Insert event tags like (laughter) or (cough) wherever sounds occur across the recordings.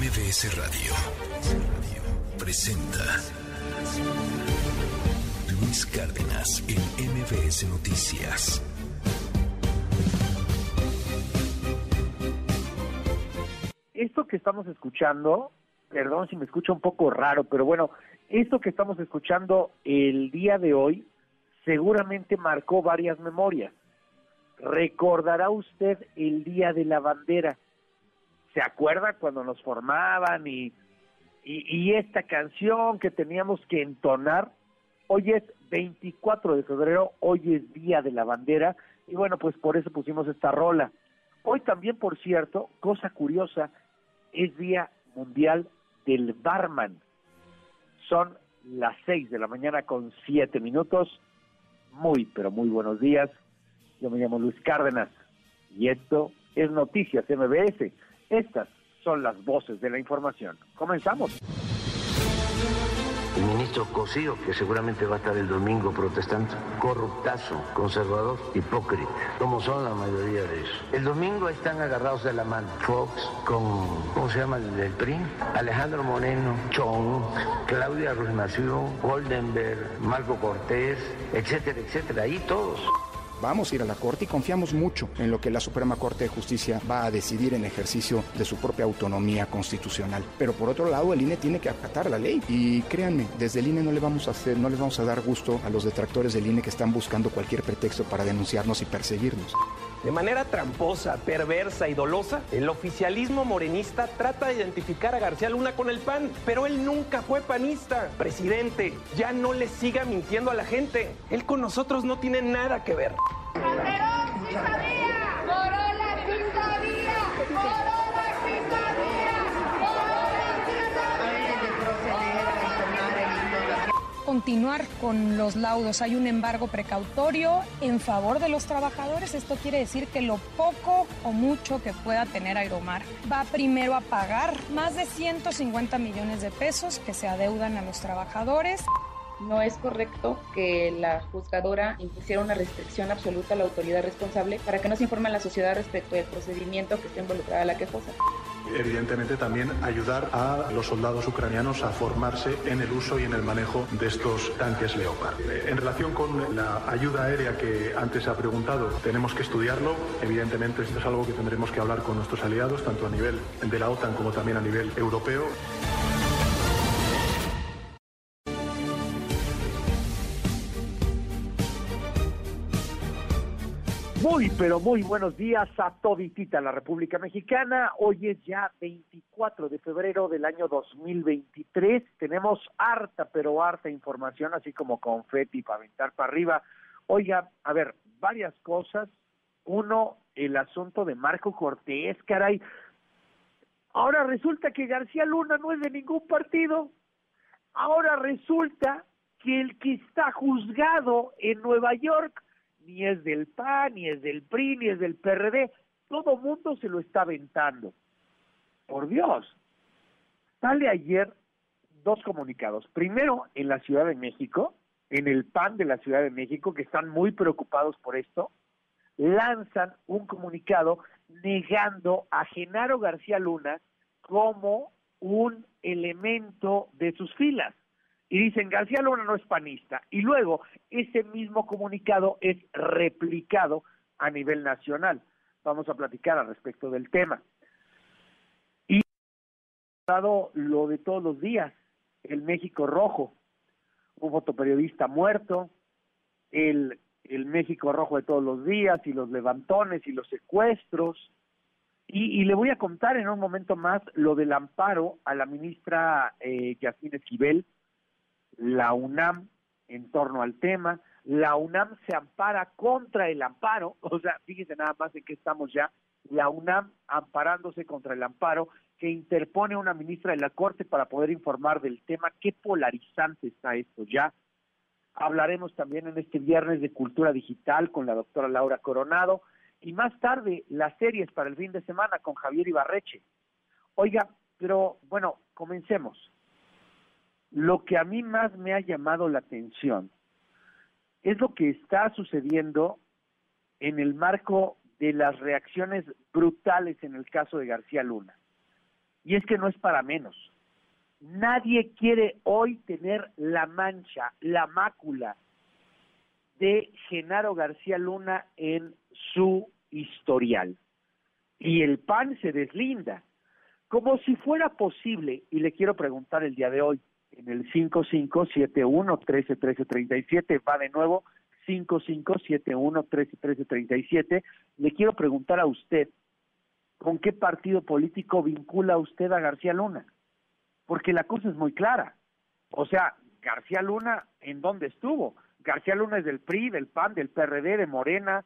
MBS Radio presenta Luis Cárdenas en MBS Noticias. Esto que estamos escuchando, perdón si me escucha un poco raro, pero bueno, esto que estamos escuchando el día de hoy seguramente marcó varias memorias. Recordará usted el Día de la Bandera. ¿Se acuerda cuando nos formaban y, y, esta canción que teníamos que entonar? Hoy es 24 de febrero, hoy es Día de la Bandera y bueno, pues por eso pusimos esta rola. Hoy también, por cierto, cosa curiosa, es Día Mundial del Barman. Son las 6 de la mañana con 7 minutos. Muy, pero muy buenos días. Yo me llamo Luis Cárdenas y esto es Noticias MBS. Estas son las voces de la información. Comenzamos. El ministro Cosío, que seguramente va a estar el domingo protestando, corruptazo, conservador, hipócrita, como son la mayoría de ellos. El domingo están agarrados de la mano Fox con, ¿cómo se llama el del PRI? Alejandro Moreno, Chong, Claudia Ruiz Massieu, Goldenberg, Marco Cortés, etcétera, etcétera, ahí todos vamos a ir a la Corte y confiamos mucho en lo que la Suprema Corte de Justicia va a decidir en ejercicio de su propia autonomía constitucional. Pero por otro lado, el INE tiene que acatar la ley. Y créanme, desde el INE no le vamos a hacer, no les vamos a dar gusto a los detractores del INE que están buscando cualquier pretexto para denunciarnos y perseguirnos. De manera tramposa, perversa y dolosa, el oficialismo morenista trata de identificar a García Luna con el PAN, pero él nunca fue panista. Presidente, ya no le siga mintiendo a la gente. Él con nosotros no tiene nada que ver. Continuar con los laudos. Hay un embargo precautorio en favor de los trabajadores. Esto quiere decir que lo poco o mucho que pueda tener Aeromar va primero a pagar más de 150 millones de pesos que se adeudan a los trabajadores. No es correcto que la juzgadora impusiera una restricción absoluta a la autoridad responsable para que no se informe a la sociedad respecto del procedimiento que está involucrada la quejosa. Evidentemente también ayudar a los soldados ucranianos a formarse en el uso y en el manejo de estos tanques Leopard. En relación con la ayuda aérea que antes ha preguntado, tenemos que estudiarlo. Evidentemente esto es algo que tendremos que hablar con nuestros aliados, tanto a nivel de la OTAN como también a nivel europeo. Muy, pero muy buenos días a toditita la República Mexicana. Hoy es ya 24 de febrero del año 2023. Tenemos harta, pero harta información, así como confeti para aventar para arriba. Oiga, a ver, varias cosas. Uno, el asunto de Marco Cortés, caray. Ahora resulta que García Luna no es de ningún partido. Ahora resulta que el que está juzgado en Nueva York ni es del PAN, ni es del PRI, ni es del PRD, todo mundo se lo está aventando. Por Dios. Sale ayer dos comunicados. Primero, en la Ciudad de México, en el PAN de la Ciudad de México, que están muy preocupados por esto, lanzan un comunicado negando a Genaro García Luna como un elemento de sus filas y dicen García Luna no es panista. Y luego ese mismo comunicado es replicado a nivel nacional. Vamos a platicar al respecto del tema. Y dado lo de todos los días, el México Rojo, un fotoperiodista muerto, el, el México Rojo de todos los días y los levantones y los secuestros. Y, le voy a contar en un momento más lo del amparo a la ministra eh, Yasmín Esquivel, la UNAM en torno al tema, la UNAM se ampara contra el amparo, (laughs) o sea, fíjense nada más en qué estamos ya, la UNAM amparándose contra el amparo que interpone una ministra de la Corte para poder informar del tema. Qué polarizante está esto ya. Hablaremos también en este viernes de cultura digital con la doctora Laura Coronado y más tarde las series para el fin de semana con Javier Ibarreche. Oiga, pero bueno, comencemos. Lo que a mí más me ha llamado la atención es lo que está sucediendo en el marco de las reacciones brutales en el caso de García Luna. Y es que no es para menos. Nadie quiere hoy tener la mancha, la mácula de Genaro García Luna en su historial. Y el PAN se deslinda, como si fuera posible, y le quiero preguntar el día de hoy, en el 5571-131337, va de nuevo 5571-131337, le quiero preguntar a usted, ¿con qué partido político vincula usted a García Luna? Porque la cosa es muy clara. O sea, García Luna, ¿en dónde estuvo? García Luna es del PRI, del PAN, del PRD, de Morena,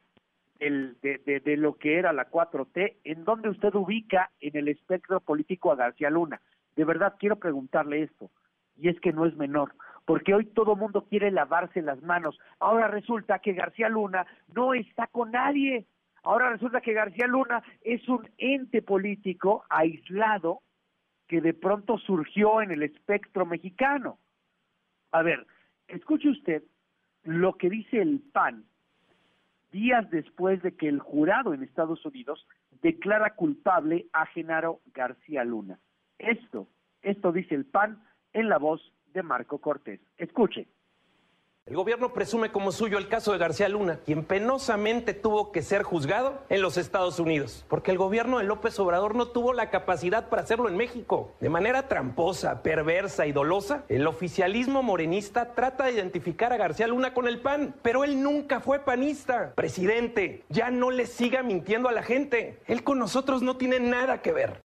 el, de, de, lo que era la 4T, ¿en dónde usted ubica en el espectro político a García Luna? De verdad quiero preguntarle esto, y es que no es menor, porque hoy todo mundo quiere lavarse las manos. Ahora resulta que García Luna no está con nadie. Ahora resulta que García Luna es un ente político aislado que de pronto surgió en el espectro mexicano. A ver, escuche usted lo que dice el PAN días después de que el jurado en Estados Unidos declara culpable a Genaro García Luna. Esto, esto dice el PAN en la voz de Marco Cortés. Escuche. El gobierno presume como suyo el caso de García Luna, quien penosamente tuvo que ser juzgado en los Estados Unidos, porque el gobierno de López Obrador no tuvo la capacidad para hacerlo en México. De manera tramposa, perversa y dolosa, el oficialismo morenista trata de identificar a García Luna con el PAN, pero él nunca fue panista. Presidente, ya no le siga mintiendo a la gente. Él con nosotros no tiene nada que ver.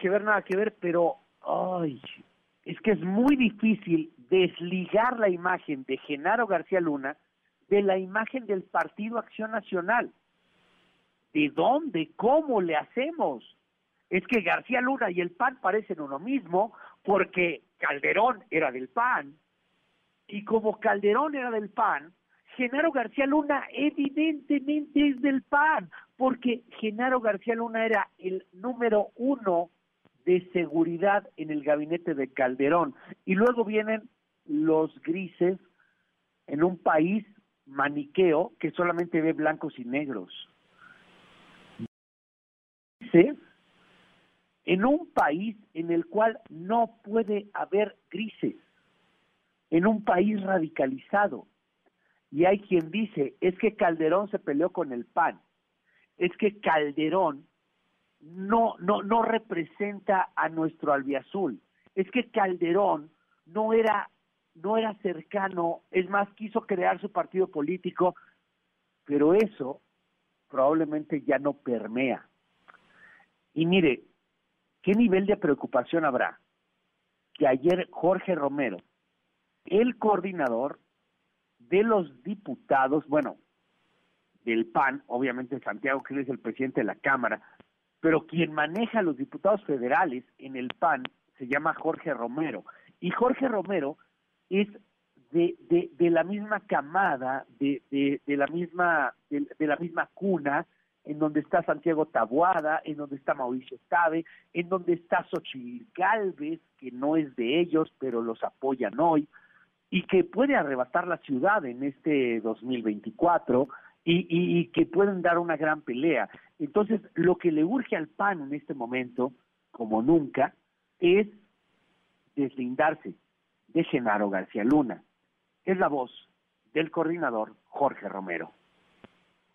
Que ver, nada que ver, pero ay, es que es muy difícil desligar la imagen de Genaro García Luna de la imagen del Partido Acción Nacional. ¿De dónde? ¿Cómo le hacemos? Es que García Luna y el PAN parecen uno mismo porque Calderón era del PAN y como Calderón era del PAN, Genaro García Luna evidentemente es del PAN porque Genaro García Luna era el número uno de seguridad en el gabinete de Calderón. Y luego vienen los grises en un país maniqueo que solamente ve blancos y negros. En un país en el cual no puede haber grises, en un país radicalizado. Y hay quien dice, es que Calderón se peleó con el PAN, es que Calderón no, no, no representa a nuestro albiazul. Es que Calderón no era, no era cercano, es más, quiso crear su partido político, pero eso probablemente ya no permea. Y mire, ¿qué nivel de preocupación habrá? Que ayer Jorge Romero, el coordinador de los diputados, bueno, del PAN, obviamente Santiago, que es el presidente de la Cámara, pero quien maneja a los diputados federales en el PAN se llama Jorge Romero. Y Jorge Romero es de, de, de la misma camada, de, de, de la misma, de, la misma cuna, en donde está Santiago Tabuada, en donde está Mauricio Tabe, en donde está Xochitl Galvez, que no es de ellos, pero los apoyan hoy, y que puede arrebatar la ciudad en este 2024, y, y, y, que pueden dar una gran pelea. Entonces, lo que le urge al PAN en este momento, como nunca, es deslindarse de Genaro García Luna. Es la voz del coordinador Jorge Romero.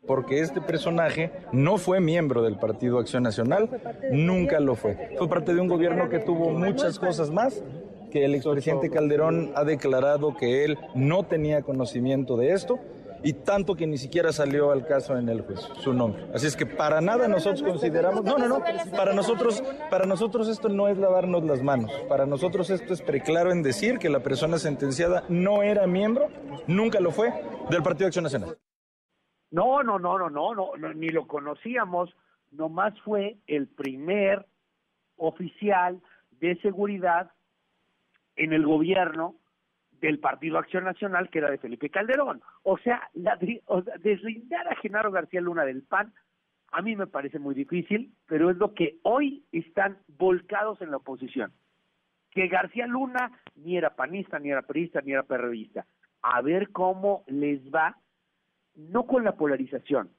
Porque este personaje no fue miembro del Partido Acción Nacional, nunca lo fue. Fue parte de un gobierno que tuvo muchas cosas más que el expresidente Calderón ha declarado que él no tenía conocimiento de esto y tanto que ni siquiera salió al caso en el juicio su nombre. Así es que para nada nosotros consideramos, no, no, no, para nosotros, para nosotros esto no es lavarnos las manos. Para nosotros esto es preclaro en decir que la persona sentenciada no era miembro, nunca lo fue del Partido Acción Nacional. No, no, no, no, no, no, no ni lo conocíamos, nomás fue el primer oficial de seguridad en el gobierno del Partido Acción Nacional, que era de Felipe Calderón. O sea, la, o deslindar a Genaro García Luna del PAN, a mí me parece muy difícil, pero es lo que hoy están volcados en la oposición. Que García Luna ni era panista, ni era perista, ni era perredista. A ver cómo les va, no con la polarización,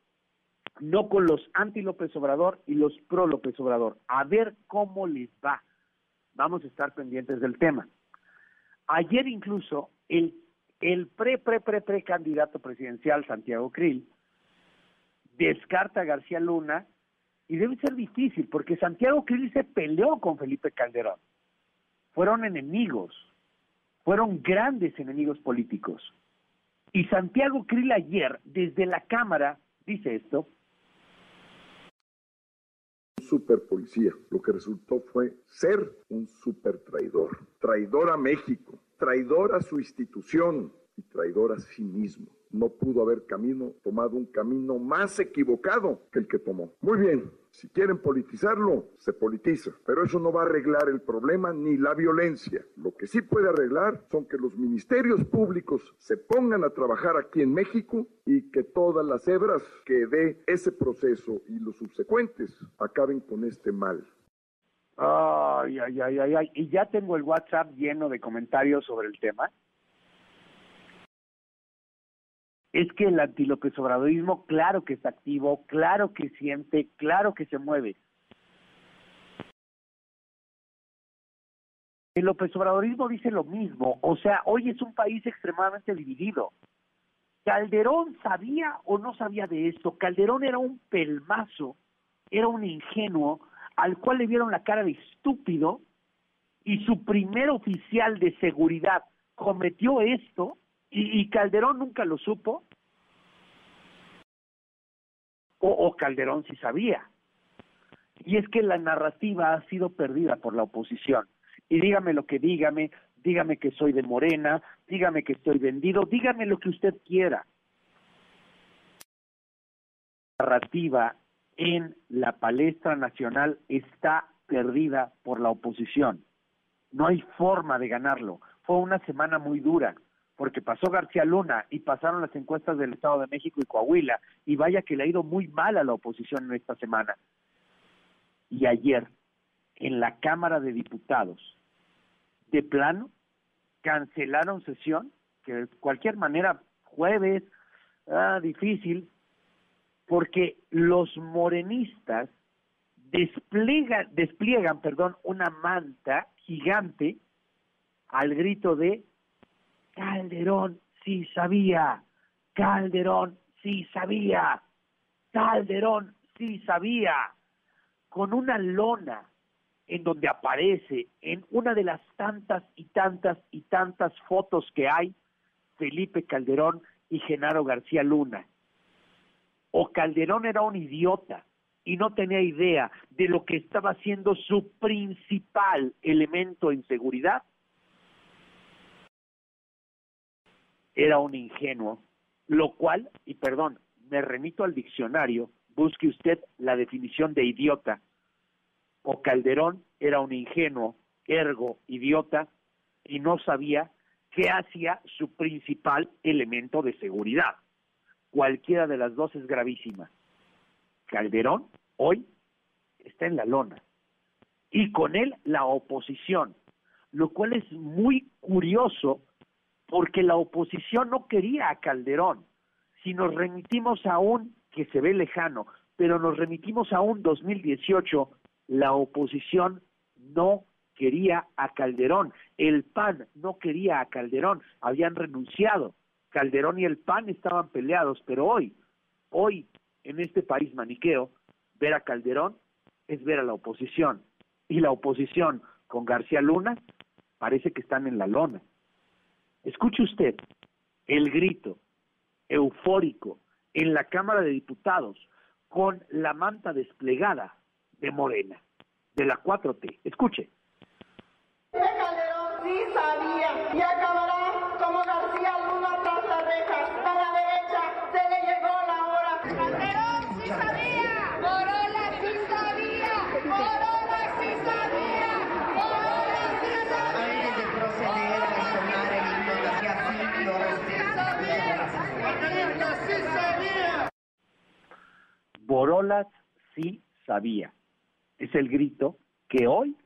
no con los anti López Obrador y los pro López Obrador. A ver cómo les va. Vamos a estar pendientes del tema. Ayer incluso el, el pre, pre, pre, pre candidato presidencial Santiago Krill descarta a García Luna y debe ser difícil porque Santiago Krill se peleó con Felipe Calderón. Fueron enemigos, fueron grandes enemigos políticos. Y Santiago Krill ayer, desde la Cámara, dice esto, super policía. Lo que resultó fue ser un super traidor. Traidor a México, traidor a su institución y traidor a sí mismo no pudo haber camino, tomado un camino más equivocado que el que tomó. Muy bien, si quieren politizarlo, se politiza, pero eso no va a arreglar el problema ni la violencia. Lo que sí puede arreglar son que los ministerios públicos se pongan a trabajar aquí en México y que todas las hebras que dé ese proceso y los subsecuentes acaben con este mal. Ay, ay, ay, ay, ay. Y ya tengo el WhatsApp lleno de comentarios sobre el tema. Es que el antilópez obradorismo, claro que está activo, claro que siente, claro que se mueve. El López Obradorismo dice lo mismo, o sea, hoy es un país extremadamente dividido. Calderón sabía o no sabía de esto, Calderón era un pelmazo, era un ingenuo, al cual le vieron la cara de estúpido, y su primer oficial de seguridad cometió esto, y, Calderón nunca lo supo, o, Calderón sí sabía. Y es que la narrativa ha sido perdida por la oposición. Y dígame lo que dígame, dígame que soy de Morena, dígame que estoy vendido, dígame lo que usted quiera. La narrativa en la palestra nacional está perdida por la oposición. No hay forma de ganarlo. Fue una semana muy dura porque pasó García Luna y pasaron las encuestas del Estado de México y Coahuila, y vaya que le ha ido muy mal a la oposición en esta semana. Y ayer, en la Cámara de Diputados, de plano, cancelaron sesión, que de cualquier manera, jueves, ah, difícil, porque los morenistas despliegan, despliegan perdón, una manta gigante al grito de Calderón sí sabía, Calderón sí sabía, Calderón sí sabía, con una lona en donde aparece en una de las tantas y tantas y tantas fotos que hay Felipe Calderón y Genaro García Luna. O Calderón era un idiota y no tenía idea de lo que estaba haciendo su principal elemento en seguridad, era un ingenuo, lo cual, y perdón, me remito al diccionario, busque usted la definición de idiota. O Calderón era un ingenuo, ergo, idiota, y no sabía qué hacía su principal elemento de seguridad. Cualquiera de las dos es gravísima. Calderón hoy está en la lona y con él la oposición, lo cual es muy curioso porque la oposición no quería a Calderón. Si nos remitimos a un, que se ve lejano, pero nos remitimos a un 2018, la oposición no quería a Calderón, el PAN no quería a Calderón, habían renunciado. Calderón y el PAN estaban peleados, pero hoy, hoy, en este país maniqueo, ver a Calderón es ver a la oposición. Y la oposición con García Luna parece que están en la lona. Escuche usted el grito eufórico en la Cámara de Diputados con la manta desplegada de Morena, de la 4T. Escuche. Calderón sí sabía como García Luna tras la reja. A la derecha se le llegó la hora. Calderón sí sabía. Corolla sí sabía. Corolla sí sabía. Corolla sí sabía. Antes de proceder a entonar el himno Borolas sí sabía. Es el grito que hoy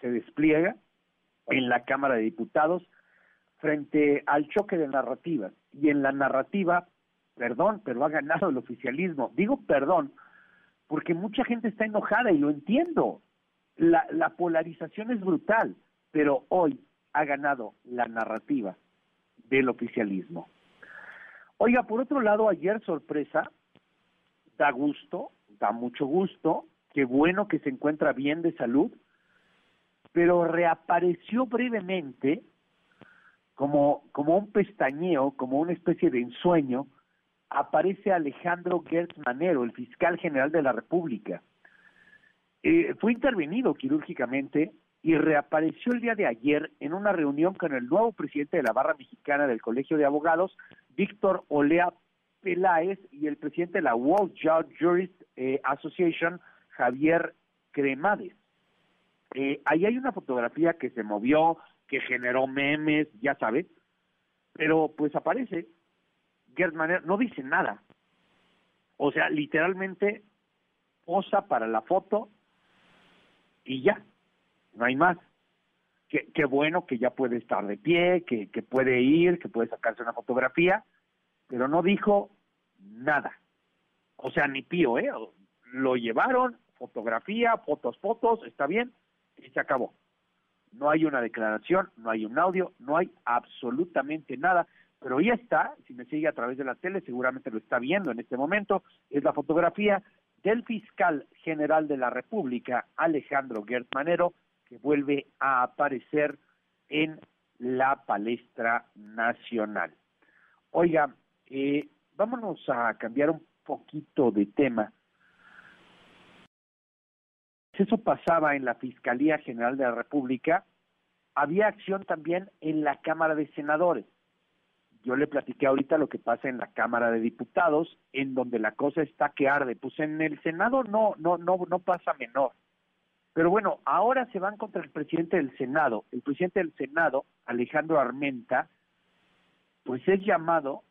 se despliega en la Cámara de Diputados frente al choque de narrativas. Y en la narrativa perdón, pero ha ganado el oficialismo. Digo perdón porque mucha gente está enojada y lo entiendo. La, la polarización es brutal, pero hoy ha ganado la narrativa del oficialismo. Oiga, por otro lado, ayer sorpresa, da gusto, da mucho gusto, qué bueno que se encuentra bien de salud, pero reapareció brevemente como, como un pestañeo, como una especie de ensueño, aparece Alejandro Gertz Manero, el fiscal general de la República. Eh, fue intervenido quirúrgicamente y reapareció el día de ayer en una reunión con el nuevo presidente de la barra mexicana del Colegio de Abogados, Víctor Olea Peláez, y el presidente de la World Jurist eh, Association, Javier Cremades. Eh, ahí hay una fotografía que se movió, que generó memes, ya sabes, pero pues aparece Gerd Manero, no dice nada. O sea, literalmente posa para la foto y ya, no hay más. Qué, qué bueno que ya puede estar de pie, que puede ir, que puede sacarse una fotografía, pero no dijo nada. O sea, ni pío, ¿eh? Lo llevaron, fotografía, fotos, fotos, está bien, y se acabó. No hay una declaración, no hay un audio, no hay absolutamente nada pero ya está, si me sigue a través de la tele, seguramente lo está viendo en este momento, es la fotografía del fiscal general de la República, Alejandro Manero, que vuelve a aparecer en la palestra nacional. Oiga, eh, vámonos a cambiar un poquito de tema. Eso pasaba en la Fiscalía General de la República. Había acción también en la Cámara de Senadores yo le platiqué ahorita lo que pasa en la Cámara de Diputados, en donde la cosa está que arde. Pues en el Senado no, no, no, no pasa menor. Pero bueno, ahora se van contra el presidente del Senado. El presidente del Senado, Alejandro Armenta, pues es llamado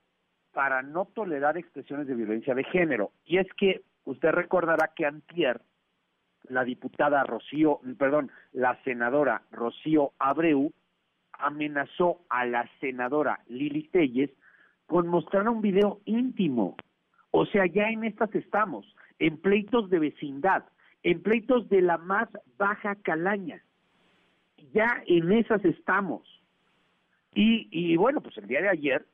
para no tolerar expresiones de violencia de género. Y es que usted recordará que antier la diputada Rocío, perdón, la senadora Rocío Abreu amenazó a la senadora Lili Telles con mostrar un video íntimo. O sea, ya en estas estamos, en pleitos de vecindad, en pleitos de la más baja calaña. Ya en esas estamos. Y, y bueno, pues el día de ayer,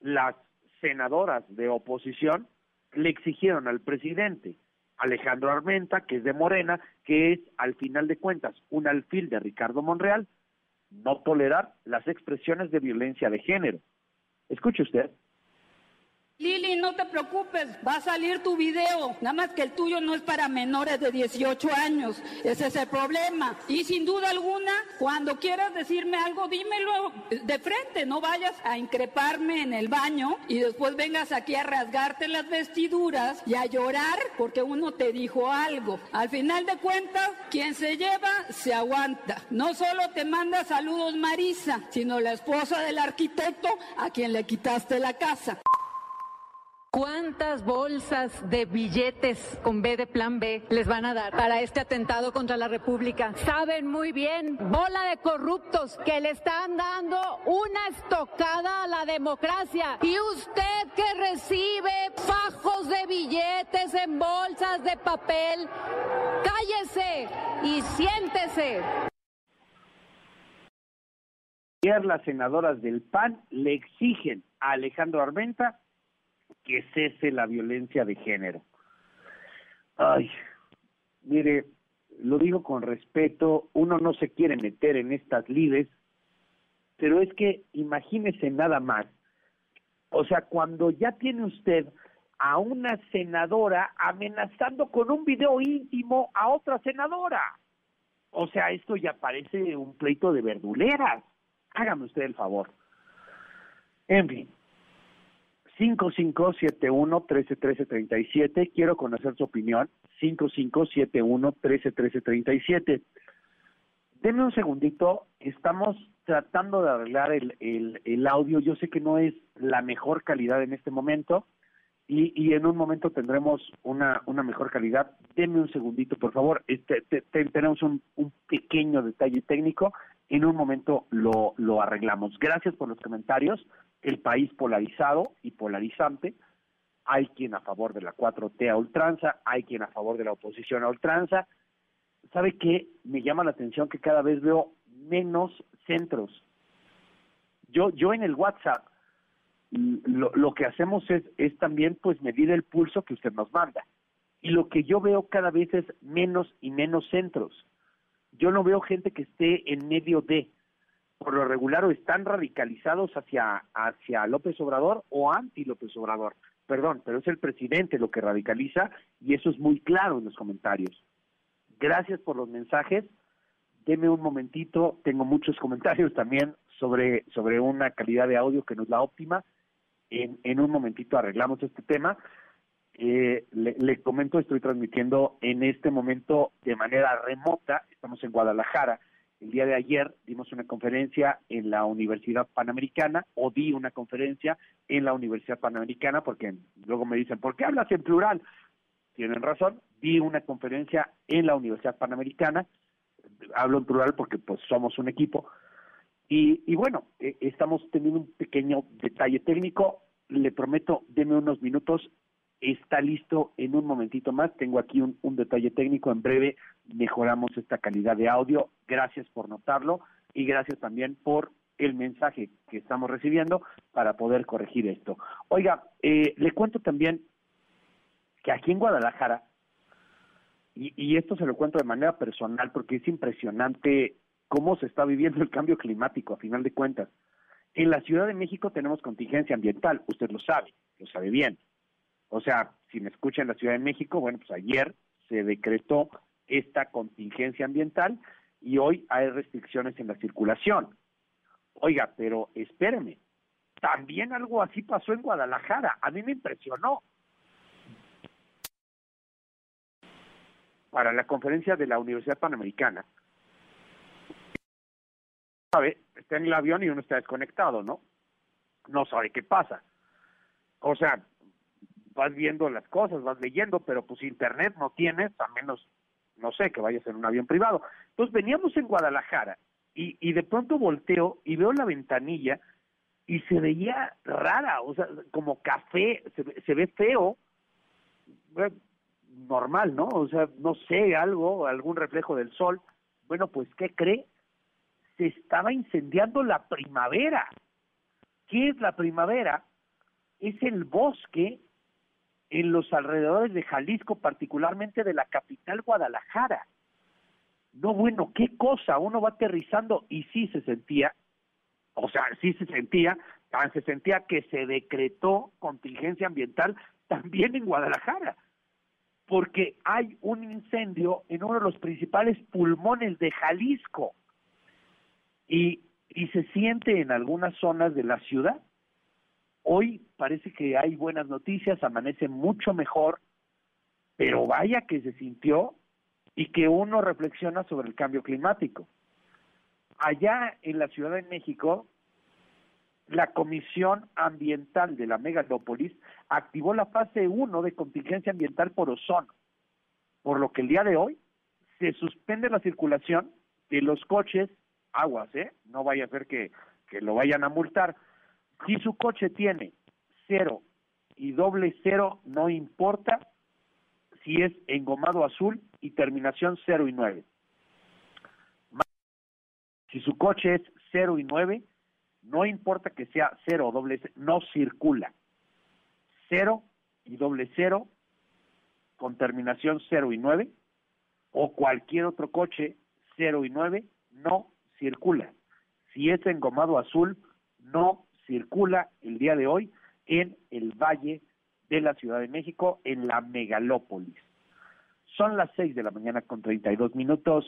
las senadoras de oposición le exigieron al presidente Alejandro Armenta, que es de Morena, que es al final de cuentas un alfil de Ricardo Monreal, no tolerar las expresiones de violencia de género. Escuche usted. Lili, no te preocupes, va a salir tu video, nada más que el tuyo no es para menores de 18 años, ese es el problema. Y sin duda alguna, cuando quieras decirme algo, dímelo de frente, no vayas a increparme en el baño y después vengas aquí a rasgarte las vestiduras y a llorar porque uno te dijo algo. Al final de cuentas, quien se lleva, se aguanta. No solo te manda saludos Marisa, sino la esposa del arquitecto a quien le quitaste la casa. ¿Cuántas bolsas de billetes con B de plan B les van a dar para este atentado contra la República? Saben muy bien, bola de corruptos, que le están dando una estocada a la democracia. Y usted que recibe fajos de billetes en bolsas de papel, cállese y siéntese. Las senadoras del PAN le exigen a Alejandro Armenta que cese la violencia de género. Ay, mire, lo digo con respeto, uno no se quiere meter en estas lides, pero es que imagínese nada más, o sea, cuando ya tiene usted a una senadora amenazando con un video íntimo a otra senadora. O sea, esto ya parece un pleito de verduleras. Hágame usted el favor. En fin, 5571-131337. Quiero conocer su opinión. 5571-131337. Denme un segundito. Estamos tratando de arreglar el, el, el, audio. Yo sé que no es la mejor calidad en este momento y, y en un momento tendremos una, una mejor calidad. Denme un segundito, por favor. Este, tenemos un, un pequeño detalle técnico. En un momento lo, lo arreglamos. Gracias por los comentarios el país polarizado y polarizante. Hay quien a favor de la 4T a ultranza, hay quien a favor de la oposición a ultranza. ¿Sabe qué? Me llama la atención que cada vez veo menos centros. Yo, yo en el WhatsApp lo, lo que hacemos es, es también pues medir el pulso que usted nos manda. Y lo que yo veo cada vez es menos y menos centros. Yo no veo gente que esté en medio de, por lo regular o están radicalizados hacia, hacia López Obrador o anti López Obrador. Perdón, pero es el presidente lo que radicaliza y eso es muy claro en los comentarios. Gracias por los mensajes. Deme un momentito, tengo muchos (laughs) comentarios también sobre, sobre una calidad de audio que no es la óptima. En, en un momentito arreglamos este tema. Eh, le, le, comento, estoy transmitiendo en este momento de manera remota, estamos en Guadalajara. El día de ayer dimos una conferencia en la Universidad Panamericana, o di una conferencia en la Universidad Panamericana, porque luego me dicen, ¿por qué hablas en plural? Tienen razón, di una conferencia en la Universidad Panamericana, hablo en plural porque pues somos un equipo, y, bueno, eh, estamos teniendo un pequeño detalle técnico, le prometo, deme unos minutos está listo en un momentito más. Tengo aquí un, detalle técnico. En breve mejoramos esta calidad de audio. Gracias por notarlo y gracias también por el mensaje que estamos recibiendo para poder corregir esto. Oiga, eh, le cuento también que aquí en Guadalajara, y, y esto se lo cuento de manera personal porque es impresionante cómo se está viviendo el cambio climático a final de cuentas. En la Ciudad de México tenemos contingencia ambiental, usted lo sabe, lo sabe bien o sea, si me escucha en la Ciudad de México, bueno, pues ayer se decretó esta contingencia ambiental y hoy hay restricciones en la circulación. Oiga, pero espéreme, también algo así pasó en Guadalajara, a mí me impresionó. Para la conferencia de la Universidad Panamericana, sabe, está en el avión y uno está desconectado, ¿no? No sabe qué pasa. O sea, vas viendo las cosas, vas leyendo, pero pues internet no tienes, a menos, no sé, que vayas en un avión privado. Entonces veníamos en Guadalajara y, y de pronto volteo y veo la ventanilla y se veía rara, o sea, como café, se, se ve feo, normal, ¿no? O sea, no sé, algo, algún reflejo del sol. Bueno, pues, ¿qué cree? Se estaba incendiando la primavera. ¿Qué es la primavera? Es el bosque en los alrededores de Jalisco, particularmente de la capital Guadalajara. No, bueno, qué cosa, uno va aterrizando y sí se sentía, o sea, sí se sentía, se sentía que se decretó contingencia ambiental también en Guadalajara, porque hay un incendio en uno de los principales pulmones de Jalisco y, y se siente en algunas zonas de la ciudad. Hoy parece que hay buenas noticias, amanece mucho mejor, pero vaya que se sintió y que uno reflexiona sobre el cambio climático. Allá en la Ciudad de México, la Comisión Ambiental de la Megalópolis activó la fase 1 de contingencia ambiental por ozono, por lo que el día de hoy se suspende la circulación de los coches, aguas, ¿eh? No vaya a ser que, que lo vayan a multar, si su coche tiene cero y doble cero, no importa si es engomado azul y terminación 0 y 9. Si su coche es 0 y 9, no importa que sea 0 o doble cero, no circula. 0 y doble cero con terminación 0 y 9 o cualquier otro coche 0 y 9 no circula. Si es engomado azul, no circula el día de hoy en el Valle de la Ciudad de México, en la megalópolis. Son las seis de la mañana con 32 minutos.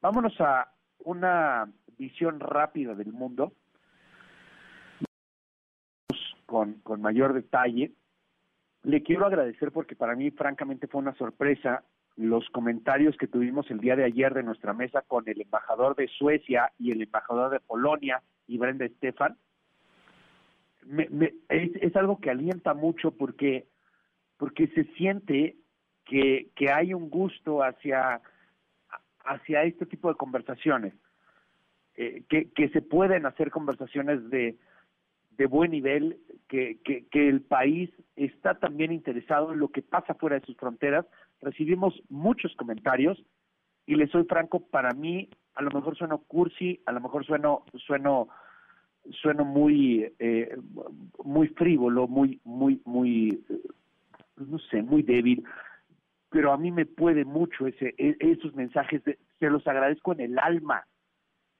Vámonos a una visión rápida del mundo con, con mayor detalle. Le quiero agradecer porque para mí francamente fue una sorpresa los comentarios que tuvimos el día de ayer de nuestra mesa con el embajador de Suecia y el embajador de Polonia y Brenda Estefan me, me, es, es, algo que alienta mucho porque, porque se siente que, que hay un gusto hacia, hacia este tipo de conversaciones, eh, que, que se pueden hacer conversaciones de, de buen nivel, que, que, que el país está también interesado en lo que pasa fuera de sus fronteras. Recibimos muchos comentarios y les soy franco, para mí a lo mejor sueno cursi, a lo mejor sueno, sueno, sueno muy, eh, muy frívolo, muy, muy, muy, no sé, muy débil, pero a mí me puede mucho ese, e, esos mensajes, de, se los agradezco en el alma.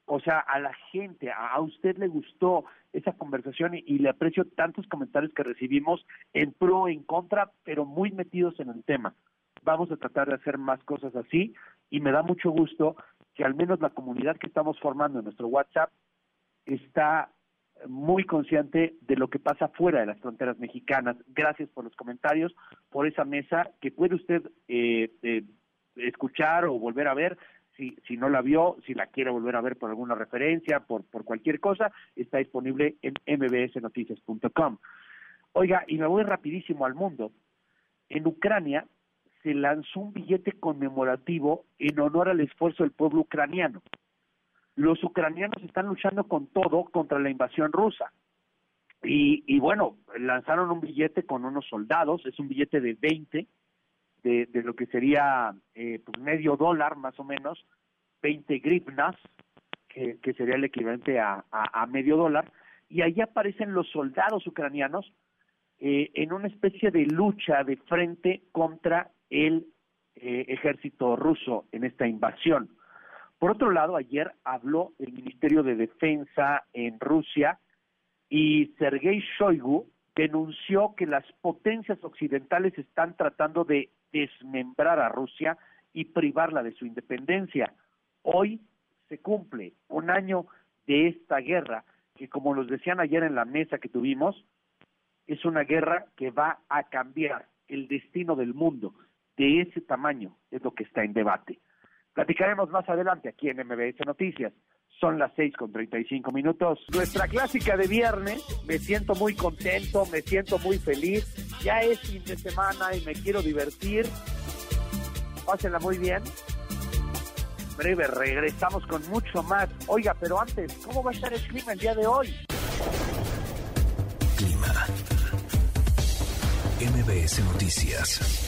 O sea, a la gente, a, a usted le gustó esa conversación y, y, le aprecio tantos comentarios que recibimos en pro, en contra, pero muy metidos en el tema. Vamos a tratar de hacer más cosas así y me da mucho gusto que al menos la comunidad que estamos formando en nuestro WhatsApp está muy consciente de lo que pasa fuera de las fronteras mexicanas. Gracias por los comentarios, por esa mesa que puede usted eh, eh, escuchar o volver a ver. Si, si no la vio, si la quiere volver a ver por alguna referencia, por, por cualquier cosa, está disponible en mbsnoticias.com. Oiga, y me voy rapidísimo al mundo. En Ucrania se lanzó un billete conmemorativo en honor al esfuerzo del pueblo ucraniano. Los ucranianos están luchando con todo contra la invasión rusa. Y, y bueno, lanzaron un billete con unos soldados, es un billete de 20, de, de lo que sería eh, pues medio dólar más o menos, 20 grivnas, que, sería el equivalente a medio dólar, y ahí aparecen los soldados ucranianos eh, en una especie de lucha de frente contra el eh, ejército ruso en esta invasión. Por otro lado, ayer habló el Ministerio de Defensa en Rusia y Sergei Shoigu denunció que las potencias occidentales están tratando de desmembrar a Rusia y privarla de su independencia. Hoy se cumple un año de esta guerra que, como nos decían ayer en la mesa que tuvimos, es una guerra que va a cambiar el destino del mundo de ese tamaño es lo que está en debate. Platicaremos más adelante aquí en MBS Noticias. Son las seis con treinta y cinco minutos. Nuestra clásica de viernes, me siento muy contento, me siento muy feliz. Ya es fin de semana y me quiero divertir. Pásenla muy bien. En breve regresamos con mucho más. Oiga, pero antes, ¿cómo va a estar el clima el día de hoy? Clima. MBS Noticias.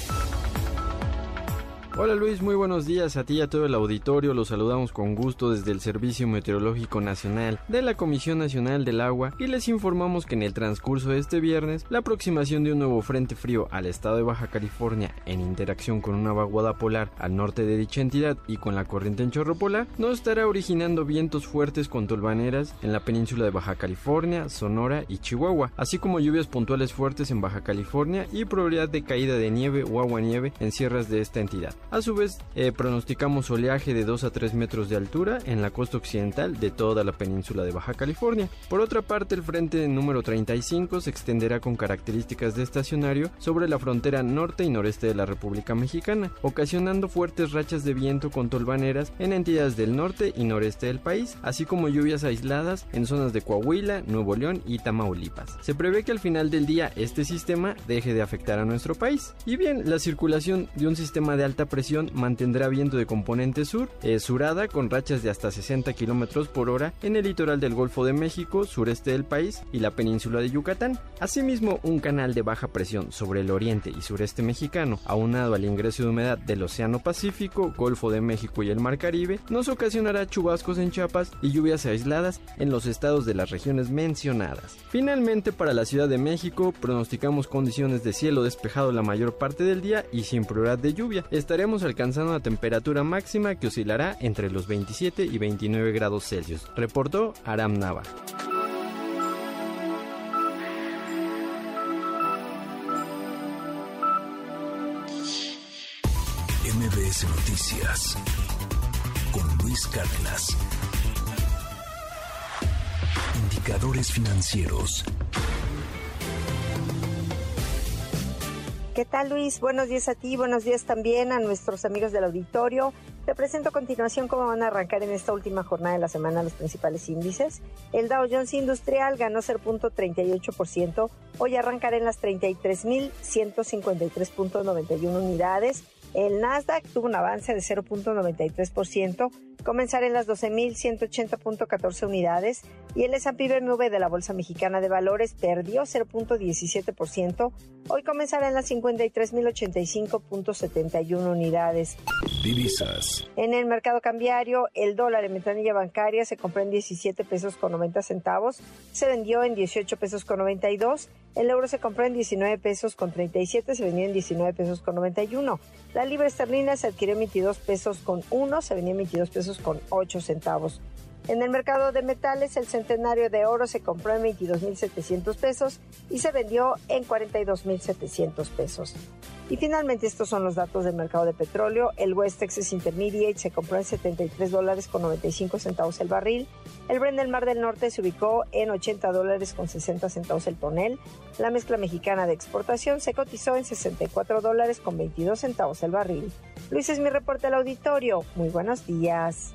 Hola Luis, muy buenos días a ti y a todo el auditorio. Los saludamos con gusto desde el Servicio Meteorológico Nacional de la Comisión Nacional del Agua y les informamos que en el transcurso de este viernes la aproximación de un nuevo frente frío al estado de Baja California en interacción con una vaguada polar al norte de dicha entidad y con la corriente en chorro polar nos estará originando vientos fuertes con tolvaneras en la península de Baja California, Sonora y Chihuahua, así como lluvias puntuales fuertes en Baja California y probabilidad de caída de nieve o agua nieve en sierras de esta entidad. A su vez, eh, pronosticamos oleaje de 2 a 3 metros de altura en la costa occidental de toda la península de Baja California. Por otra parte, el frente número 35 se extenderá con características de estacionario sobre la frontera norte y noreste de la República Mexicana, ocasionando fuertes rachas de viento con tolvaneras en entidades del norte y noreste del país, así como lluvias aisladas en zonas de Coahuila, Nuevo León y Tamaulipas. Se prevé que al final del día este sistema deje de afectar a nuestro país. Y bien, la circulación de un sistema de alta presión mantendrá viento de componente sur, eh, surada con rachas de hasta 60 km por hora en el litoral del Golfo de México, sureste del país y la península de Yucatán. Asimismo, un canal de baja presión sobre el oriente y sureste mexicano, aunado al ingreso de humedad del Océano Pacífico, Golfo de México y el Mar Caribe, nos ocasionará chubascos en Chiapas y lluvias aisladas en los estados de las regiones mencionadas. Finalmente, para la Ciudad de México, pronosticamos condiciones de cielo despejado la mayor parte del día y sin probabilidad de lluvia. Estaremos alcanzando alcanzando una temperatura máxima que oscilará entre los 27 y 29 grados Celsius, reportó Aram Nava. MBS Noticias con Luis Cárdenas. Indicadores financieros. ¿Qué tal Luis? Buenos días a ti, buenos días también a nuestros amigos del auditorio. Te presento a continuación cómo van a arrancar en esta última jornada de la semana los principales índices. El Dow Jones Industrial ganó 0.38%, hoy arrancará en las 33.153.91 unidades. El Nasdaq tuvo un avance de 0.93%, comenzará en las 12.180.14 unidades. Y el S&P BMW de la Bolsa Mexicana de Valores perdió 0.17%. Hoy comenzará en las 53.085.71 unidades. Divisas. En el mercado cambiario, el dólar en ventanilla bancaria se compró en 17 pesos con 90 centavos, se vendió en 18 pesos con 92, el euro se compró en 19 pesos con 37, se vendió en 19 pesos con 91. La libra esterlina se adquirió en 22 pesos con 1, se vendió en 22 pesos con 8 centavos. En el mercado de metales, el centenario de oro se compró en 22.700 pesos y se vendió en 42.700 pesos. Y finalmente estos son los datos del mercado de petróleo. El West Texas Intermediate se compró en 73 dólares con 95 centavos el barril. El Brent del Mar del Norte se ubicó en 80 dólares con 60 centavos el tonel. La mezcla mexicana de exportación se cotizó en 64 dólares con 22 centavos el barril. Luis es mi reporte al auditorio. Muy buenos días.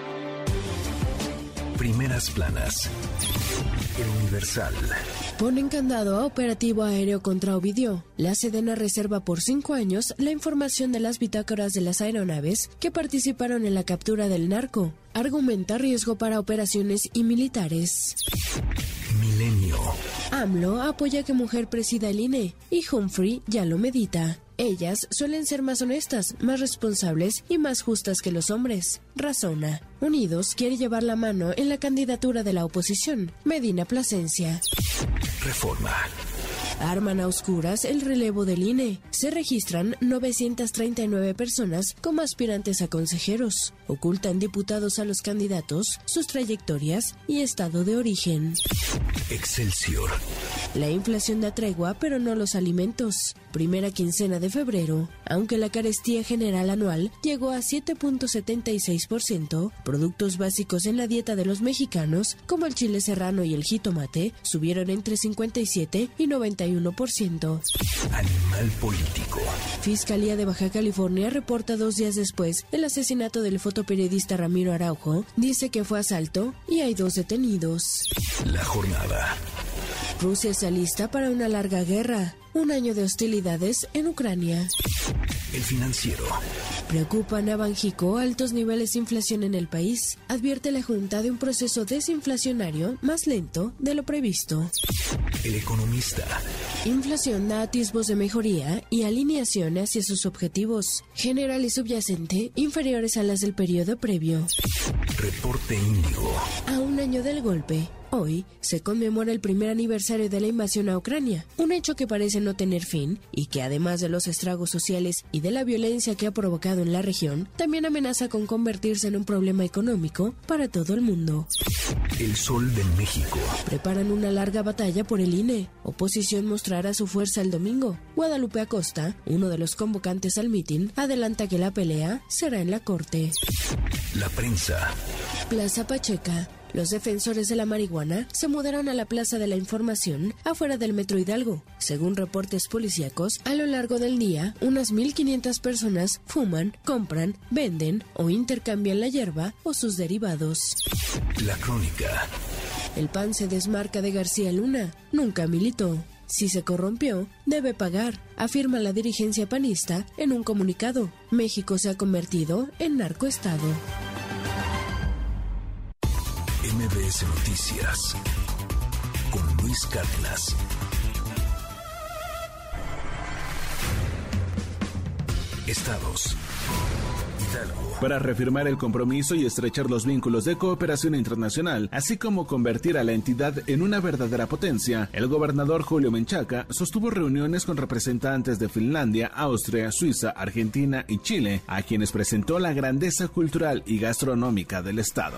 Primeras planas. El Universal. Ponen candado a operativo aéreo contra Ovidio. La Sedena reserva por cinco años la información de las bitácoras de las aeronaves que participaron en la captura del narco. Argumenta riesgo para operaciones y militares. Milenio. AMLO apoya que mujer presida el INE y Humphrey ya lo medita. Ellas suelen ser más honestas, más responsables y más justas que los hombres. Razona. Unidos quiere llevar la mano en la candidatura de la oposición. Medina Plasencia. Reforma. Arman a oscuras el relevo del INE. Se registran 939 personas como aspirantes a consejeros. Ocultan diputados a los candidatos, sus trayectorias y estado de origen. Excelsior. La inflación da tregua, pero no los alimentos. Primera quincena de febrero, aunque la carestía general anual llegó a 7.76%, productos básicos en la dieta de los mexicanos, como el chile serrano y el jitomate, subieron entre 57 y 91%. Animal político. Fiscalía de Baja California reporta dos días después el asesinato del fotoperiodista Ramiro Araujo, dice que fue asalto y hay dos detenidos. La jornada. Rusia se alista para una larga guerra, un año de hostilidades en Ucrania. El financiero. Preocupan a Banjico altos niveles de inflación en el país. Advierte la Junta de un proceso desinflacionario más lento de lo previsto. El economista. Inflación da atisbos de mejoría y alineación hacia sus objetivos, general y subyacente, inferiores a las del periodo previo. Reporte Índigo. A un año del golpe, Hoy se conmemora el primer aniversario de la invasión a Ucrania, un hecho que parece no tener fin y que además de los estragos sociales y de la violencia que ha provocado en la región, también amenaza con convertirse en un problema económico para todo el mundo. El Sol de México. Preparan una larga batalla por el INE. Oposición mostrará su fuerza el domingo. Guadalupe Acosta, uno de los convocantes al mitin, adelanta que la pelea será en la Corte. La prensa. Plaza Pacheca. Los defensores de la marihuana se mudaron a la Plaza de la Información afuera del Metro Hidalgo. Según reportes policíacos, a lo largo del día, unas 1.500 personas fuman, compran, venden o intercambian la hierba o sus derivados. La crónica. El PAN se desmarca de García Luna. Nunca militó. Si se corrompió, debe pagar, afirma la dirigencia panista en un comunicado. México se ha convertido en narcoestado. MBS Noticias con Luis Cárdenas. Estados. Para reafirmar el compromiso y estrechar los vínculos de cooperación internacional, así como convertir a la entidad en una verdadera potencia, el gobernador Julio Menchaca sostuvo reuniones con representantes de Finlandia, Austria, Suiza, Argentina y Chile, a quienes presentó la grandeza cultural y gastronómica del Estado.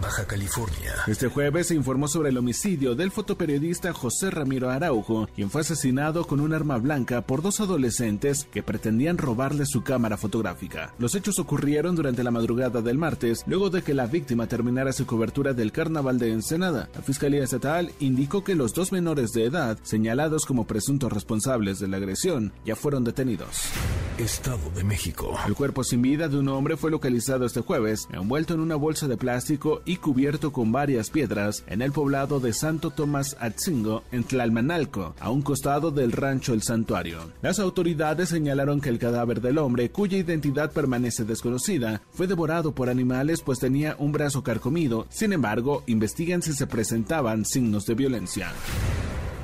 Baja California. Este jueves se informó sobre el homicidio del fotoperiodista José Ramiro Araujo, quien fue asesinado con un arma blanca por dos adolescentes que pretendían robarle su cámara fotográfica. Los hechos ocurrieron durante la madrugada del martes, luego de que la víctima terminara su cobertura del carnaval de Ensenada. La Fiscalía Estatal indicó que los dos menores de edad, señalados como presuntos responsables de la agresión, ya fueron detenidos. Estado de México. El cuerpo sin vida de un hombre fue localizado este jueves, envuelto en una bolsa de plástico y cubierto con varias piedras en el poblado de Santo Tomás Atzingo, en Tlalmanalco, a un costado del rancho El Santuario. Las autoridades señalaron que el cadáver del hombre, cuya identidad permanece desconocida, fue devorado por animales pues tenía un brazo carcomido. Sin embargo, investigan si se presentaban signos de violencia.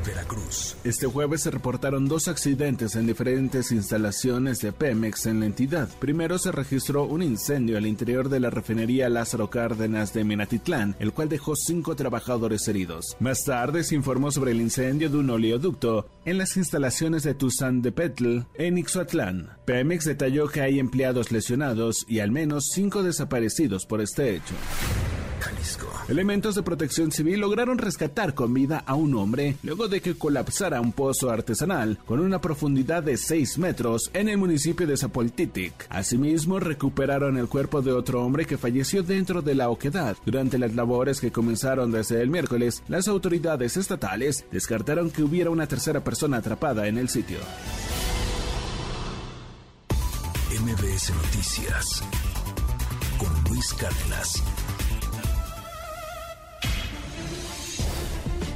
Veracruz. Este jueves se reportaron dos accidentes en diferentes instalaciones de Pemex en la entidad. Primero se registró un incendio al interior de la refinería Lázaro Cárdenas de Minatitlán, el cual dejó cinco trabajadores heridos. Más tarde se informó sobre el incendio de un oleoducto en las instalaciones de Tuzán de Petl en Ixuatlán. Pemex detalló que hay empleados lesionados y al menos cinco desaparecidos por este hecho. Jalisco. Elementos de protección civil lograron rescatar con vida a un hombre luego de que colapsara un pozo artesanal con una profundidad de 6 metros en el municipio de Zapoltitic. Asimismo, recuperaron el cuerpo de otro hombre que falleció dentro de la oquedad. Durante las labores que comenzaron desde el miércoles, las autoridades estatales descartaron que hubiera una tercera persona atrapada en el sitio. MBS Noticias con Luis Cárdenas.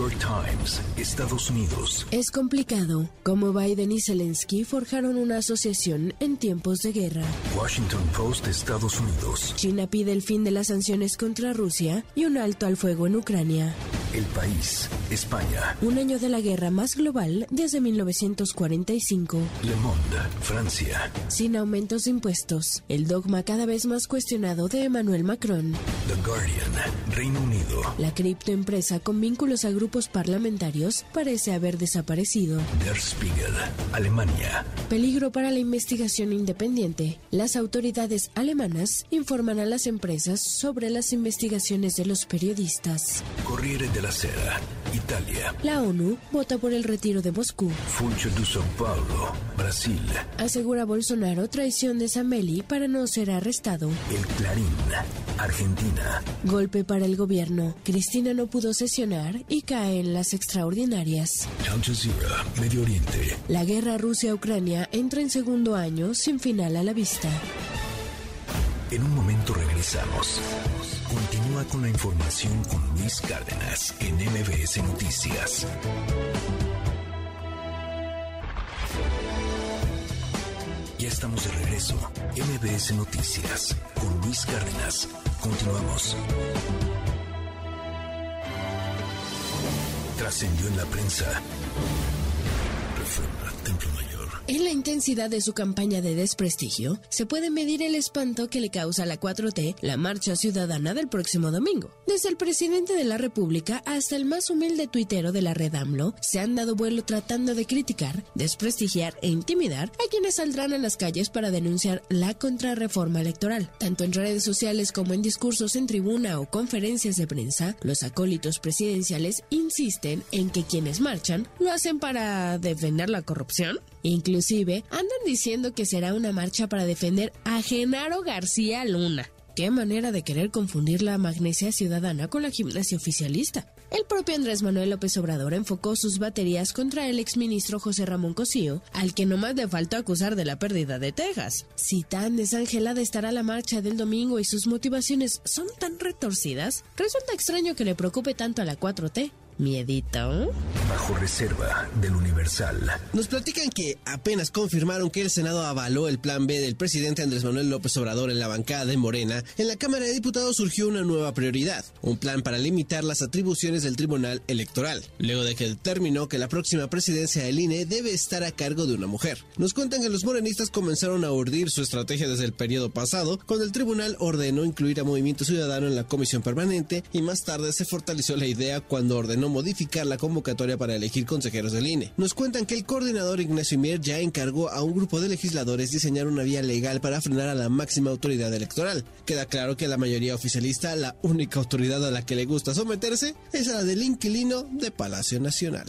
York Times, Estados Unidos. Es complicado. Como Biden y Zelensky forjaron una asociación en tiempos de guerra. Washington Post, Estados Unidos. China pide el fin de las sanciones contra Rusia y un alto al fuego en Ucrania. El país, España. Un año de la guerra más global desde 1945. Le Monde, Francia. Sin aumentos de impuestos. El dogma cada vez más cuestionado de Emmanuel Macron. The Guardian, Reino Unido. La criptoempresa con vínculos a grupos parlamentarios parece haber desaparecido. Der Spiegel, Alemania. Peligro para la investigación independiente. Las autoridades alemanas informan a las empresas sobre las investigaciones de los periodistas. Corriere della Sera, Italia. La ONU vota por el retiro de Moscú. Funcho de São Paulo, Brasil. Asegura Bolsonaro traición de Sameli para no ser arrestado. El Clarín, Argentina. Golpe para el gobierno. Cristina no pudo sesionar y cae en las extraordinarias. Al Jazeera, Medio Oriente. La guerra Rusia-Ucrania entra en segundo año sin final a la vista. En un momento regresamos. Continúa con la información con Luis Cárdenas en MBS Noticias. Ya estamos de regreso. MBS Noticias con Luis Cárdenas. Continuamos. Trascendió en la prensa. En la intensidad de su campaña de desprestigio, se puede medir el espanto que le causa la 4T la marcha ciudadana del próximo domingo. Desde el presidente de la República hasta el más humilde tuitero de la red AMLO, se han dado vuelo tratando de criticar, desprestigiar e intimidar a quienes saldrán a las calles para denunciar la contrarreforma electoral. Tanto en redes sociales como en discursos en tribuna o conferencias de prensa, los acólitos presidenciales insisten en que quienes marchan lo hacen para defender la corrupción. Inclusive andan diciendo que será una marcha para defender a Genaro García Luna. Qué manera de querer confundir la magnesia ciudadana con la gimnasia oficialista. El propio Andrés Manuel López Obrador enfocó sus baterías contra el exministro José Ramón Cosío, al que nomás le faltó acusar de la pérdida de Texas. Si tan desangelada estará la marcha del domingo y sus motivaciones son tan retorcidas, resulta extraño que le preocupe tanto a la 4T. Miedito. Bajo reserva del Universal. Nos platican que apenas confirmaron que el Senado avaló el plan B del presidente Andrés Manuel López Obrador en la bancada de Morena. En la Cámara de Diputados surgió una nueva prioridad, un plan para limitar las atribuciones del Tribunal Electoral, luego de que determinó que la próxima presidencia del INE debe estar a cargo de una mujer. Nos cuentan que los morenistas comenzaron a urdir su estrategia desde el periodo pasado, cuando el tribunal ordenó incluir a Movimiento Ciudadano en la comisión permanente y más tarde se fortaleció la idea cuando ordenó modificar la convocatoria para elegir consejeros del INE. Nos cuentan que el coordinador Ignacio Mier ya encargó a un grupo de legisladores diseñar una vía legal para frenar a la máxima autoridad electoral. Queda claro que la mayoría oficialista, la única autoridad a la que le gusta someterse, es a la del inquilino de Palacio Nacional.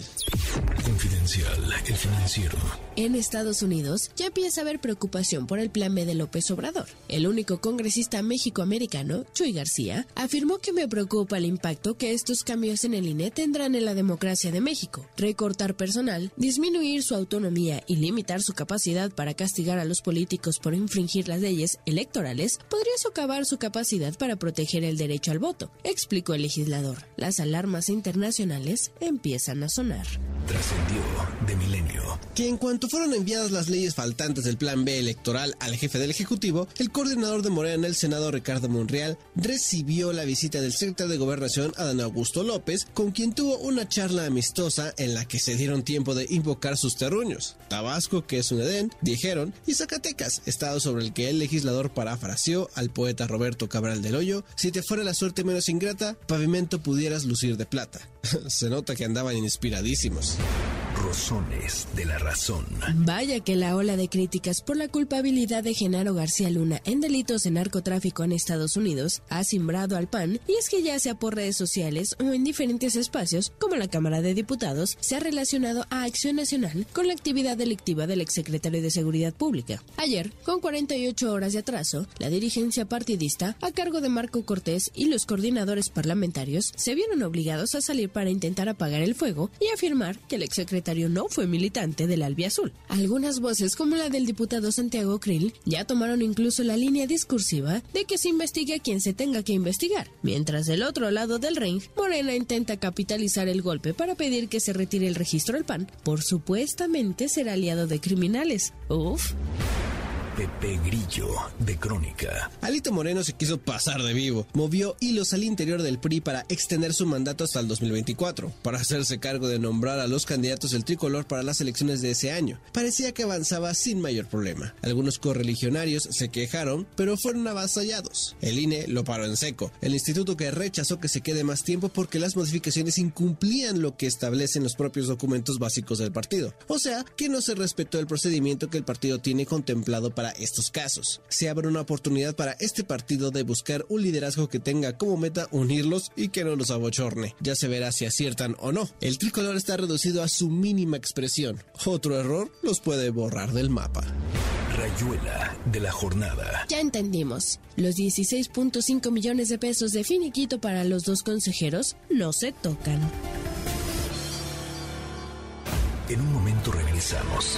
Confidencial, el financiero. En Estados Unidos ya empieza a haber preocupación por el plan B de López Obrador. El único congresista mexicoamericano, Chuy García, afirmó que me preocupa el impacto que estos cambios en el INE tendrán convendrán en la democracia de México. Recortar personal, disminuir su autonomía y limitar su capacidad para castigar a los políticos por infringir las leyes electorales podría socavar su capacidad para proteger el derecho al voto, explicó el legislador. Las alarmas internacionales empiezan a sonar. Trascendió de milenio. Que en cuanto fueron enviadas las leyes faltantes del Plan B electoral al jefe del Ejecutivo, el coordinador de Morena en el Senado, Ricardo Monreal, recibió la visita del secretario de Gobernación, Adán Augusto López, con quien tuvo una charla amistosa en la que se dieron tiempo de invocar sus terruños. Tabasco, que es un Edén, dijeron, y Zacatecas, estado sobre el que el legislador parafraseó al poeta Roberto Cabral del Hoyo, si te fuera la suerte menos ingrata, pavimento pudieras lucir de plata. (laughs) se nota que andaban inspiradísimos. Rosones de la razón. Vaya que la ola de críticas por la culpabilidad de Genaro García Luna en delitos de narcotráfico en Estados Unidos ha simbrado al PAN y es que ya sea por redes sociales o en diferentes espacios como la Cámara de Diputados se ha relacionado a Acción Nacional con la actividad delictiva del exsecretario de Seguridad Pública. Ayer, con 48 horas de atraso, la dirigencia partidista a cargo de Marco Cortés y los coordinadores parlamentarios se vieron obligados a salir para intentar apagar el fuego y afirmar que el exsecretario no fue militante del Albiazul. Algunas voces, como la del diputado Santiago Krill, ya tomaron incluso la línea discursiva de que se investigue a quien se tenga que investigar, mientras del otro lado del ring, Morena intenta capitalizar el golpe para pedir que se retire el registro del PAN por supuestamente ser aliado de criminales. Uf. Pepe Grillo, de Crónica. Alito Moreno se quiso pasar de vivo. Movió hilos al interior del PRI para extender su mandato hasta el 2024, para hacerse cargo de nombrar a los candidatos del tricolor para las elecciones de ese año. Parecía que avanzaba sin mayor problema. Algunos correligionarios se quejaron, pero fueron avasallados. El INE lo paró en seco. El instituto que rechazó que se quede más tiempo porque las modificaciones incumplían lo que establecen los propios documentos básicos del partido. O sea, que no se respetó el procedimiento que el partido tiene contemplado para estos casos. Se abre una oportunidad para este partido de buscar un liderazgo que tenga como meta unirlos y que no los abochorne. Ya se verá si aciertan o no. El tricolor está reducido a su mínima expresión. Otro error los puede borrar del mapa. Rayuela de la jornada. Ya entendimos. Los 16.5 millones de pesos de finiquito para los dos consejeros no se tocan. En un momento regresamos.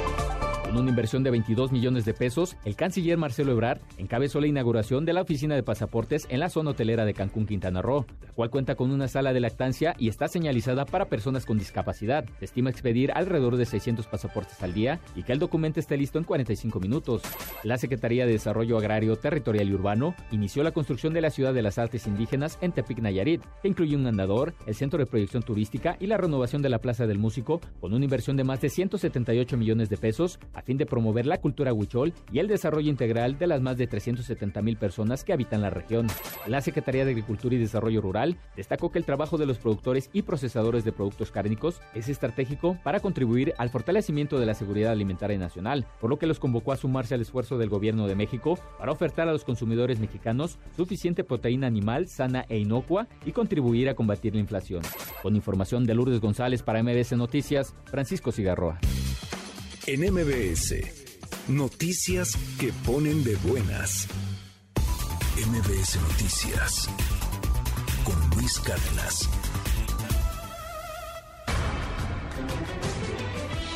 Con una inversión de 22 millones de pesos, el canciller Marcelo Ebrard encabezó la inauguración de la oficina de pasaportes en la zona hotelera de Cancún, Quintana Roo, la cual cuenta con una sala de lactancia y está señalizada para personas con discapacidad. Se estima expedir alrededor de 600 pasaportes al día y que el documento esté listo en 45 minutos. La Secretaría de Desarrollo Agrario, Territorial y Urbano inició la construcción de la Ciudad de las Artes Indígenas en Tepic, Nayarit, que incluye un andador, el centro de proyección turística y la renovación de la Plaza del Músico, con una inversión de más de 178 millones de pesos a fin de promover la cultura huichol y el desarrollo integral de las más de 370 mil personas que habitan la región. La Secretaría de Agricultura y Desarrollo Rural destacó que el trabajo de los productores y procesadores de productos cárnicos es estratégico para contribuir al fortalecimiento de la seguridad alimentaria nacional, por lo que los convocó a sumarse al esfuerzo del gobierno de México para ofertar a los consumidores mexicanos suficiente proteína animal sana e inocua y contribuir a combatir la inflación. Con información de Lourdes González para MBS Noticias, Francisco Cigarroa. En MBS, noticias que ponen de buenas. MBS Noticias con Luis Cárdenas.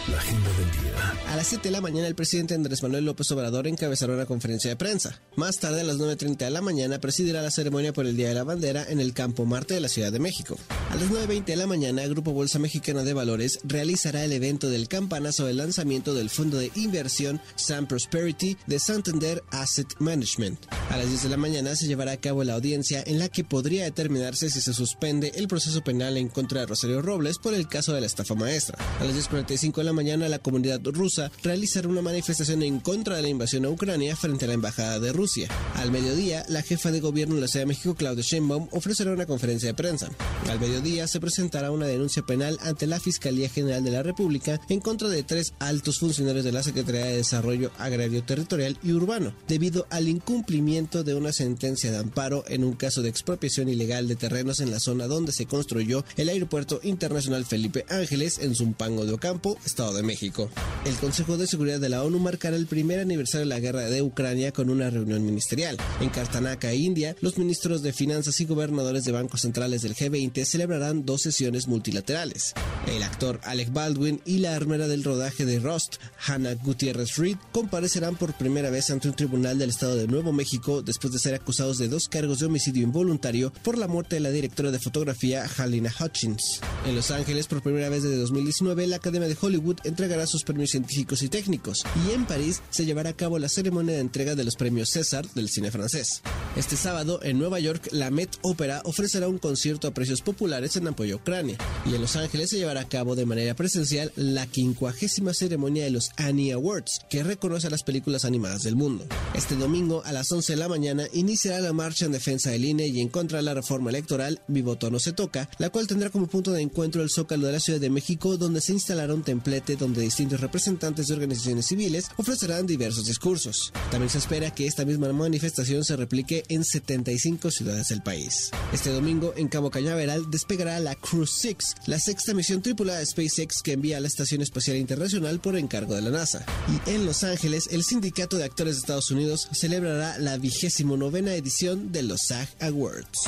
La agenda del día. A las 7 de la mañana, el presidente Andrés Manuel López Obrador encabezará una conferencia de prensa. Más tarde, a las 9.30 de la mañana, presidirá la ceremonia por el Día de la Bandera en el Campo Marte de la Ciudad de México. A las 9.20 de la mañana, Grupo Bolsa Mexicana de Valores realizará el evento del campanazo del lanzamiento del fondo de inversión Sun Prosperity de Santander Asset Management. A las 10 de la mañana se llevará a cabo la audiencia en la que podría determinarse si se suspende el proceso penal en contra de Rosario Robles por el caso de la estafa maestra. A las 10.45 de la mañana, la comunidad rusa realizará una manifestación en contra de la invasión a Ucrania frente a la embajada de Rusia. Al mediodía, la jefa de gobierno de la Ciudad de México, Claudia Sheinbaum, ofrecerá una conferencia de prensa. Al mediodía se presentará una denuncia penal ante la Fiscalía General de la República en contra de tres altos funcionarios de la Secretaría de Desarrollo Agrario Territorial y Urbano, debido al incumplimiento de una sentencia de amparo en un caso de expropiación ilegal de terrenos en la zona donde se construyó el Aeropuerto Internacional Felipe Ángeles en Zumpango de Ocampo, Estado de México. El Consejo de Seguridad de la ONU marcará el primer aniversario de la guerra de Ucrania con una reunión ministerial. En Kartanaka, India, los ministros de Finanzas y gobernadores de bancos centrales del G20 celebrarán dos sesiones multilaterales. El actor Alec Baldwin y la armera del rodaje de Rust, Hannah Gutierrez Reed, comparecerán por primera vez ante un tribunal del Estado de Nuevo México después de ser acusados de dos cargos de homicidio involuntario por la muerte de la directora de fotografía Halina Hutchins. En Los Ángeles, por primera vez desde 2019, la Academia de Hollywood entregará sus premios científicos y técnicos, y en París se llevará a cabo la ceremonia de entrega de los premios César del cine francés. Este sábado, en Nueva York, la Met Opera ofrecerá un concierto a precios populares en apoyo a Ucrania, y en Los Ángeles se llevará a cabo de manera presencial la quincuagésima ceremonia de los Annie Awards, que reconoce a las películas animadas del mundo. Este domingo, a las 11 de la mañana, iniciará la marcha en defensa del INE y en contra de la reforma electoral Mi voto no se toca, la cual tendrá como punto de encuentro el Zócalo de la Ciudad de México, donde se instalará un templete donde distintos representantes de organizaciones civiles ofrecerán diversos discursos. También se espera que esta misma manifestación se replique en 75 ciudades del país. Este domingo, en Cabo Cañaveral, despegará la Cruise 6, la sexta misión tripulada de SpaceX que envía a la Estación Espacial Internacional por encargo de la NASA. Y en Los Ángeles, el Sindicato de Actores de Estados Unidos celebrará la vigésimo novena edición de los SAG Awards.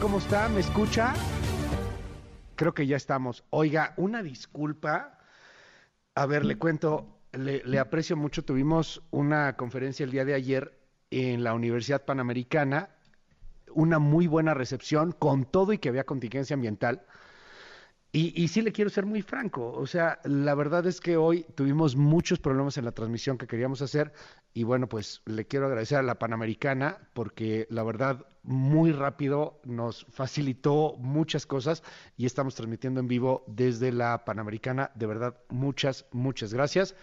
¿Cómo está? ¿Me escucha? Creo que ya estamos. Oiga, una disculpa. A ver, le cuento, le, le, aprecio mucho. Tuvimos una conferencia el día de ayer en la Universidad Panamericana, una muy buena recepción, con todo y que había contingencia ambiental. Y, y, sí le quiero ser muy franco, o sea, la verdad es que hoy tuvimos muchos problemas en la transmisión que queríamos hacer y bueno, pues le quiero agradecer a la Panamericana porque la verdad muy rápido nos facilitó muchas cosas y estamos transmitiendo en vivo desde la Panamericana, de verdad muchas, muchas gracias.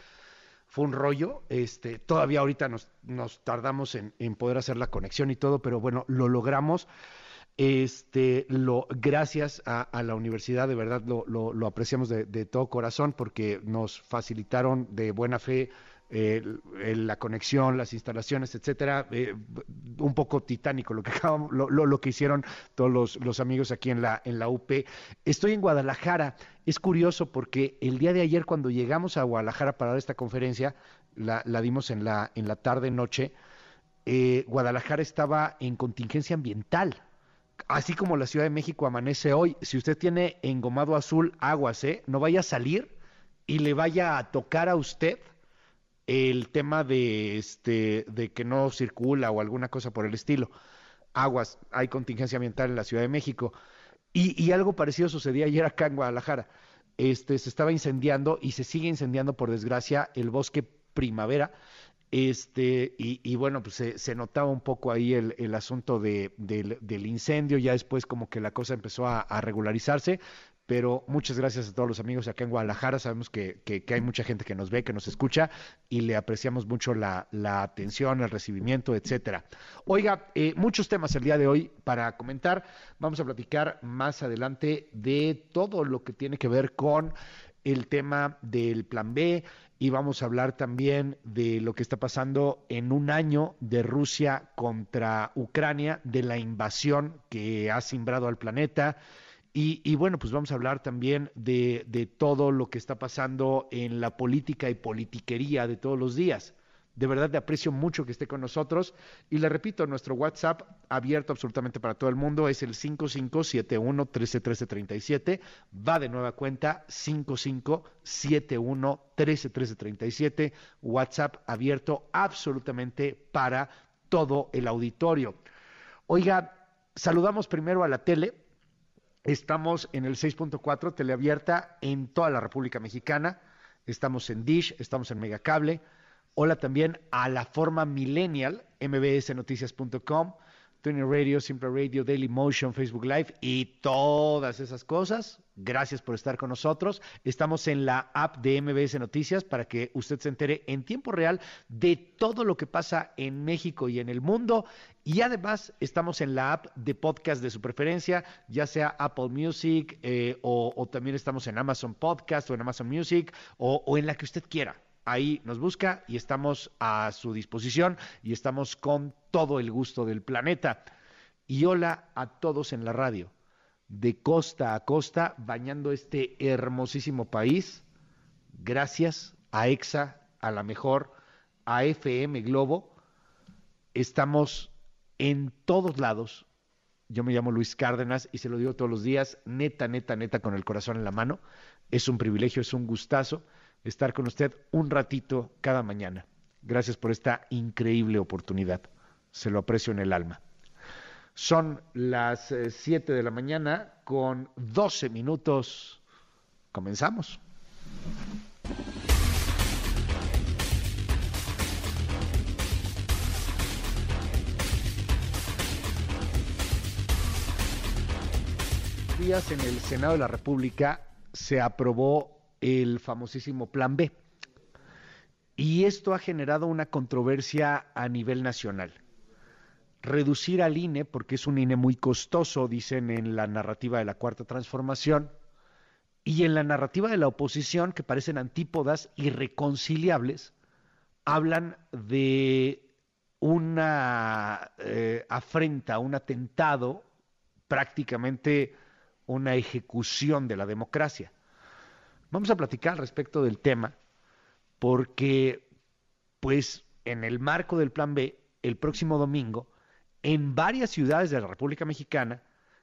Fue un rollo, este, todavía ahorita nos, nos tardamos en, en poder hacer la conexión y todo, pero bueno, lo logramos. Este, lo, gracias a, la universidad, de verdad lo, lo, apreciamos de, todo corazón porque nos facilitaron de buena fe la conexión, las instalaciones, etcétera, un poco titánico lo que (laughs) lo, lo, que hicieron todos los, amigos aquí en la, UP. Estoy en Guadalajara. Es curioso porque el día de ayer cuando llegamos a Guadalajara para dar esta conferencia, la, dimos en la, en la tarde noche, eh, Guadalajara estaba en contingencia ambiental. Así como la Ciudad de México amanece hoy, si usted tiene engomado azul aguas, ¿eh? no vaya a salir y le vaya a tocar a usted el tema de este de que no circula o alguna cosa por el estilo. Aguas, hay contingencia ambiental en la Ciudad de México. Y, y algo parecido sucedía ayer acá en Guadalajara. Este, se estaba incendiando y se sigue incendiando, por desgracia, el bosque primavera este, y, bueno, pues se, notaba un poco ahí el, el asunto de, del, incendio, ya después como que la cosa empezó a, regularizarse, pero muchas gracias a todos los amigos acá en Guadalajara, sabemos que, que, hay mucha gente que nos ve, que nos escucha y le apreciamos mucho la, la atención, el recibimiento, etcétera. Oiga, eh, muchos temas el día de hoy para comentar, vamos a platicar más adelante de todo lo que tiene que ver con el tema del plan B, y vamos a hablar también de lo que está pasando en un año de Rusia contra Ucrania, de la invasión que ha simbrado al planeta. Y, bueno, pues vamos a hablar también de, de todo lo que está pasando en la política y politiquería de todos los días. De verdad le aprecio mucho que esté con nosotros. Y le repito, nuestro WhatsApp abierto absolutamente para todo el mundo es el 5571-131337. Va de nueva cuenta 5571-131337. WhatsApp abierto absolutamente para todo el auditorio. Oiga, saludamos primero a la tele. Estamos en el 6.4, teleabierta en toda la República Mexicana. Estamos en Dish, estamos en Megacable Hola también a la forma millennial, mbsnoticias.com, Twitter Radio, Simple Radio, Daily Motion, Facebook Live y todas esas cosas. Gracias por estar con nosotros. Estamos en la app de MBS Noticias para que usted se entere en tiempo real de todo lo que pasa en México y en el mundo. Y además estamos en la app de podcast de su preferencia, ya sea Apple Music eh, o, también estamos en Amazon Podcast o en Amazon Music o en la que usted quiera ahí nos busca y estamos a su disposición y estamos con todo el gusto del planeta. Y hola a todos en la radio, de costa a costa, bañando este hermosísimo país. Gracias a EXA, a la mejor, a FM Globo. Estamos en todos lados. Yo me llamo Luis Cárdenas y se lo digo todos los días, neta, neta, neta, con el corazón en la mano. Es un privilegio, es un gustazo estar con usted un ratito cada mañana. Gracias por esta increíble oportunidad. Se lo aprecio en el alma. Son las 7 eh, de la mañana con 12 minutos. Comenzamos. Días en el Senado de la República se aprobó el famosísimo Plan B. Y esto ha generado una controversia a nivel nacional. Reducir al INE, porque es un INE muy costoso, dicen en la narrativa de la Cuarta Transformación, y en la narrativa de la oposición, que parecen antípodas irreconciliables, hablan de una eh, afrenta, un atentado, prácticamente una ejecución de la democracia. Vamos a platicar respecto del tema porque, pues, en el marco del Plan B, el próximo domingo, en varias ciudades de la República Mexicana,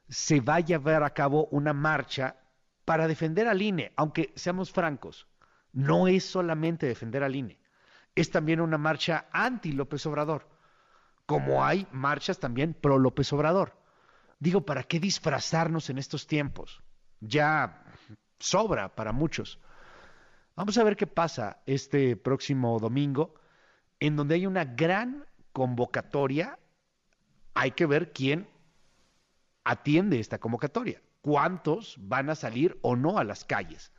se va a llevar a cabo una marcha para defender al INE, aunque seamos francos, no es solamente defender al INE, es también una marcha anti López Obrador, como hay marchas también pro López Obrador. Digo, ¿para qué disfrazarnos en estos tiempos? Ya sobra para muchos. Vamos a ver qué pasa este próximo domingo, en donde hay una gran convocatoria. Hay que ver quién atiende esta convocatoria, cuántos van a salir o no a las calles.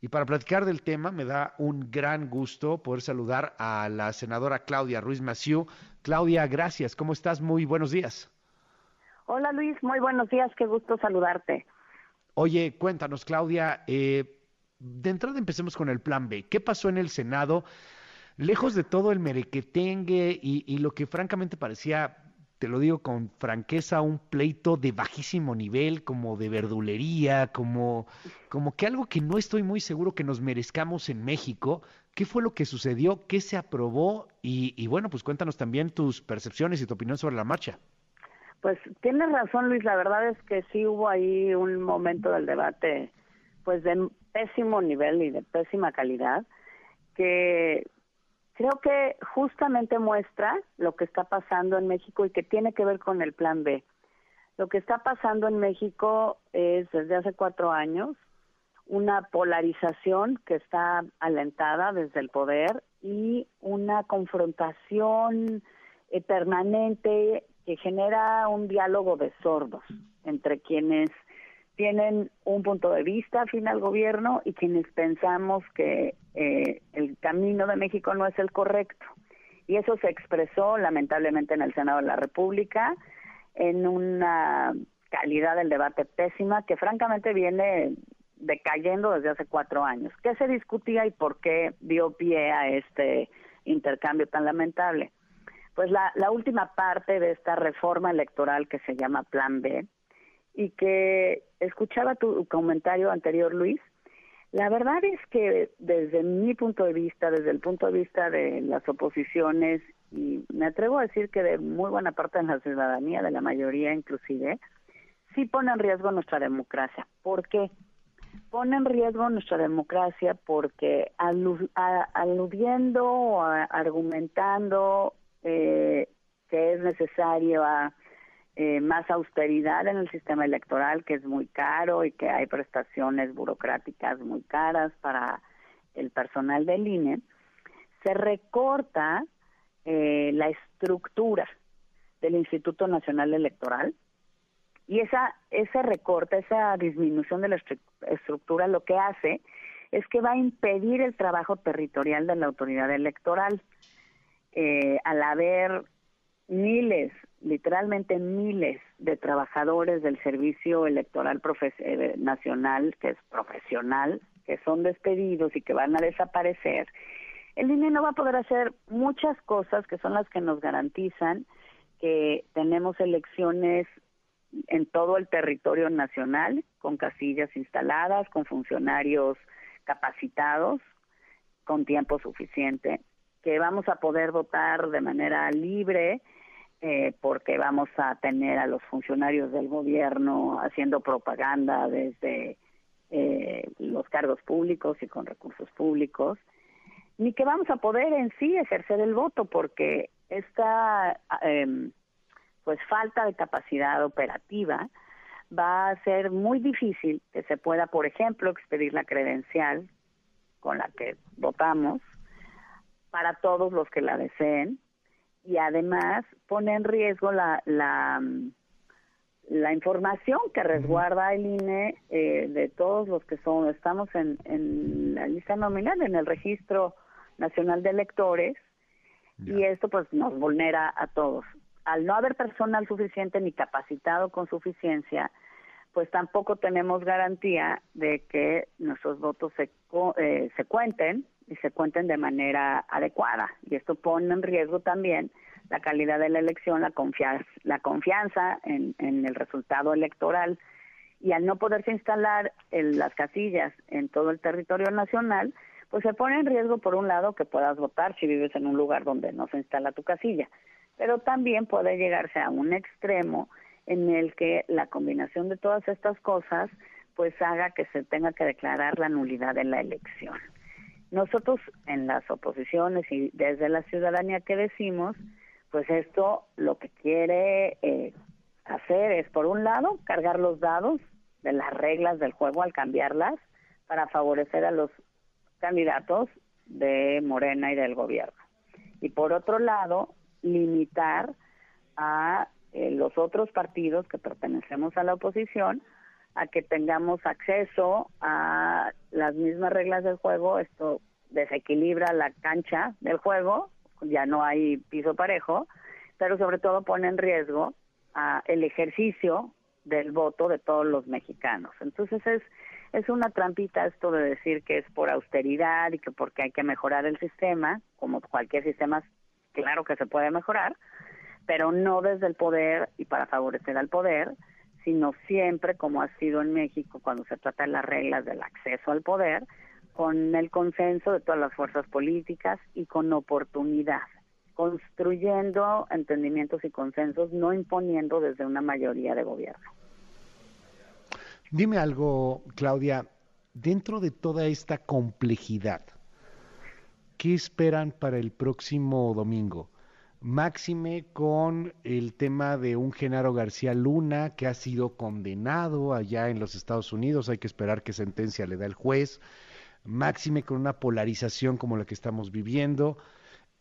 Y para platicar del tema, me da un gran gusto poder saludar a la senadora Claudia Ruiz Maciú. Claudia, gracias. ¿Cómo estás? Muy buenos días. Hola Luis, muy buenos días. Qué gusto saludarte. Oye, cuéntanos, Claudia, eh, de entrada empecemos con el plan B. ¿Qué pasó en el Senado? lejos de todo el merequetengue y, y lo que francamente parecía te lo digo con franqueza, un pleito de bajísimo nivel, como de verdulería, como, como que algo que no estoy muy seguro que nos merezcamos en México. ¿Qué fue lo que sucedió? ¿Qué se aprobó? Y, y bueno, pues cuéntanos también tus percepciones y tu opinión sobre la marcha. Pues tienes razón, Luis. La verdad es que sí hubo ahí un momento del debate, pues de pésimo nivel y de pésima calidad, que creo que justamente muestra lo que está pasando en México y que tiene que ver con el plan B. Lo que está pasando en México es desde hace cuatro años una polarización que está alentada desde el poder y una confrontación eh, permanente que genera un diálogo de sordos entre quienes tienen un punto de vista afín al gobierno y quienes pensamos que eh, el camino de México no es el correcto. Y eso se expresó lamentablemente en el Senado de la República en una calidad del debate pésima que francamente viene decayendo desde hace cuatro años. ¿Qué se discutía y por qué dio pie a este intercambio tan lamentable? Pues la, la última parte de esta reforma electoral que se llama Plan B, y que escuchaba tu comentario anterior, Luis. La verdad es que desde mi punto de vista, desde el punto de vista de las oposiciones, y me atrevo a decir que de muy buena parte de la ciudadanía, de la mayoría inclusive, sí pone en riesgo nuestra democracia. ¿Por qué? Pone en riesgo nuestra democracia porque aludiendo o argumentando eh, que es necesario a eh, más austeridad en el sistema electoral, que es muy caro y que hay prestaciones burocráticas muy caras para el personal del INE, se recorta eh, la estructura del Instituto Nacional Electoral y esa ese recorte, esa disminución de la estructura lo que hace es que va a impedir el trabajo territorial de la autoridad electoral. Eh, al haber miles literalmente miles de trabajadores del Servicio Electoral eh, Nacional, que es profesional, que son despedidos y que van a desaparecer, el INE no va a poder hacer muchas cosas que son las que nos garantizan que tenemos elecciones en todo el territorio nacional, con casillas instaladas, con funcionarios capacitados, con tiempo suficiente, que vamos a poder votar de manera libre, eh, porque vamos a tener a los funcionarios del gobierno haciendo propaganda desde eh, los cargos públicos y con recursos públicos, ni que vamos a poder en sí ejercer el voto, porque esta em, pues falta de capacidad operativa va a ser muy difícil que se pueda, por ejemplo, expedir la credencial con la que votamos para todos los que la deseen y además pone en riesgo la, la, la información que resguarda el INE eh, de todos los que son, estamos en, en la lista nominal, en el registro nacional de electores, y esto pues nos vulnera a todos. Al no haber personal suficiente ni capacitado con suficiencia, pues tampoco tenemos garantía de que nuestros votos se, eh, se cuenten y se cuenten de manera adecuada. Y esto pone en riesgo también la calidad de la elección, la confianza, la confianza en, el resultado electoral. Y al no poderse instalar las casillas en todo el territorio nacional, pues se pone en riesgo, por un lado, que puedas votar si vives en un lugar donde no se instala tu casilla, pero también puede llegarse a un extremo en el que la combinación de todas estas cosas pues haga que se tenga que declarar la nulidad de la elección. Nosotros en las oposiciones y desde la ciudadanía que decimos, pues esto lo que quiere eh, hacer es, por un lado, cargar los dados de las reglas del juego al cambiarlas para favorecer a los candidatos de Morena y del gobierno. Y por otro lado, limitar a eh, los otros partidos que pertenecemos a la oposición a que tengamos acceso a las mismas reglas del juego. Esto desequilibra la cancha del juego, ya no hay piso parejo, pero sobre todo pone en riesgo a el ejercicio del voto de todos los mexicanos. Entonces es es una trampita esto de decir que es por austeridad y que porque hay que mejorar el sistema, como cualquier sistema, claro que se puede mejorar, pero no desde el poder y para favorecer al poder, sino siempre como ha sido en México cuando se trata de las reglas del acceso al poder, con el consenso de todas las fuerzas políticas y con oportunidad, construyendo entendimientos y consensos, no imponiendo desde una mayoría de gobierno. Dime algo, Claudia, dentro de toda esta complejidad, ¿qué esperan para el próximo domingo? Máxime con el tema de un Genaro García Luna que ha sido condenado allá en los Estados Unidos, hay que esperar qué sentencia le da el juez. Máxime con una polarización como la que estamos viviendo.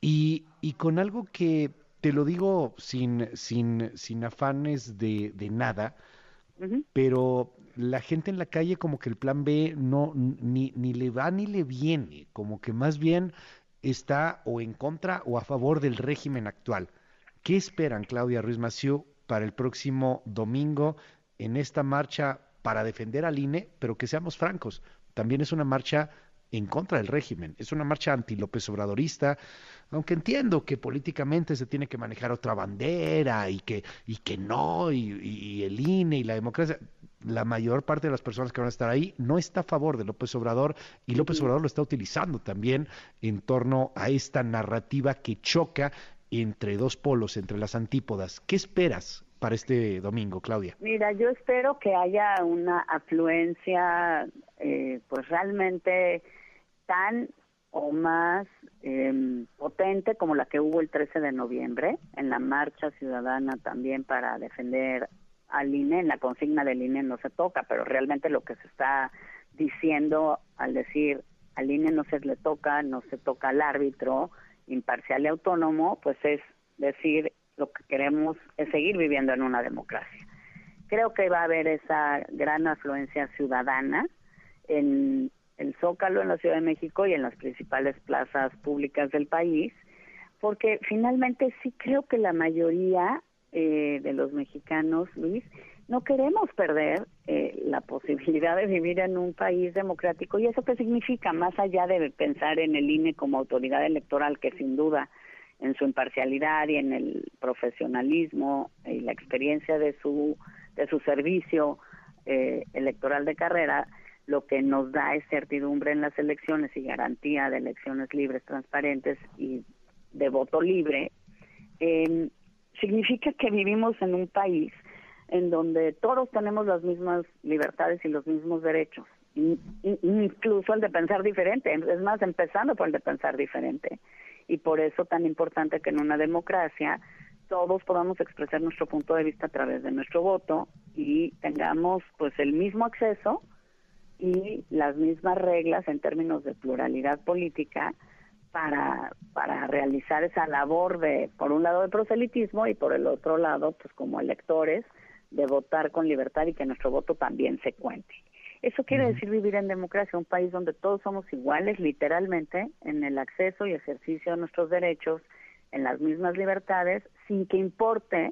Y, y con algo que te lo digo sin, sin, sin afanes de, de nada, pero la gente en la calle como que el plan B no ni, ni le va ni le viene, como que más bien está o en contra o a favor del régimen actual. ¿Qué esperan, Claudia Ruiz Massieu, para el próximo domingo en esta marcha para defender al INE? Pero que seamos francos, también es una marcha en contra del régimen, es una marcha anti-López Obradorista, aunque entiendo que políticamente se tiene que manejar otra bandera y que, y que no, y, y el INE y la democracia, la mayor parte de las personas que van a estar ahí no está a favor de López Obrador y López Obrador lo está utilizando también en torno a esta narrativa que choca entre dos polos, entre las antípodas. ¿Qué esperas para este domingo, Claudia? Mira, yo espero que haya una afluencia, eh, pues realmente tan o más eh, potente como la que hubo el 13 de noviembre en la marcha ciudadana también para defender al INE, en la consigna del INE no se toca, pero realmente lo que se está diciendo al decir al INE no se le toca, no se toca al árbitro imparcial y autónomo, pues es decir lo que queremos es seguir viviendo en una democracia. Creo que va a haber esa gran afluencia ciudadana en el Zócalo en la Ciudad de México y en las principales plazas públicas del país, porque finalmente sí creo que la mayoría eh, de los mexicanos, Luis, no queremos perder eh, la (laughs) posibilidad de vivir en un país democrático. ¿Y eso qué significa? Más allá de pensar en el INE como autoridad electoral, que sin duda en su imparcialidad y en el profesionalismo y la experiencia de su, de su servicio eh, electoral de carrera, lo que nos da es certidumbre en las elecciones y garantía de elecciones libres, transparentes y de voto libre, eh, significa que vivimos en un país en donde todos tenemos las mismas libertades y los mismos derechos, incluso el de pensar diferente, es más, empezando por el de pensar diferente. Y por eso tan importante que en una democracia todos podamos expresar nuestro punto de vista a través de nuestro voto y tengamos pues el mismo acceso y las mismas reglas en términos de pluralidad política para, para realizar esa labor de, por un lado, de proselitismo y por el otro lado, pues como electores, de votar con libertad y que nuestro voto también se cuente. Eso quiere decir vivir en democracia, un país donde todos somos iguales, literalmente, en el acceso y ejercicio de nuestros derechos, en las mismas libertades, sin que importe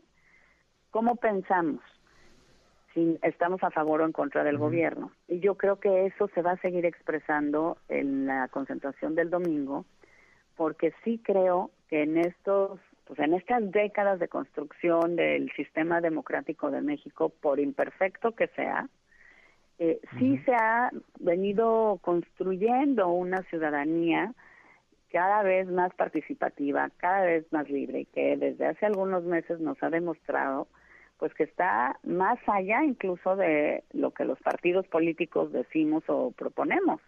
cómo pensamos, si estamos a favor o en contra del gobierno. Y yo creo que eso se va a seguir expresando en la concentración del domingo, porque sí creo que en estos pues en estas décadas de construcción del sistema democrático de México, por imperfecto que sea, eh, sí se ha venido construyendo una ciudadanía cada vez más participativa, cada vez más libre y que desde hace algunos meses nos ha demostrado pues que está más allá incluso de lo que los partidos políticos decimos o proponemos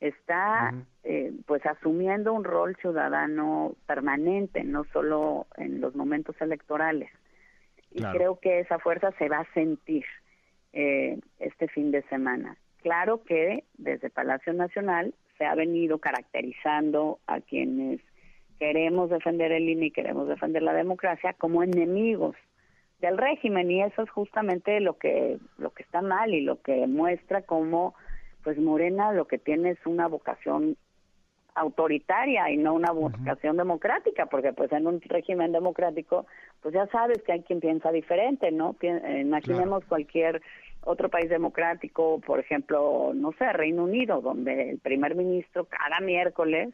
está eh, pues asumiendo un rol ciudadano permanente, no solo en los momentos electorales. Y creo que esa fuerza se va a sentir eh, este fin de semana. Claro que desde Palacio Nacional se ha venido caracterizando a quienes queremos defender el INE y queremos defender la democracia como enemigos del régimen y eso es justamente lo que lo que está mal y lo que muestra cómo pues Morena lo que tiene es una vocación autoritaria y no una vocación democrática, porque pues en un régimen democrático, pues ya sabes que hay quien piensa diferente, ¿no? imaginemos cualquier otro país democrático, por ejemplo, no sé, Reino Unido, donde el primer ministro cada miércoles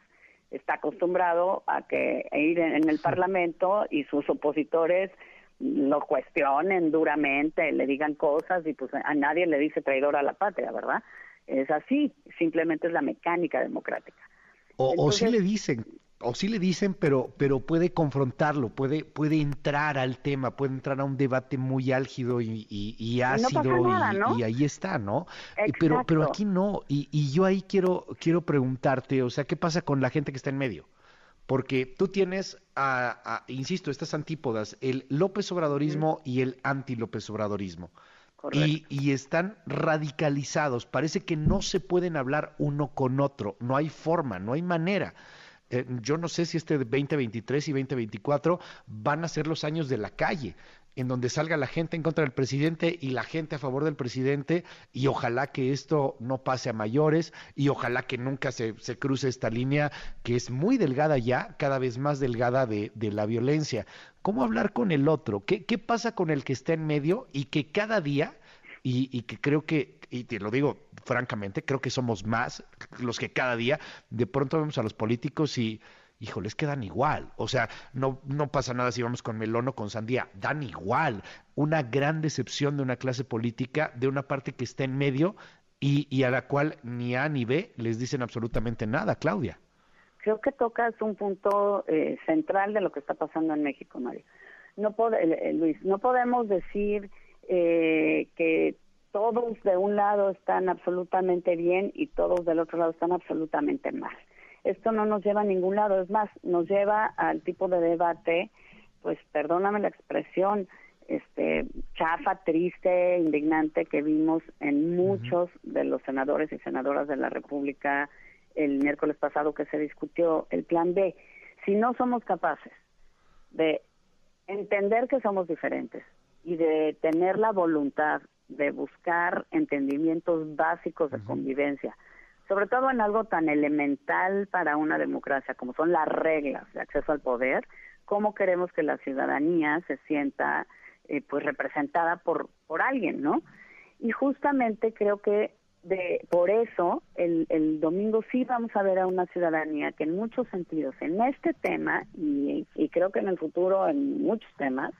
está acostumbrado a que ir en el Parlamento y sus opositores lo cuestionen duramente, le digan cosas y pues a nadie le dice traidor a la patria, ¿verdad? Es así, simplemente es la mecánica democrática. O, o sí le dicen, o sí le dicen, pero, pero puede confrontarlo, puede, puede entrar al tema, puede entrar a un debate muy álgido y, y, ácido y, ahí está, ¿no? Pero, pero aquí no, y, y yo ahí quiero, quiero preguntarte, o sea, ¿qué pasa con la gente que está en medio? Porque tú tienes, a, insisto, estas antípodas, el López Obradorismo y el anti-López Obradorismo. Y, y, están radicalizados. Parece que no se pueden hablar uno con otro. No hay forma, no hay manera. Eh, yo no sé si este 2023 y 2024 van a ser los años de la calle, en donde salga la gente en contra del presidente y la gente a favor del presidente, y ojalá que esto no pase a mayores, y ojalá que nunca se, se cruce esta línea que es muy delgada ya, cada vez más delgada de, de la violencia. ¿Cómo hablar con el otro? ¿Qué, ¿Qué pasa con el que está en medio y que cada día, y, y que creo que y te lo digo francamente, creo que somos más los que cada día de pronto vemos a los políticos y, híjoles, que dan igual. O sea, no, no pasa nada si vamos con melón o con sandía, dan igual. Una gran decepción de una clase política, de una parte que está en medio y, a la cual ni A ni B les dicen absolutamente nada, Claudia. Creo que tocas un punto eh, central de lo que está pasando en México, Mario. No eh, Luis, no podemos decir eh, que todos de un lado están absolutamente bien y todos del otro lado están absolutamente mal. Esto no nos lleva a ningún lado, es más, nos lleva al tipo de debate, pues perdóname la expresión, este chafa, triste, indignante que vimos en muchos de los senadores y senadoras de la República el miércoles pasado que se discutió el plan B. Si no somos capaces de entender que somos diferentes y de tener la voluntad de buscar entendimientos básicos de convivencia, sobre todo en algo tan elemental para una democracia como son las reglas de acceso al poder, cómo queremos que la ciudadanía se sienta eh, pues representada por por alguien, ¿no? Y justamente creo que de por eso el, domingo sí vamos a ver a una ciudadanía que en muchos sentidos en este tema y, y creo que en el futuro en muchos temas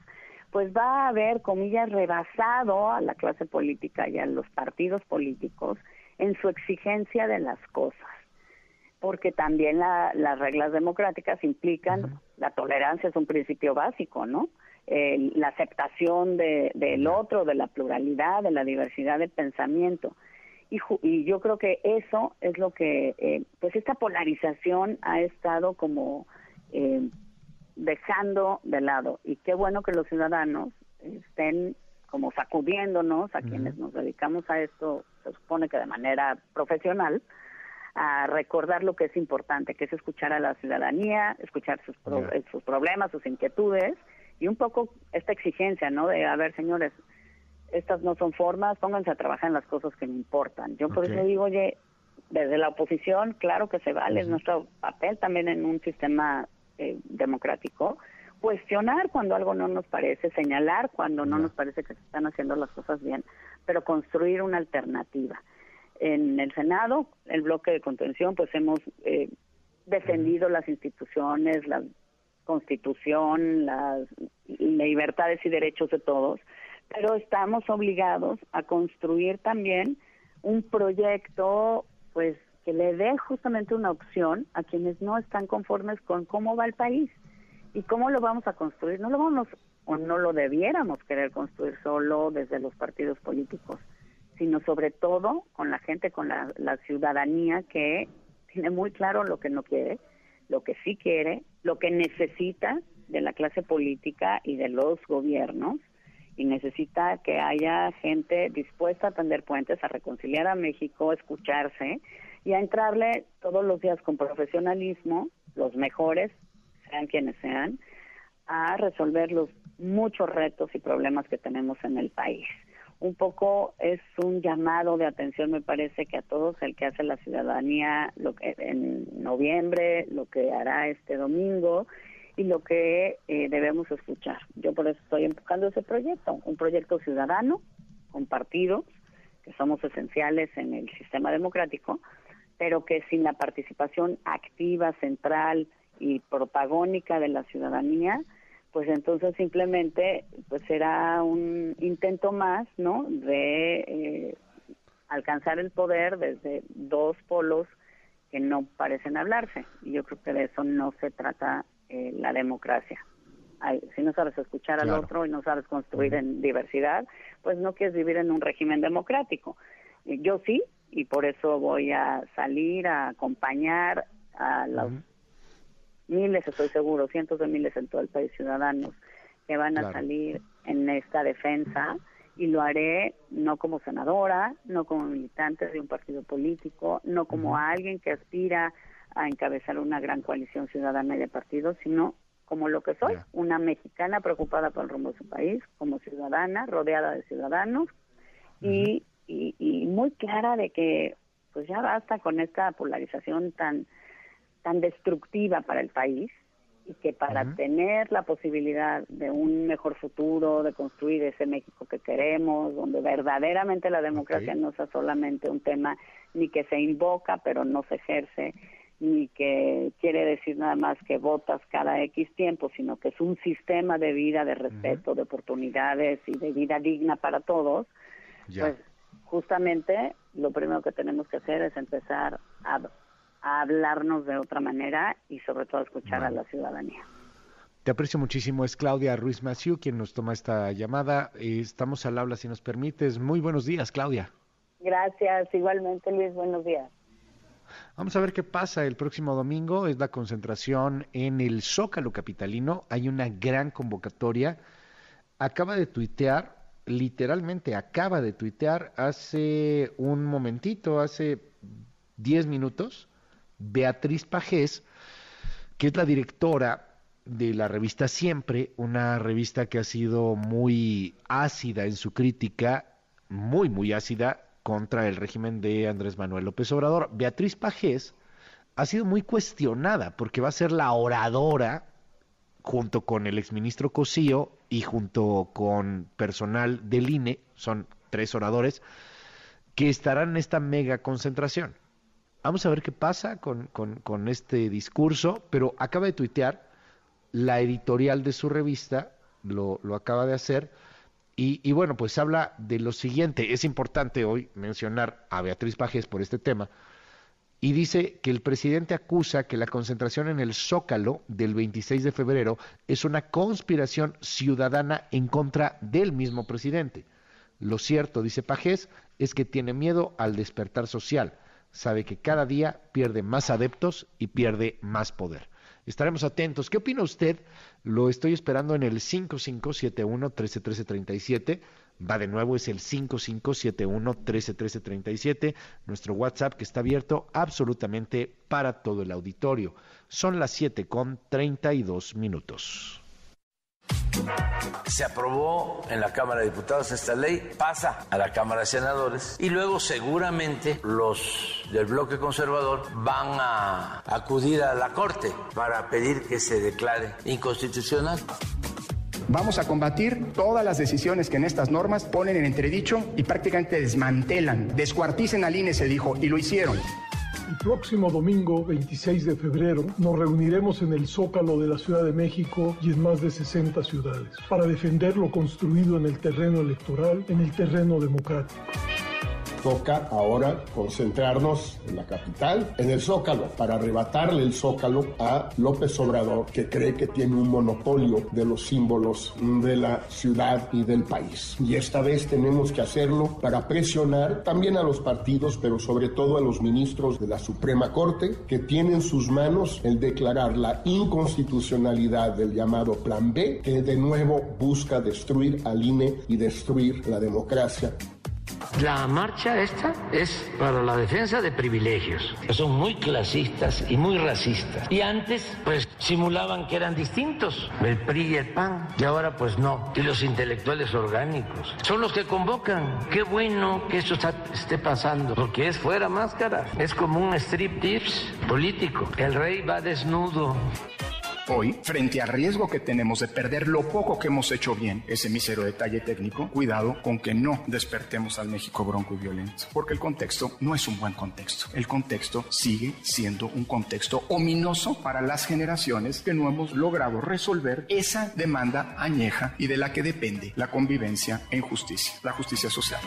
pues va a haber, comillas, rebasado a la clase política y a los partidos políticos en su exigencia de las cosas. Porque también las reglas democráticas implican, la tolerancia es un principio básico, ¿no? la aceptación de, del otro, de la pluralidad, de la diversidad de pensamiento. Y, y yo creo que eso es lo que, eh, pues esta polarización ha estado como eh, dejando de lado. Y qué bueno que los ciudadanos estén como sacudiéndonos a quienes nos dedicamos a esto, se supone que de manera profesional, a recordar lo que es importante, que es escuchar a la ciudadanía, escuchar sus, sus problemas, sus inquietudes y un poco esta exigencia, ¿no? De, a ver, señores, estas no son formas, pónganse a trabajar en las cosas que me importan. Yo por eso digo, oye, desde la oposición, claro que se vale, es nuestro papel también en un sistema eh, democrático, cuestionar cuando algo no nos parece, señalar cuando no nos parece que se están haciendo las cosas bien, pero construir una alternativa. En el Senado, el bloque de contención, pues hemos eh, defendido las instituciones, la constitución, las libertades y derechos de todos, pero estamos obligados a construir también un proyecto pues que le dé justamente una opción a quienes no están conformes con cómo va el país y cómo lo vamos a construir. No lo vamos o no lo debiéramos querer construir solo desde los partidos políticos, sino sobre todo con la gente, con la, ciudadanía que tiene muy claro lo que no quiere, lo que sí quiere, lo que necesita de la clase política y de los gobiernos y necesita que haya gente dispuesta a tender puentes, a reconciliar a México, escucharse y a entrarle todos los días con profesionalismo, los mejores, sean quienes sean, a resolver los muchos retos y problemas que tenemos en el país. Un poco es un llamado de atención, me parece que a todos el que hace la ciudadanía lo que en noviembre, lo que hará este domingo y lo que eh, debemos escuchar. Yo por eso estoy empujando ese proyecto, un proyecto ciudadano, con partidos, que somos esenciales en el sistema democrático, pero que sin la participación activa, central y protagónica de la ciudadanía, pues entonces simplemente pues será un intento más, ¿no? De eh, alcanzar el poder desde dos polos que no parecen hablarse. Y yo creo que de eso no se trata eh, la democracia. si no sabes escuchar al otro y no sabes construir en diversidad, pues no quieres vivir en un régimen democrático. Yo sí, y por eso voy a salir a acompañar a los miles, estoy seguro, cientos de miles en todo el país ciudadanos que van a salir en esta defensa y lo haré no como senadora, no como militante de un partido político, no como alguien que aspira a encabezar una gran coalición ciudadana y de partidos, sino como lo que soy, una mexicana preocupada por el rumbo de su país, como ciudadana, rodeada de ciudadanos y, y, muy clara de que pues ya basta con esta polarización tan tan destructiva para el país y que para tener la posibilidad de un mejor futuro, de construir ese México que queremos, donde verdaderamente la democracia no sea solamente un tema ni que se invoca pero no se ejerce, ni que quiere decir nada más que votas cada X tiempo, sino que es un sistema de vida, de respeto, de oportunidades y de vida digna para todos, pues justamente lo primero que tenemos que hacer es empezar a, hablarnos de otra manera y sobre todo escuchar a la ciudadanía. Te aprecio muchísimo. Es Claudia Ruiz Maciú quien nos toma esta llamada. Estamos al habla, si nos permites. Muy buenos días, Claudia. Gracias. Igualmente, Luis. Buenos días. Vamos a ver qué pasa el próximo domingo. Es la concentración en el Zócalo Capitalino. Hay una gran convocatoria. Acaba de tuitear, literalmente acaba de tuitear hace un momentito, hace 10 minutos, Beatriz Pajés, que es la directora de la revista Siempre, una revista que ha sido muy ácida en su crítica, muy, muy ácida contra el régimen de Andrés Manuel López Obrador. Beatriz Pajés ha sido muy cuestionada porque va a ser la oradora junto con el exministro Cosío y junto con personal del INE, son tres oradores, que estarán en esta mega concentración. Vamos a ver qué pasa con, con este discurso, pero acaba de tuitear la editorial de su revista, lo, lo acaba de hacer, y, bueno, pues habla de lo siguiente. Es importante hoy mencionar a Beatriz Pajes por este tema. Y dice que el presidente acusa que la concentración en el Zócalo del 26 de febrero es una conspiración ciudadana en contra del mismo presidente. Lo cierto, dice Pajés, es que tiene miedo al despertar social. Sabe que cada día pierde más adeptos y pierde más poder. Estaremos atentos. ¿Qué opina usted? Lo estoy esperando en el 5571-131337. Va de nuevo, es el 5571-131337. Nuestro WhatsApp que está abierto absolutamente para todo el auditorio. Son las 7 con 32 minutos. Se aprobó en la Cámara de Diputados esta ley, pasa a la Cámara de Senadores y luego seguramente los del bloque conservador van a acudir a la Corte para pedir que se declare inconstitucional. Vamos a combatir todas las decisiones que en estas normas ponen en entredicho y prácticamente desmantelan, descuarticen al INE, se dijo, y lo hicieron. El próximo domingo 26 de febrero nos reuniremos en el Zócalo de la Ciudad de México y en más de 60 ciudades para defender lo construido en el terreno electoral, en el terreno democrático toca ahora concentrarnos en la capital, en el Zócalo, para arrebatarle el Zócalo a López Obrador, que cree que tiene un monopolio de los símbolos de la ciudad y del país. Y esta vez tenemos que hacerlo para presionar también a los partidos, pero sobre todo a los ministros de la Suprema Corte, que tienen en sus manos el declarar la inconstitucionalidad del llamado Plan B, que de nuevo busca destruir al INE y destruir la democracia. La marcha esta es para la defensa de privilegios. Son muy clasistas y muy racistas. Y antes, pues, simulaban que eran distintos, el PRI y el PAN. Y ahora, pues no. Y los intelectuales orgánicos son los que convocan. Qué bueno que esto esté pasando, porque es fuera máscara. Es como un strip tips político. El rey va desnudo. Hoy, frente al riesgo que tenemos de perder lo poco que hemos hecho bien, ese mísero detalle técnico, cuidado con que no despertemos al México bronco y violento, porque el contexto no es un buen contexto. El contexto sigue siendo un contexto ominoso para las generaciones que no hemos logrado resolver esa demanda añeja y de la que depende la convivencia en justicia, la justicia social.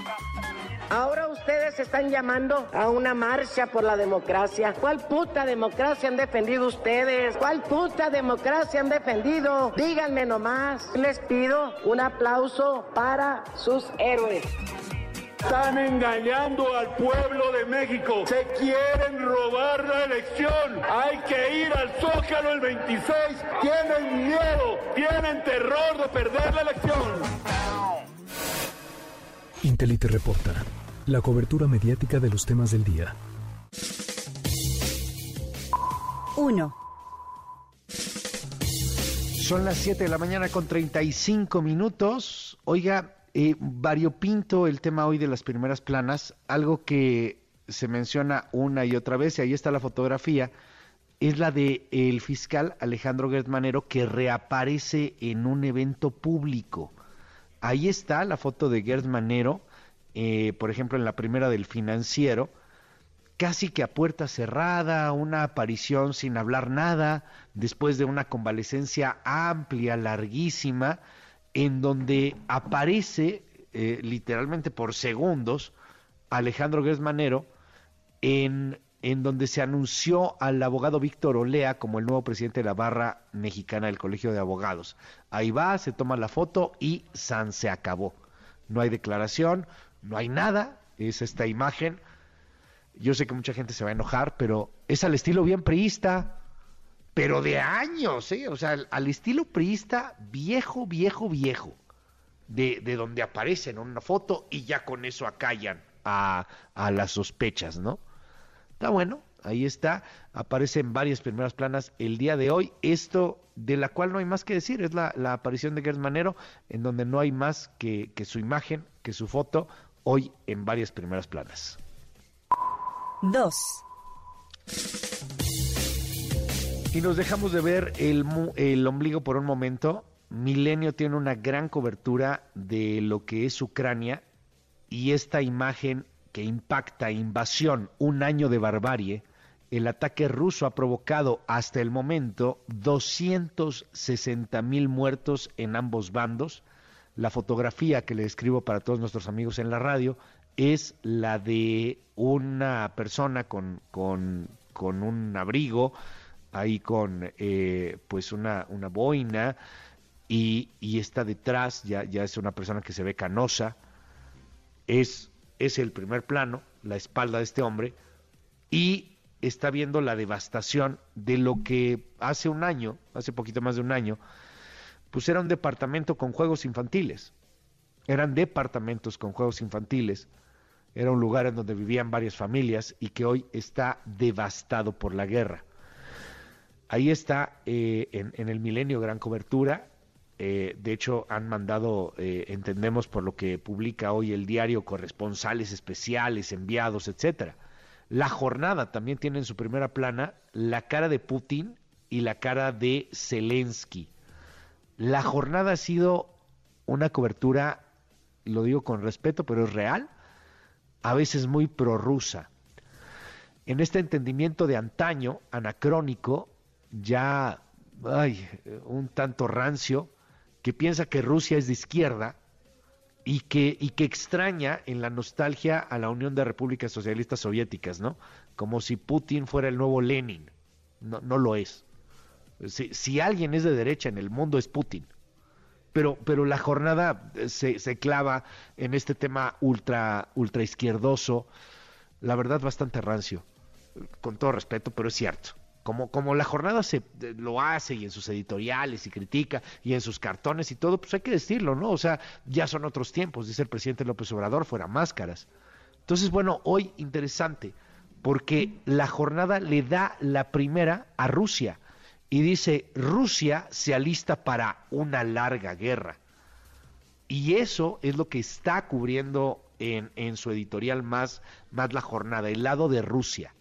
Ahora ustedes están llamando a una marcha por la democracia. ¿Cuál puta democracia han defendido ustedes? ¿Cuál puta democracia han defendido? Díganme nomás. Les pido un aplauso para sus héroes. Están engañando al pueblo de México. Se quieren robar la elección. Hay que ir al Zócalo el 26. Tienen miedo, tienen terror de perder la elección. Intelite reporta la cobertura mediática de los temas del día. 1. Son las 7 de la mañana con 35 minutos. Oiga, eh, variopinto el tema hoy de las primeras planas, algo que se menciona una y otra vez, y ahí está la fotografía, es la de el fiscal Alejandro Gertmanero que reaparece en un evento público. Ahí está la foto de Gertmanero eh, por ejemplo, en la primera del financiero, casi que a puerta cerrada, una aparición sin hablar nada, después de una convalecencia amplia, larguísima, en donde aparece eh, literalmente por segundos Alejandro Gersmanero en, en donde se anunció al abogado Víctor Olea como el nuevo presidente de la barra mexicana del Colegio de Abogados. Ahí va, se toma la foto y San se acabó. No hay declaración, no hay nada, es esta imagen. Yo sé que mucha gente se va a enojar, pero es al estilo bien priista, pero de años, ¿eh? O sea, al estilo priista viejo, viejo, viejo, de, de donde aparecen en una foto y ya con eso acallan a, a las sospechas, ¿no? Está bueno, ahí está, aparece en varias primeras planas el día de hoy. Esto de la cual no hay más que decir, es la, la aparición de Gers Manero, en donde no hay más que, que su imagen, que su foto, hoy en varias primeras planas. 2. Y nos dejamos de ver el, el ombligo por un momento. Milenio tiene una gran cobertura de lo que es Ucrania y esta imagen que impacta invasión, un año de barbarie, el ataque ruso ha provocado hasta el momento 260 mil muertos en ambos bandos, la fotografía que le describo para todos nuestros amigos en la radio es la de una persona con, con, con un abrigo, ahí con eh, pues una, una boina, y, y, está detrás, ya, ya es una persona que se ve canosa, es, es el primer plano, la espalda de este hombre, y está viendo la devastación de lo que hace un año, hace poquito más de un año, pues era un departamento con juegos infantiles. Eran departamentos con juegos infantiles. Era un lugar en donde vivían varias familias y que hoy está devastado por la guerra. Ahí está eh, en, el milenio gran cobertura. Eh, de hecho, han mandado, eh, entendemos por lo que publica hoy el diario, corresponsales especiales, enviados, etcétera. La jornada también tiene en su primera plana la cara de Putin y la cara de Zelensky la jornada ha sido una cobertura, lo digo con respeto, pero es real, a veces muy prorrusa. En este entendimiento de antaño, anacrónico, ya un tanto rancio, que piensa que Rusia es de izquierda y que, y que extraña en la nostalgia a la Unión de Repúblicas Socialistas Soviéticas, ¿no? Como si Putin fuera el nuevo Lenin. No, no lo es. Si, alguien es de derecha en el mundo es Putin. Pero, pero la jornada se, se clava en este tema ultra, ultra izquierdoso, la verdad bastante rancio, con todo respeto, pero es cierto. Como, como la jornada se lo hace y en sus editoriales y critica y en sus cartones y todo, pues hay que decirlo, ¿no? O sea, ya son otros tiempos, dice el presidente López Obrador, fuera máscaras. Entonces, bueno, hoy interesante, porque la jornada le da la primera a Rusia y dice, Rusia se alista para una larga guerra. Y eso es lo que está cubriendo en, en su editorial más, más la jornada, el lado de Rusia.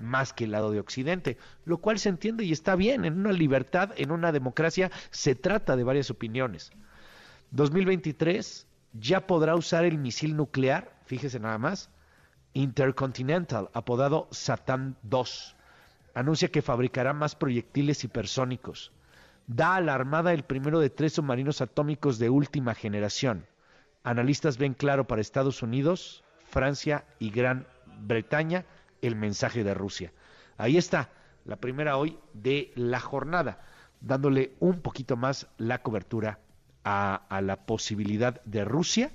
más que el lado de Occidente, lo cual se entiende y está bien. En una libertad, en una democracia, se trata de varias opiniones. 2023 ya podrá usar el misil nuclear, fíjese nada más, Intercontinental, apodado Satan 2. Anuncia que fabricará más proyectiles hipersónicos. Da a la Armada el primero de tres submarinos atómicos de última generación. Analistas ven claro para Estados Unidos, Francia y Gran Bretaña el mensaje de Rusia. Ahí está, la primera hoy de la jornada, dándole un poquito más la cobertura a, la posibilidad de Rusia,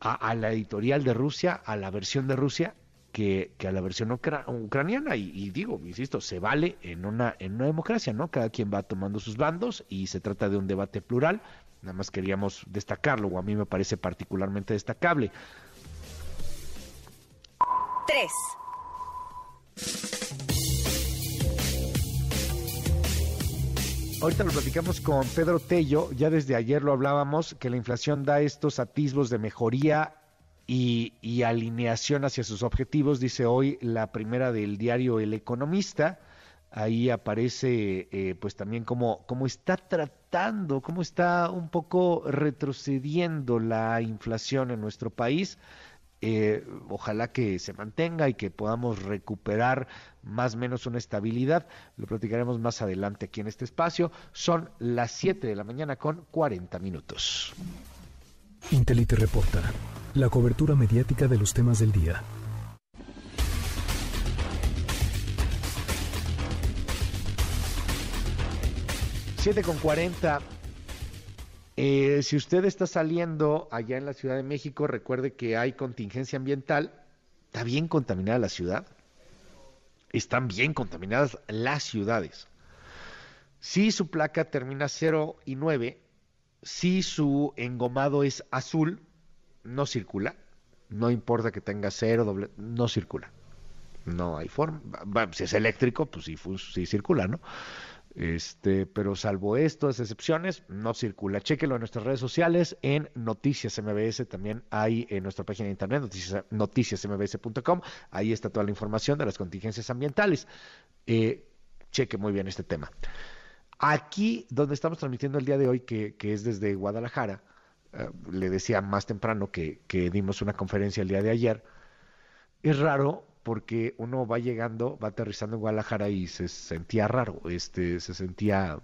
a, la editorial de Rusia, a la versión de Rusia, que, a la versión ucraniana. Y, digo, insisto, se vale en una, en una democracia, ¿no? Cada quien va tomando sus bandos y se trata de un debate plural. Nada más queríamos destacarlo, o a mí me parece particularmente destacable. 3. Ahorita lo platicamos con Pedro Tello, ya desde ayer lo hablábamos, que la inflación da estos atisbos de mejoría y, alineación hacia sus objetivos, dice hoy la primera del diario El Economista. Ahí aparece eh, pues también cómo, cómo está tratando, cómo está un poco retrocediendo la inflación en nuestro país. Eh, ojalá que se mantenga y que podamos recuperar más o menos una estabilidad. Lo platicaremos más adelante aquí en este espacio. Son las 7 de la mañana con 40 minutos. Intelite reporta la cobertura mediática de los temas del día. Siete con cuarenta. Eh, si usted está saliendo allá en la Ciudad de México, recuerde que hay contingencia ambiental. ¿Está bien contaminada la ciudad? Están bien contaminadas las ciudades. Si su placa termina 0 y 9, si su engomado es azul, no circula. No importa que tenga cero, doble, no circula. No hay forma. si es eléctrico, pues sí, sí circula, ¿no? Este, pero salvo estas excepciones, no circula. Chéquelo en nuestras redes sociales, en Noticias MBS, también hay en nuestra página de internet, noticias, noticiasmbs.com, ahí está toda la información de las contingencias ambientales. Eh, cheque muy bien este tema. Aquí, donde estamos transmitiendo el día de hoy, que, es desde Guadalajara, eh, le decía más temprano que, que dimos una conferencia el día de ayer, es raro porque uno va llegando, va aterrizando en Guadalajara y se sentía raro, este, se sentía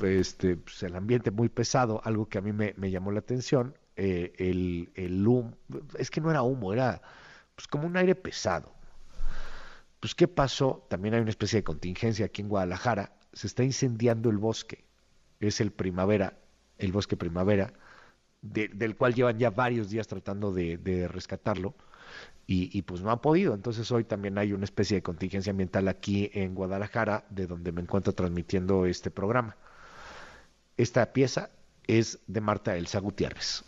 este, pues, el ambiente muy pesado, algo que a mí me, llamó la atención, eh, el, el humo, es que no era humo, era pues como un aire pesado. Pues ¿qué pasó? También hay una especie de contingencia aquí en Guadalajara, se está incendiando el bosque, es el primavera, el bosque primavera, del cual llevan ya varios días tratando de rescatarlo y, pues no ha podido. Entonces hoy también hay una especie de contingencia ambiental aquí en Guadalajara, de donde me encuentro transmitiendo este programa. Esta pieza es de Marta Elsa Gutiérrez.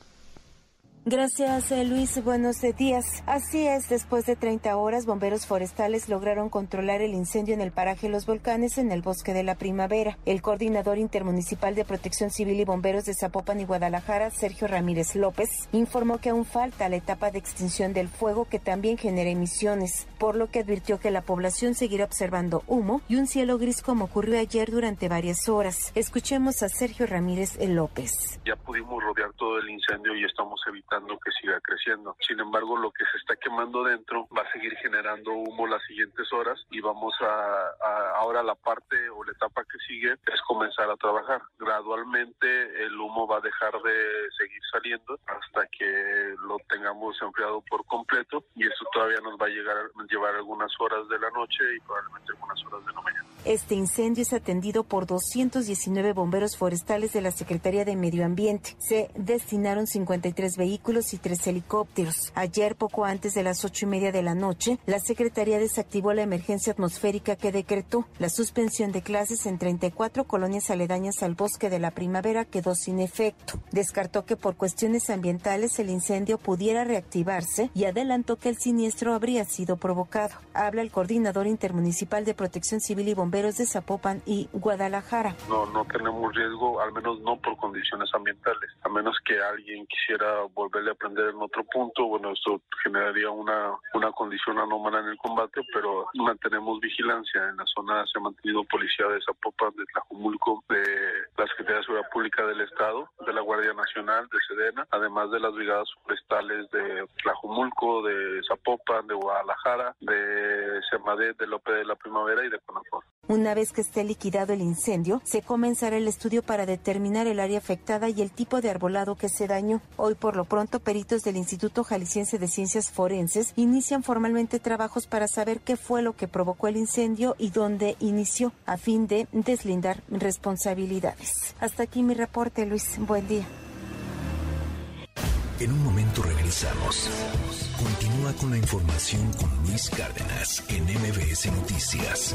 Gracias, eh, Luis. Buenos días. Así es, después de 30 horas, bomberos forestales lograron controlar el incendio en el paraje Los Volcanes en el bosque de la primavera. El coordinador intermunicipal de protección civil y bomberos de Zapopan y Guadalajara, Sergio Ramírez López, informó que aún falta la etapa de extinción del fuego que también genera emisiones, por lo que advirtió que la población seguirá observando humo y un cielo gris como ocurrió ayer durante varias horas. Escuchemos a Sergio Ramírez López. Ya pudimos rodear todo el incendio y estamos evitando que siga creciendo. Sin embargo, lo que se está quemando dentro va a seguir generando humo las siguientes horas y vamos a, ahora la parte o la etapa que sigue es comenzar a trabajar. Gradualmente el humo va a dejar de seguir saliendo hasta que lo tengamos enfriado por completo y eso todavía nos va a llegar llevar algunas horas de la noche y probablemente algunas horas de la mañana. Este incendio es atendido por 219 bomberos forestales de la Secretaría de Medio Ambiente. Se destinaron 53 vehículos y tres helicópteros. Ayer, poco antes de las ocho y media de la noche, la Secretaría desactivó la emergencia atmosférica que decretó. La suspensión de clases en 34 colonias aledañas al bosque de la primavera quedó sin efecto. Descartó que por cuestiones ambientales el incendio pudiera reactivarse y adelantó que el siniestro habría sido provocado. Habla el coordinador intermunicipal de protección civil y bomberos de Zapopan y Guadalajara. No, no tenemos riesgo, al menos no por condiciones ambientales, a menos que alguien quisiera volverle a en otro punto, bueno, esto generaría una, una condición anómala en el combate, pero mantenemos vigilancia en la zona, se ha mantenido policía de Zapopan, de Tlajumulco, de la Secretaría de Seguridad Pública del Estado, de la Guardia Nacional, de Sedena, además de las brigadas forestales de Tlajumulco, de Zapopan, de Guadalajara, de Semadet, de López de la Primavera y de Conafor. Una vez que esté liquidado el incendio, se comenzará el estudio para determinar el área afectada y el tipo de arbolado que se dañó. Hoy, por lo pronto, peritos del Instituto Jalisciense de Ciencias Forenses inician formalmente trabajos para saber qué fue lo que provocó el incendio y dónde inició, a fin de deslindar responsabilidades. Hasta aquí mi reporte, Luis. Buen día. En un momento regresamos. Continúa con la información con Luis Cárdenas en MBS Noticias.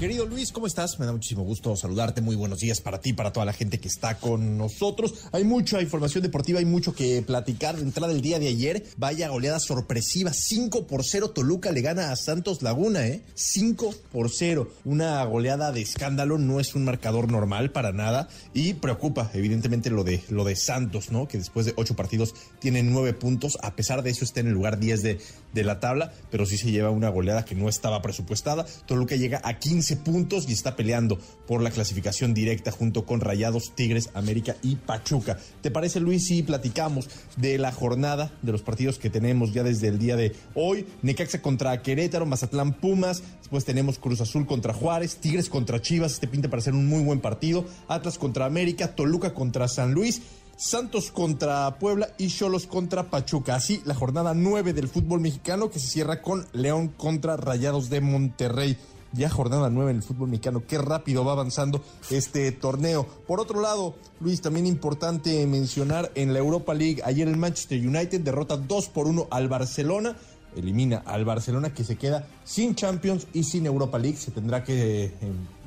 Querido Luis, ¿cómo estás? Me da muchísimo gusto saludarte. Muy buenos días para ti, para toda la gente que está con nosotros. Hay mucha información deportiva, hay mucho que platicar. De entrada del día de ayer, vaya goleada sorpresiva. 5 por 0 Toluca le gana a Santos Laguna, ¿eh? 5 por 0. Una goleada de escándalo, no es un marcador normal para nada. Y preocupa, evidentemente, lo de, lo de Santos, ¿no? Que después de 8 partidos tiene 9 puntos. A pesar de eso, está en el lugar 10 de, de la tabla, pero sí se lleva una goleada que no estaba presupuestada. Toluca llega a 15 puntos y está peleando por la clasificación directa junto con Rayados, Tigres, América y Pachuca. ¿Te parece, Luis, si platicamos de la jornada de los partidos que tenemos ya desde el día de hoy? Necaxa contra Querétaro, Mazatlán Pumas, después tenemos Cruz Azul contra Juárez, Tigres contra Chivas, este pinta para ser un muy buen partido, Atlas contra América, Toluca contra San Luis. Santos contra Puebla y Cholos contra Pachuca. Así la jornada 9 del fútbol mexicano que se cierra con León contra Rayados de Monterrey ya jornada 9 en el fútbol mexicano. Qué rápido va avanzando este torneo. Por otro lado, Luis, también importante mencionar en la Europa League, ayer el Manchester United derrota 2 por 1 al Barcelona. Elimina al Barcelona que se queda sin Champions y sin Europa League. Se tendrá que eh,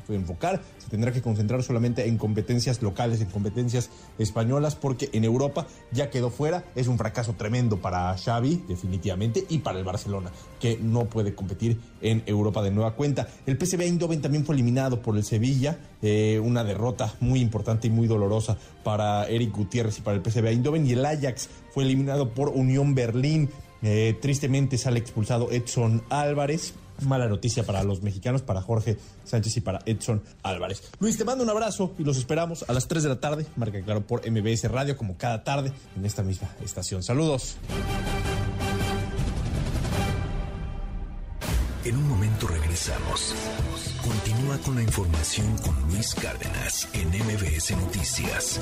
enfocar, se tendrá que concentrar solamente en competencias locales, en competencias españolas, porque en Europa ya quedó fuera. Es un fracaso tremendo para Xavi, definitivamente, y para el Barcelona, que no puede competir en Europa de nueva cuenta. El PSV Eindhoven también fue eliminado por el Sevilla, eh, una derrota muy importante y muy dolorosa para Eric Gutiérrez y para el PSV Eindhoven, y el Ajax fue eliminado por Unión Berlín. Eh, tristemente sale expulsado Edson Álvarez. Mala noticia para los mexicanos, para Jorge Sánchez y para Edson Álvarez. Luis, te mando un abrazo y los esperamos a las 3 de la tarde. Marca claro por MBS Radio, como cada tarde en esta misma estación. Saludos. En un momento regresamos. Continúa con la información con Luis Cárdenas en MBS Noticias.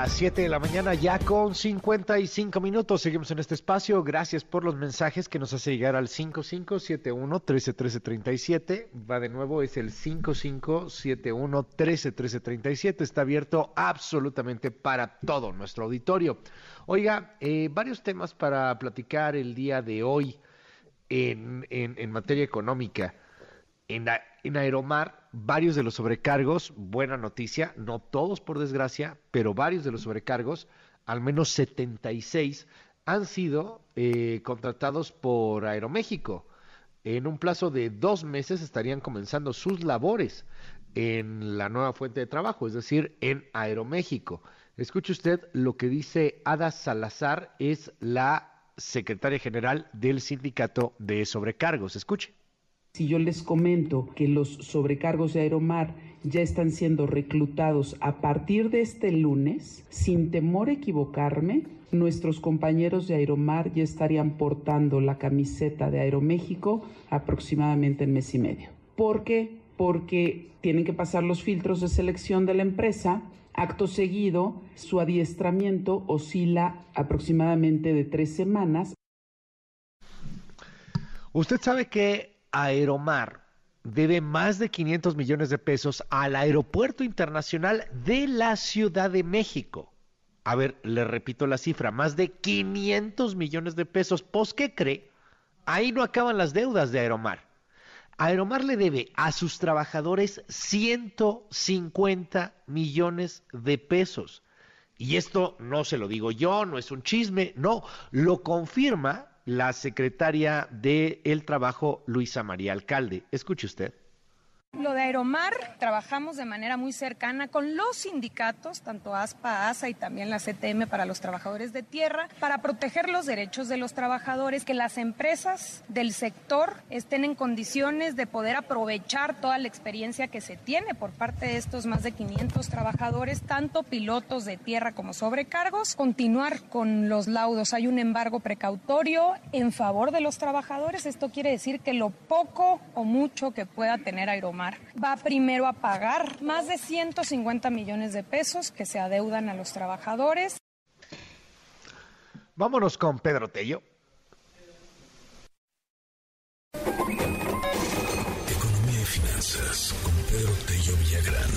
Las 7 de la mañana ya con 55 minutos. Seguimos en este espacio. Gracias por los mensajes que nos hace llegar al 5571 131337. Va de nuevo, es el 5571 131337. Está abierto absolutamente para todo nuestro auditorio. Oiga, eh, varios temas para platicar el día de hoy en, en, en materia económica. En, en Aeromar, varios de los sobrecargos, buena noticia, no todos por desgracia, pero varios de los sobrecargos, al menos 76, han sido eh, contratados por Aeroméxico. En un plazo de dos meses estarían comenzando sus labores en la nueva fuente de trabajo, es decir, en Aeroméxico. Escuche usted lo que dice Ada Salazar, es la secretaria general del sindicato de sobrecargos. Escuche. Si yo les comento que los sobrecargos de Aeromar ya están siendo reclutados a partir de este lunes, sin temor a equivocarme, nuestros compañeros de Aeromar ya estarían portando la camiseta de Aeroméxico aproximadamente en mes y medio. Porque porque tienen que pasar los filtros de selección de la empresa. Acto seguido, su adiestramiento oscila aproximadamente de tres semanas. Usted sabe que Aeromar debe más de 500 millones de pesos al Aeropuerto Internacional de la Ciudad de México. A ver, le repito la cifra, más de 500 millones de pesos. ¿Pues qué cree? Ahí no acaban las deudas de Aeromar. Aeromar le debe a sus trabajadores 150 millones de pesos. Y esto no se lo digo yo, no es un chisme, no, lo confirma la secretaria de El Trabajo, Luisa María Alcalde. Escuche usted. Lo de Aeromar, trabajamos de manera muy cercana con los sindicatos, tanto ASPA, ASA y también la CTM para los trabajadores de tierra, para proteger los derechos de los trabajadores, que las empresas del sector estén en condiciones de poder aprovechar toda la experiencia que se tiene por parte de estos más de 500 trabajadores, tanto pilotos de tierra como sobrecargos, continuar con los laudos. Hay un embargo precautorio en favor de los trabajadores. Esto quiere decir que lo poco o mucho que pueda tener Aeromar va primero a pagar más de 150 millones de pesos que se adeudan a los trabajadores. Vámonos con Pedro Tello. Economía y finanzas con Pedro Tello Villagrán.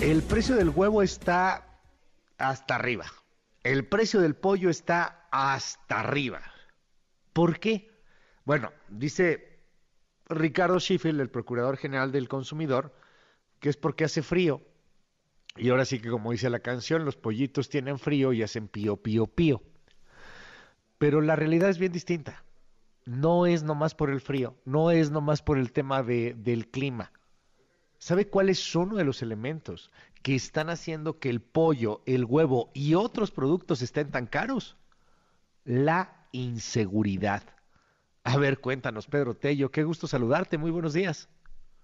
El precio del huevo está hasta arriba. El precio del pollo está hasta arriba. ¿Por qué? Bueno, dice Ricardo Schiffel, el Procurador General del Consumidor, que es porque hace frío. Y ahora sí que como dice la canción, los pollitos tienen frío y hacen pío, pío, pío. Pero la realidad es bien distinta. No es nomás por el frío, no es nomás por el tema de, del clima. ¿Sabe cuál es uno de los elementos que están haciendo que el pollo, el huevo y otros productos estén tan caros? La inseguridad. A ver, cuéntanos, Pedro Tello, qué gusto saludarte, muy buenos días.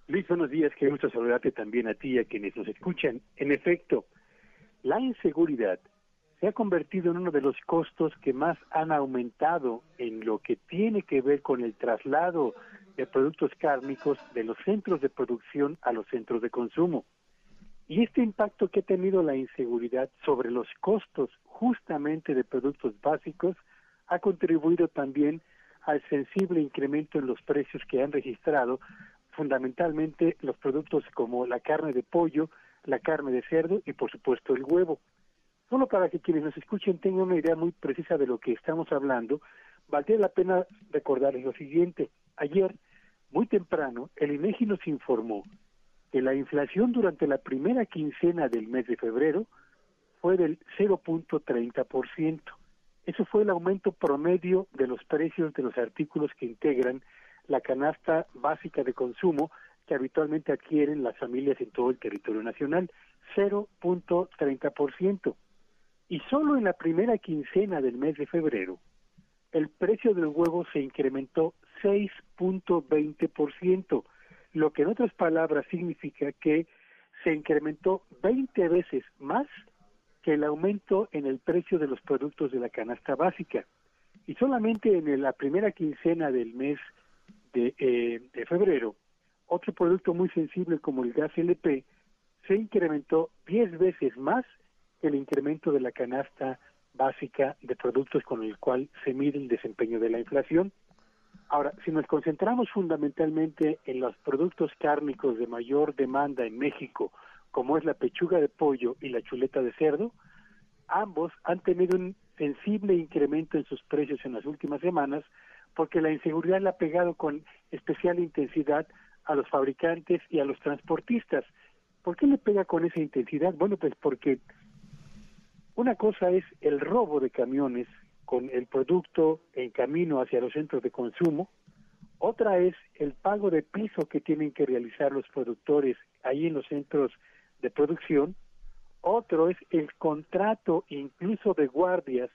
Luis, buenos días, qué gusto saludarte también a ti y a quienes nos escuchan. En efecto, la inseguridad se ha convertido en uno de los costos que más han aumentado en lo que tiene que ver con el traslado de productos cárnicos de los centros de producción a los centros de consumo. Y este impacto que ha tenido la inseguridad sobre los costos justamente de productos básicos ha contribuido también al sensible incremento en los precios que han registrado fundamentalmente los productos como la carne de pollo, la carne de cerdo y por supuesto el huevo. Solo para que quienes nos escuchen tengan una idea muy precisa de lo que estamos hablando, valdría la pena recordarles lo siguiente. Ayer, muy temprano, el INEGI nos informó que la inflación durante la primera quincena del mes de febrero fue del 0.30%. Eso fue el aumento promedio de los precios de los artículos que integran la canasta básica de consumo que habitualmente adquieren las familias en todo el territorio nacional, 0.30%. Y solo en la primera quincena del mes de febrero, el precio del huevo se incrementó 6.20%, lo que en otras palabras significa que se incrementó 20 veces más el aumento en el precio de los productos de la canasta básica. Y solamente en la primera quincena del mes de, eh, de febrero, otro producto muy sensible como el gas LP se incrementó 10 veces más que el incremento de la canasta básica de productos con el cual se mide el desempeño de la inflación. Ahora, si nos concentramos fundamentalmente en los productos cárnicos de mayor demanda en México, como es la pechuga de pollo y la chuleta de cerdo, ambos han tenido un sensible incremento en sus precios en las últimas semanas porque la inseguridad le ha pegado con especial intensidad a los fabricantes y a los transportistas. ¿Por qué le pega con esa intensidad? Bueno, pues porque una cosa es el robo de camiones con el producto en camino hacia los centros de consumo, otra es el pago de piso que tienen que realizar los productores ahí en los centros de producción, otro es el contrato incluso de guardias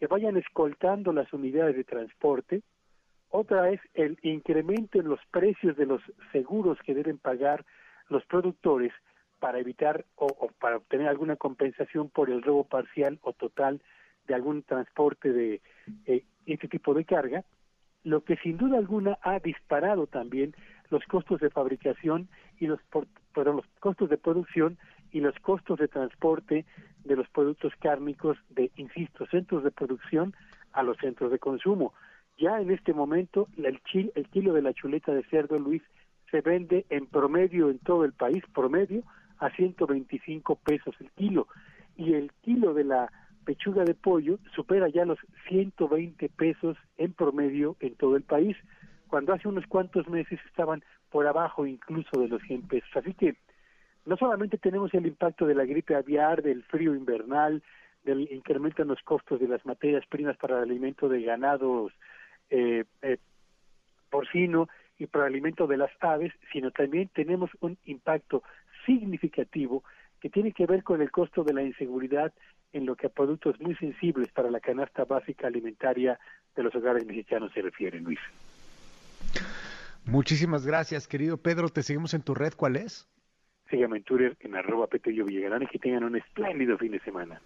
que vayan escoltando las unidades de transporte, otra es el incremento en los precios de los seguros que deben pagar los productores para evitar o, para obtener alguna compensación por el robo parcial o total de algún transporte de eh, este tipo de carga. lo que sin duda alguna ha disparado también los costos de fabricación y los, perdón, los costos de producción y los costos de transporte de los productos cárnicos de, insisto, centros de producción a los centros de consumo. Ya en este momento el, el kilo de la chuleta de cerdo, Luis, se vende en promedio en todo el país, promedio, a 125 pesos el kilo. Y el kilo de la pechuga de pollo supera ya los 120 pesos en promedio en todo el país, cuando hace unos cuantos meses estaban por abajo incluso de los 100 pesos. Así que no solamente tenemos el impacto de la gripe aviar, del frío invernal, del incremento en los costos de las materias primas para el alimento de ganados eh, eh, porcino y para el alimento de las aves, sino también tenemos un impacto significativo que tiene que ver con el costo de la inseguridad en lo que a productos muy sensibles para la canasta básica alimentaria de los hogares mexicanos se refiere, Luis. Muchísimas gracias, querido Pedro. Te seguimos en tu red. ¿Cuál es? Síganme en Twitter en arroba Petello Villagrán y que tengan un espléndido fin de semana.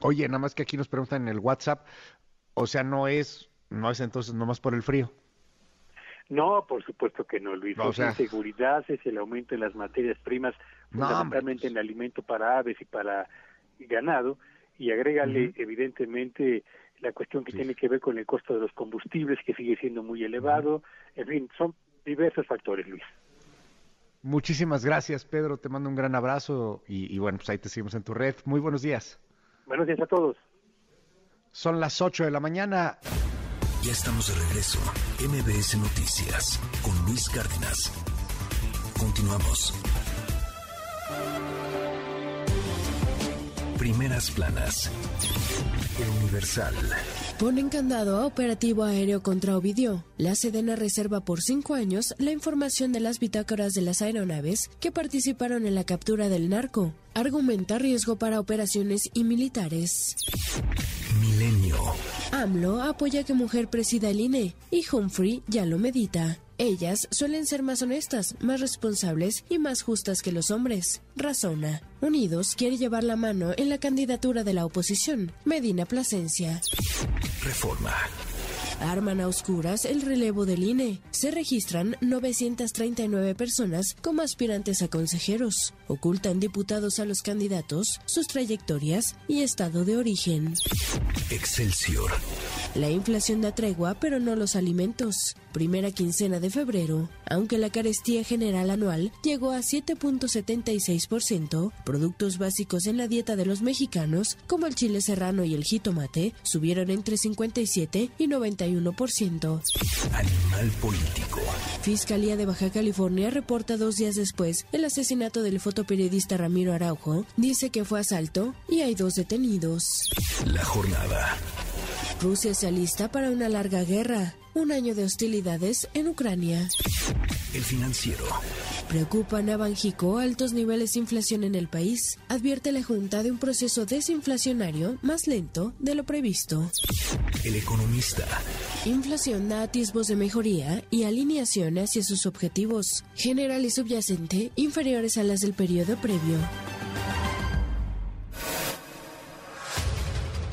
Oye, nada más que aquí nos preguntan en el WhatsApp, o sea, no es, no es entonces nomás por el frío. No, por supuesto que no, Luis. O sea, la inseguridad es el aumento en las materias primas, fundamentalmente en el alimento para aves y para ganado, y agrégale evidentemente la cuestión que tiene que ver con el costo de los combustibles, que sigue siendo muy elevado. En fin, son diversos factores, Luis. Muchísimas gracias, Pedro. Te mando un gran abrazo y, y, bueno, pues ahí te seguimos en tu red. Muy buenos días. Buenos días a todos. Son las 8 de la mañana. Ya estamos de regreso. MBS Noticias con Luis Cárdenas. Continuamos. Primeras planas. El Universal. Ponen candado a operativo aéreo contra Ovidio. La Sedena reserva por cinco años la información de las bitácoras de las aeronaves que participaron en la captura del narco. Argumenta riesgo para operaciones y militares. Milenio. AMLO apoya que mujer presida el INE y Humphrey ya lo medita. Ellas suelen ser más honestas, más responsables y más justas que los hombres. Razona. Unidos quiere llevar la mano en la candidatura de la oposición. Medina Plasencia. Reforma. Arman a oscuras el relevo del INE. Se registran 939 personas como aspirantes a consejeros. Ocultan diputados a los candidatos, sus trayectorias y estado de origen. Excelsior. La inflación da tregua, pero no los alimentos. Primera quincena de febrero, aunque la carestía general anual llegó a 7.76%, productos básicos en la dieta de los mexicanos, como el chile serrano y el jitomate, subieron entre 57 y 91%. Animal político. Fiscalía de Baja California reporta dos días después el asesinato del fotoperiodista Ramiro Araujo, dice que fue asalto y hay dos detenidos. La jornada. Rusia se alista para una larga guerra, un año de hostilidades en Ucrania. El financiero. Preocupan a Banjico altos niveles de inflación en el país. Advierte la Junta de un proceso desinflacionario más lento de lo previsto. El economista. Inflación da atisbos de mejoría y alineación hacia sus objetivos, general y subyacente, inferiores a las del periodo previo.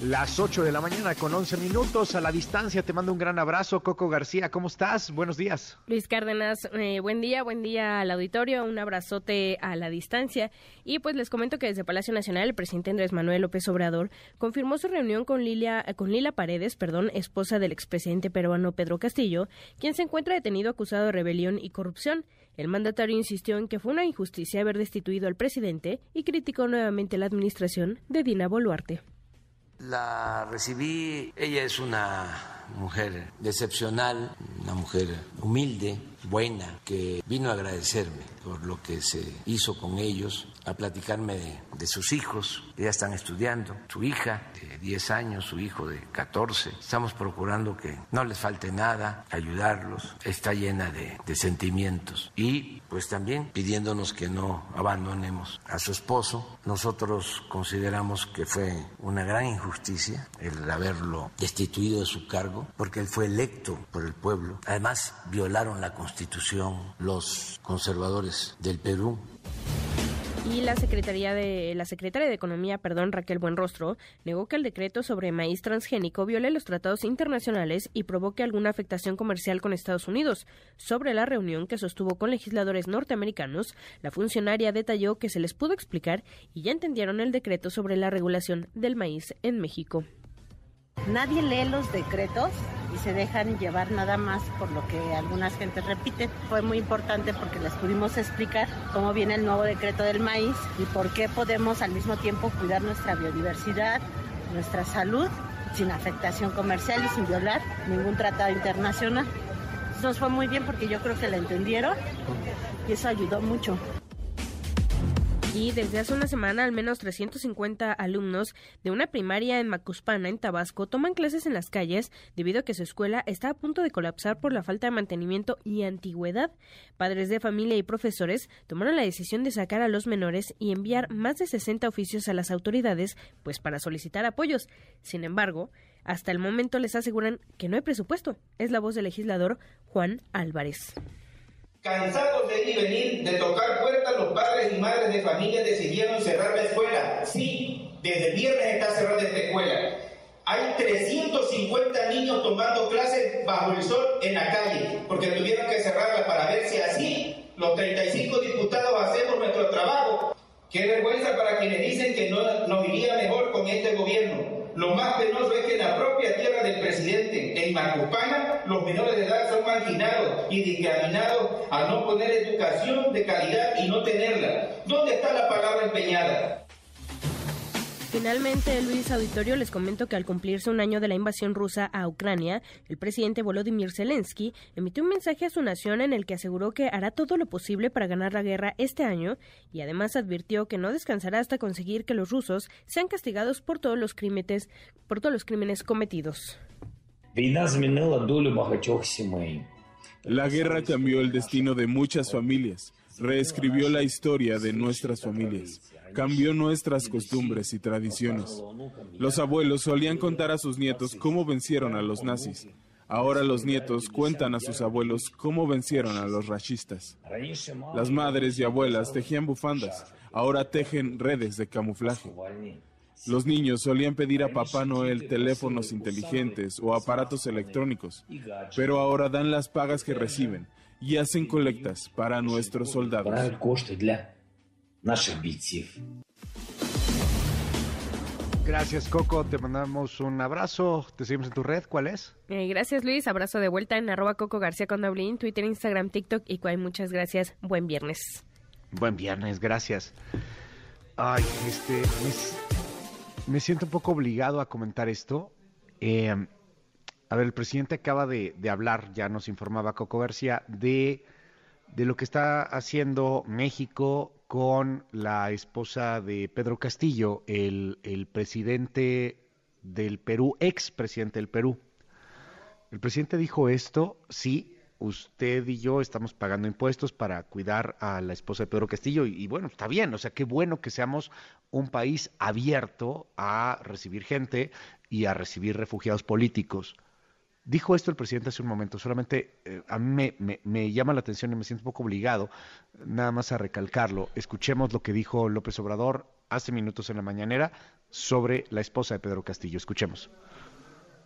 Las 8 de la mañana con 11 minutos a la distancia. Te mando un gran abrazo, Coco García. ¿Cómo estás? Buenos días. Luis Cárdenas, eh, buen día, buen día al auditorio. Un abrazote a la distancia. Y pues les comento que desde Palacio Nacional el presidente Andrés Manuel López Obrador confirmó su reunión con, Lilia, con Lila Paredes, perdón, esposa del expresidente peruano Pedro Castillo, quien se encuentra detenido acusado de rebelión y corrupción. El mandatario insistió en que fue una injusticia haber destituido al presidente y criticó nuevamente la administración de Dina Boluarte. La recibí, ella es una mujer excepcional, una mujer humilde, buena, que vino a agradecerme por lo que se hizo con ellos, a platicarme de, sus hijos, ya están estudiando, su hija de 10 años, su hijo de 14. Estamos procurando que no les falte nada, ayudarlos, está llena de, sentimientos y pues también pidiéndonos que no abandonemos a su esposo. Nosotros consideramos que fue una gran injusticia el haberlo destituido de su cargo porque él fue electo por el pueblo. Además, violaron la constitución los conservadores del Perú y la Secretaría de la Secretaria de Economía, perdón, Raquel Buenrostro, negó que el decreto sobre maíz transgénico viole los tratados internacionales y provoque alguna afectación comercial con Estados Unidos. Sobre la reunión que sostuvo con legisladores norteamericanos, la funcionaria detalló que se les pudo explicar y ya entendieron el decreto sobre la regulación del maíz en México. Nadie lee los decretos se dejan llevar nada más por lo que algunas gentes repiten. Fue muy importante porque les pudimos explicar cómo viene el nuevo decreto del maíz y por qué podemos al mismo tiempo cuidar nuestra biodiversidad, nuestra salud, sin afectación comercial y sin violar ningún tratado internacional. Nos fue muy bien porque yo creo que la entendieron y eso ayudó mucho. Y desde hace una semana, al menos 350 alumnos de una primaria en Macuspana, en Tabasco, toman clases en las calles debido a que su escuela está a punto de colapsar por la falta de mantenimiento y antigüedad. Padres de familia y profesores tomaron la decisión de sacar a los menores y enviar más de 60 oficios a las autoridades, pues para solicitar apoyos. Sin embargo, hasta el momento les aseguran que no hay presupuesto. Es la voz del legislador Juan Álvarez. Cansados de ir y venir, de tocar puertas, los padres y madres de familia decidieron cerrar la escuela. Sí, desde viernes está cerrada esta escuela. Hay 350 niños tomando clases bajo el sol en la calle, porque tuvieron que cerrarla para ver si así los 35 diputados hacemos nuestro trabajo. Qué vergüenza para quienes dicen que no nos iría mejor con este gobierno. Lo más penoso es que en la propia tierra del presidente, en Macupana, los menores de edad son marginados y discriminados a no poner educación de calidad y no tenerla. ¿Dónde está la palabra empeñada? Finalmente, Luis Auditorio les comento que al cumplirse un año de la invasión rusa a Ucrania, el presidente Volodymyr Zelensky emitió un mensaje a su nación en el que aseguró que hará todo lo posible para ganar la guerra este año y además advirtió que no descansará hasta conseguir que los rusos sean castigados por todos los por todos los crímenes cometidos. La guerra cambió el destino de muchas familias, reescribió la historia de nuestras familias cambió nuestras costumbres y tradiciones. Los abuelos solían contar a sus nietos cómo vencieron a los nazis. Ahora los nietos cuentan a sus abuelos cómo vencieron a los racistas. Las madres y abuelas tejían bufandas, ahora tejen redes de camuflaje. Los niños solían pedir a Papá Noel teléfonos inteligentes o aparatos electrónicos, pero ahora dan las pagas que reciben y hacen colectas para nuestros soldados. Gracias, Coco. Te mandamos un abrazo. Te seguimos en tu red. ¿Cuál es? Eh, gracias, Luis. Abrazo de vuelta en arroba Coco García con Dublín, Twitter, Instagram, TikTok y cual. Muchas gracias. Buen viernes. Buen viernes, gracias. Ay, este, me, siento un poco obligado a comentar esto. Eh, a ver, el presidente acaba de, de hablar, ya nos informaba Coco García, de de lo que está haciendo México con la esposa de Pedro Castillo, el, presidente del Perú, ex presidente del Perú. El presidente dijo esto, sí, usted y yo estamos pagando impuestos para cuidar a la esposa de Pedro Castillo y, y, bueno, está bien, o sea, qué bueno que seamos un país abierto a recibir gente y a recibir refugiados políticos. Dijo esto el presidente hace un momento, solamente eh, a mí me, llama la atención y me siento un poco obligado nada más a recalcarlo. Escuchemos lo que dijo López Obrador hace minutos en la mañanera sobre la esposa de Pedro Castillo. Escuchemos.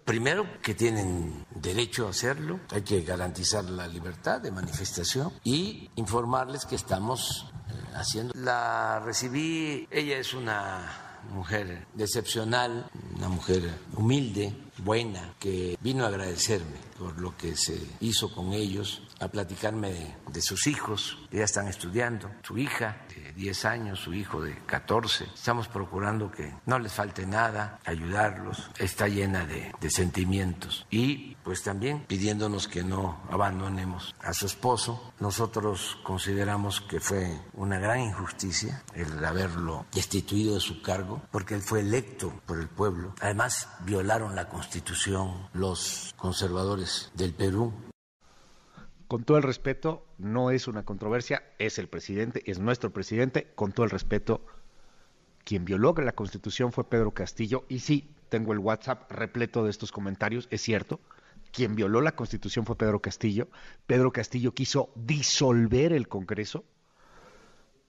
Primero, que tienen derecho a hacerlo, hay que garantizar la libertad de manifestación y informarles que estamos eh, haciendo. La recibí, ella es una mujer excepcional, una mujer humilde, buena, que vino a agradecerme por lo que se hizo con ellos, a platicarme de, sus hijos, que ya están estudiando, su hija de 10 años, su hijo de 14. Estamos procurando que no les falte nada, ayudarlos. Está llena de, de sentimientos. Y pues también pidiéndonos que no abandonemos a su esposo. Nosotros consideramos que fue una gran injusticia el haberlo destituido de su cargo, porque él fue electo por el pueblo. Además, violaron la Constitución los conservadores del Perú. Con todo el respeto, no es una controversia, es el presidente, es nuestro presidente, con todo el respeto, quien violó la Constitución fue Pedro Castillo y sí, tengo el WhatsApp repleto de estos comentarios, es cierto, quien violó la constitución fue Pedro Castillo. Pedro Castillo quiso disolver el Congreso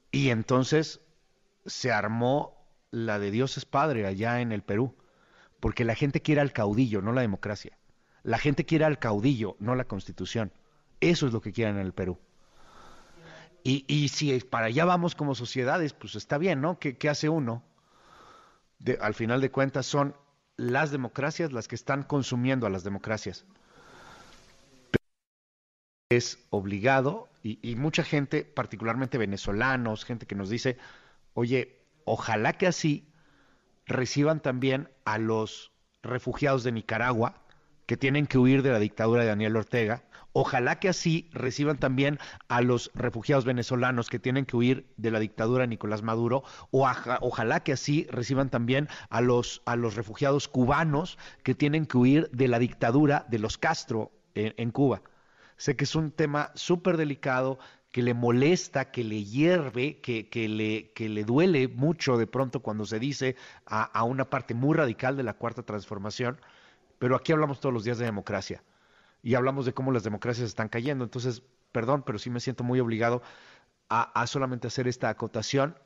y entonces se armó la de Dios es Padre allá en el Perú, porque la gente quiere al caudillo, no la democracia. La gente quiere al caudillo, no la constitución. Eso es lo que quieren en el Perú. Y, y si para allá vamos como sociedades, pues está bien, ¿no? ¿Qué, hace uno? al final de cuentas son las democracias las que están consumiendo a las democracias. Es obligado, y, y mucha gente, particularmente venezolanos, gente que nos dice, oye, ojalá que así reciban también a los refugiados de Nicaragua que tienen que huir de la dictadura de Daniel Ortega, Ojalá que así reciban también a los refugiados venezolanos que tienen que huir de la dictadura de Nicolás Maduro, o ojalá que así reciban también a los, a los refugiados cubanos que tienen que huir de la dictadura de los Castro en, Cuba. Sé que es un tema súper delicado, que le molesta, que le hierve, que, que, le, que le duele mucho de pronto cuando se dice a, a una parte muy radical de la cuarta transformación, pero aquí hablamos todos los días de democracia y hablamos de cómo las democracias están cayendo. Entonces, perdón, pero sí me siento muy obligado a, solamente hacer esta acotación.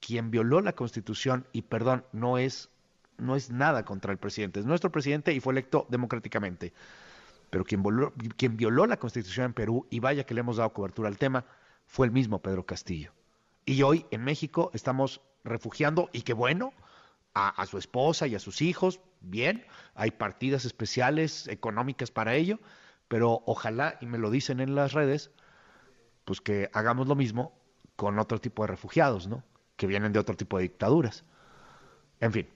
Quien violó la Constitución, y perdón, no es, no es nada contra el presidente, es nuestro presidente y fue electo democráticamente. Pero quien violó la Constitución en Perú, y vaya que le hemos dado cobertura al tema, fue el mismo Pedro Castillo. Y hoy en México estamos refugiando, y qué bueno, a, su esposa y a sus hijos, bien, hay partidas especiales económicas para ello, pero ojalá, y me lo dicen en las redes, pues que hagamos lo mismo con otro tipo de refugiados, ¿no? Que vienen de otro tipo de dictaduras. En fin,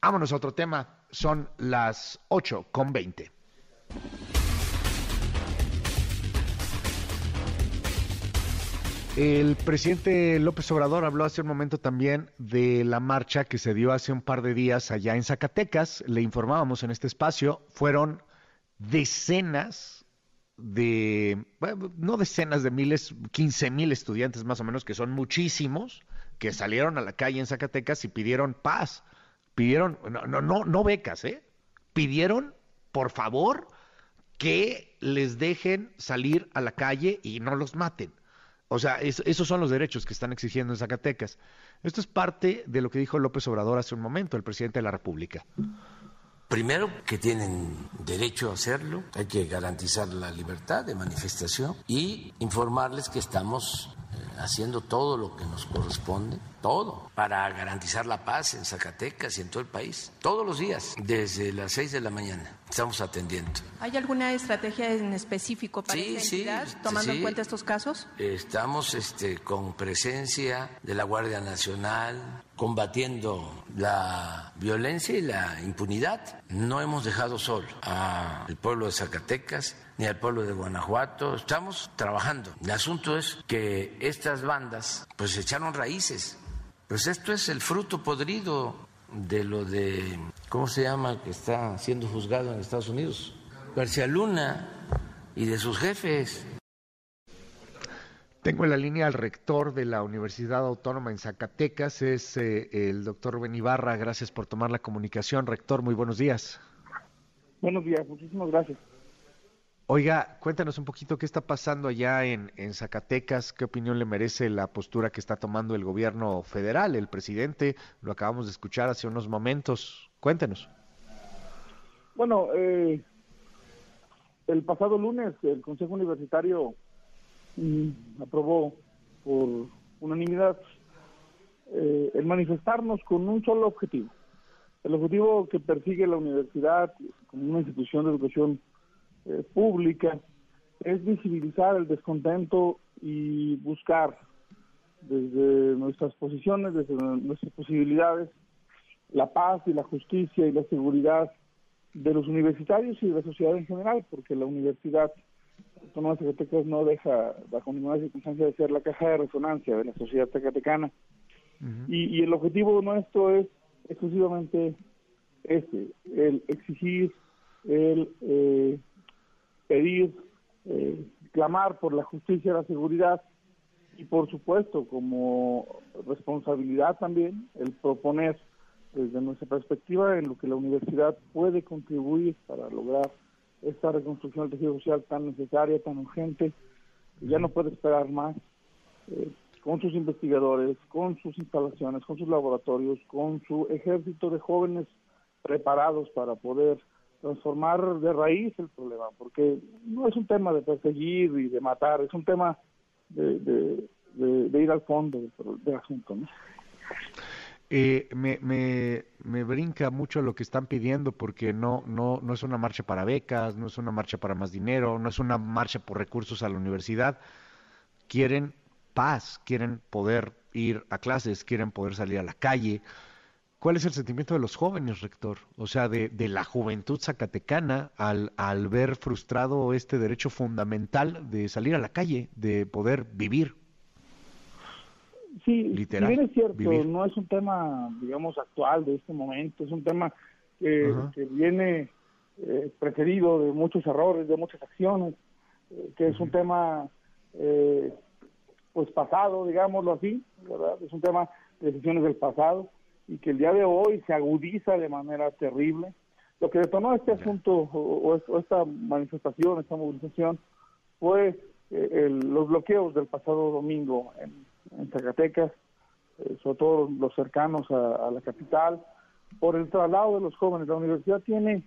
vámonos a otro tema, son las 8 con 20. El presidente López Obrador habló hace un momento también de la marcha que se dio hace un par de días allá en Zacatecas. Le informábamos en este espacio, fueron decenas de, no decenas de miles, 15 mil estudiantes más o menos, que son muchísimos, que salieron a la calle en Zacatecas y pidieron paz. Pidieron, no, no, no, no becas, ¿eh? Pidieron, por favor, que les dejen salir a la calle y no los maten o sea, esos son los derechos que están exigiendo en Zacatecas. Esto es parte de lo que dijo López Obrador hace un momento, el presidente de la República. Primero, que tienen derecho a hacerlo, hay que garantizar la libertad de manifestación y informarles que estamos eh, haciendo todo lo que nos corresponde, todo, para garantizar la paz en Zacatecas y en todo el país, todos los días, desde las seis de la mañana estamos atendiendo. ¿Hay alguna estrategia en específico para sí, esta tomando en cuenta estos casos? Estamos este, con presencia de la Guardia Nacional, combatiendo la violencia y la impunidad. No hemos dejado solo al pueblo de Zacatecas ni al pueblo de Guanajuato. Estamos trabajando. El asunto es que estas bandas pues echaron raíces. Pues esto es el fruto podrido de lo de, ¿cómo se llama?, que está siendo juzgado en Estados Unidos, García Luna y de sus jefes. Tengo en la línea al rector de la Universidad Autónoma en Zacatecas, es eh, el doctor Rubén Ibarra. Gracias por tomar la comunicación. Rector, muy buenos días. Buenos días, muchísimas gracias. Oiga, cuéntanos un poquito qué está pasando allá en, Zacatecas, qué opinión le merece la postura que está tomando el gobierno federal, el presidente, lo acabamos de escuchar hace unos momentos, cuéntenos. Bueno, eh, el pasado lunes el Consejo Universitario aprobó por unanimidad eh, el manifestarnos con un solo objetivo, el objetivo que persigue la universidad como una institución de educación eh, pública es visibilizar el descontento y buscar desde nuestras posiciones, desde nuestras posibilidades, la paz y la justicia y la seguridad de los universitarios y de la sociedad en general, porque la Universidad Autónoma de Zacatecas no deja, bajo ninguna circunstancia, de ser la caja de resonancia de la sociedad zacatecana. y, y, el objetivo nuestro es exclusivamente este, el exigir, el eh, pedir, eh, clamar por la justicia la seguridad y por supuesto como responsabilidad también el proponer desde nuestra perspectiva en lo que la universidad puede contribuir para lograr esta reconstrucción del tejido social tan necesaria, tan urgente, ya no puede esperar más, eh, con sus investigadores, con sus instalaciones, con sus laboratorios, con su ejército de jóvenes preparados para poder transformar de raíz el problema, porque no es un tema de perseguir y de matar, es un tema de, de, ir al fondo del, asunto. ¿no? Eh, me, me, me, brinca mucho lo que están pidiendo porque no, no, no es una marcha para becas, no es una marcha para más dinero, no es una marcha por recursos a la universidad. Quieren paz, quieren poder ir a clases, quieren poder salir a la calle. ¿Cuál es el sentimiento de los jóvenes, rector? O sea, de, de la juventud zacatecana al, al ver frustrado este derecho fundamental de salir a la calle, de poder vivir. Sí, Literal, bien es cierto, no es un tema, digamos, actual de este momento, es un tema que, viene eh, precedido de muchos errores, de muchas acciones, eh, que es un tema, eh, pues pasado, digámoslo así, ¿verdad? Es un tema de decisiones del pasado y que el día de hoy se agudiza de manera terrible. Lo que detonó este asunto o, esta manifestación, esta movilización, fue eh, los bloqueos del pasado domingo en, Zacatecas, eh, sobre todo los cercanos a, la capital, por el traslado de los jóvenes. La universidad tiene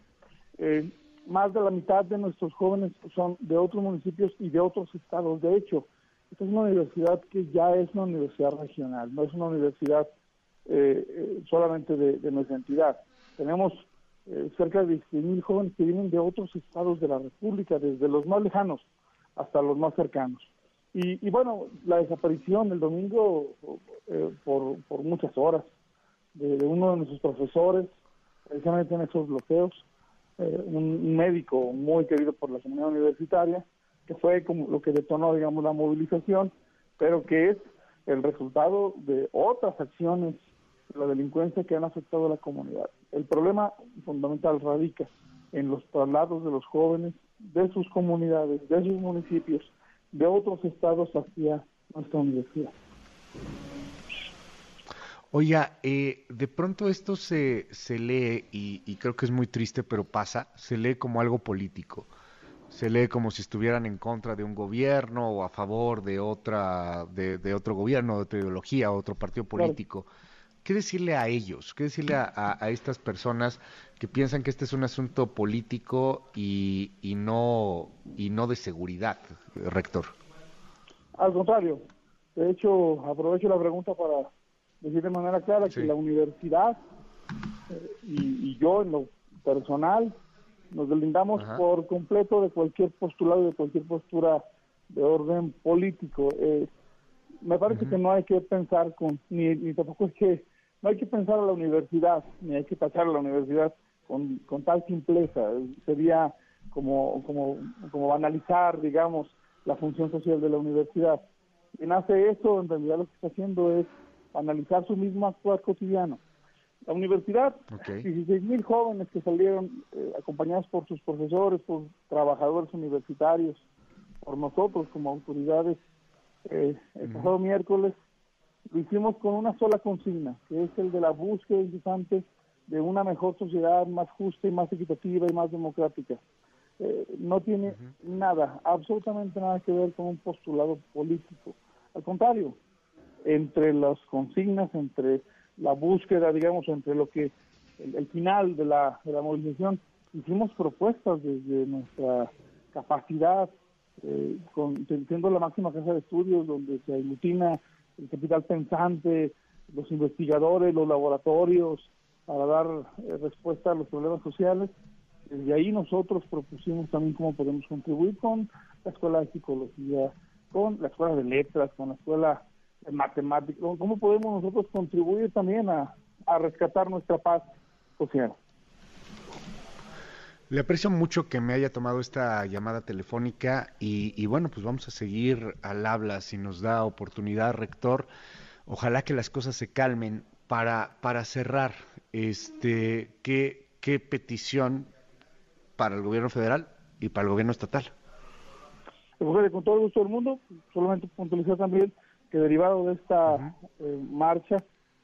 eh, más de la mitad de nuestros jóvenes son de otros municipios y de otros estados. De hecho, esta es una universidad que ya es una universidad regional, no es una universidad eh, eh, solamente de, nuestra entidad. Tenemos eh, cerca de mil jóvenes que vienen de otros estados de la República, desde los más lejanos hasta los más cercanos. Y, bueno, la desaparición el domingo por, por muchas horas de, uno de nuestros profesores, precisamente en esos bloqueos, un médico muy querido por la comunidad universitaria, que fue como lo que detonó, digamos, la movilización, pero que es el resultado de otras acciones la delincuencia que han afectado a la comunidad. El problema fundamental radica en los traslados de los jóvenes de sus comunidades, de sus municipios, de otros estados hacia nuestra universidad. Oiga, eh, de pronto esto se, se lee, y, creo que es muy triste, pero pasa, se lee como algo político. Se lee como si estuvieran en contra de un gobierno o a favor de otra, de, otro gobierno, de otra ideología, otro partido político. ¿Qué decirle a ellos? ¿Qué decirle a, estas personas que piensan que este es un asunto político y, no, y no de seguridad, rector? Al contrario. De hecho, aprovecho la pregunta para decir de manera clara que la universidad eh, y, yo en lo personal nos deslindamos por completo de cualquier postulado, de cualquier postura de orden político. Eh, me parece que no hay que pensar con, ni, ni tampoco es que no hay que pensar a la universidad, ni hay que tachar a la universidad con, con tal simpleza. Sería como, como, como banalizar, digamos, la función social de la universidad. Quien hace eso, en realidad lo que está haciendo es analizar su mismo actuar cotidiano. La universidad, 16 mil jóvenes que salieron eh, acompañados por sus profesores, por trabajadores universitarios, por nosotros como autoridades, eh, el pasado miércoles lo hicimos con una sola consigna, que es el de la búsqueda incesante de una mejor sociedad más justa y más equitativa y más democrática. Eh, no tiene nada, absolutamente nada que ver con un postulado político. Al contrario, entre las consignas, entre la búsqueda, digamos, entre lo que el, final de la, de la movilización, hicimos propuestas desde nuestra capacidad, eh, con, siendo la máxima casa de estudios donde se aglutina el capital pensante, los investigadores, los laboratorios, para dar eh, respuesta a los problemas sociales. Desde ahí nosotros propusimos también cómo podemos contribuir con la escuela de psicología, con la escuela de letras, con la escuela de matemáticas, cómo podemos nosotros contribuir también a, a rescatar nuestra paz social. Le aprecio mucho que me haya tomado esta llamada telefónica y, bueno, pues vamos a seguir al habla si nos da oportunidad, rector. Ojalá que las cosas se calmen. Para, para cerrar, este, ¿qué, ¿qué petición para el gobierno federal y para el gobierno estatal? Pues, con todo el gusto del mundo, solamente puntualizar también que derivado de esta eh, marcha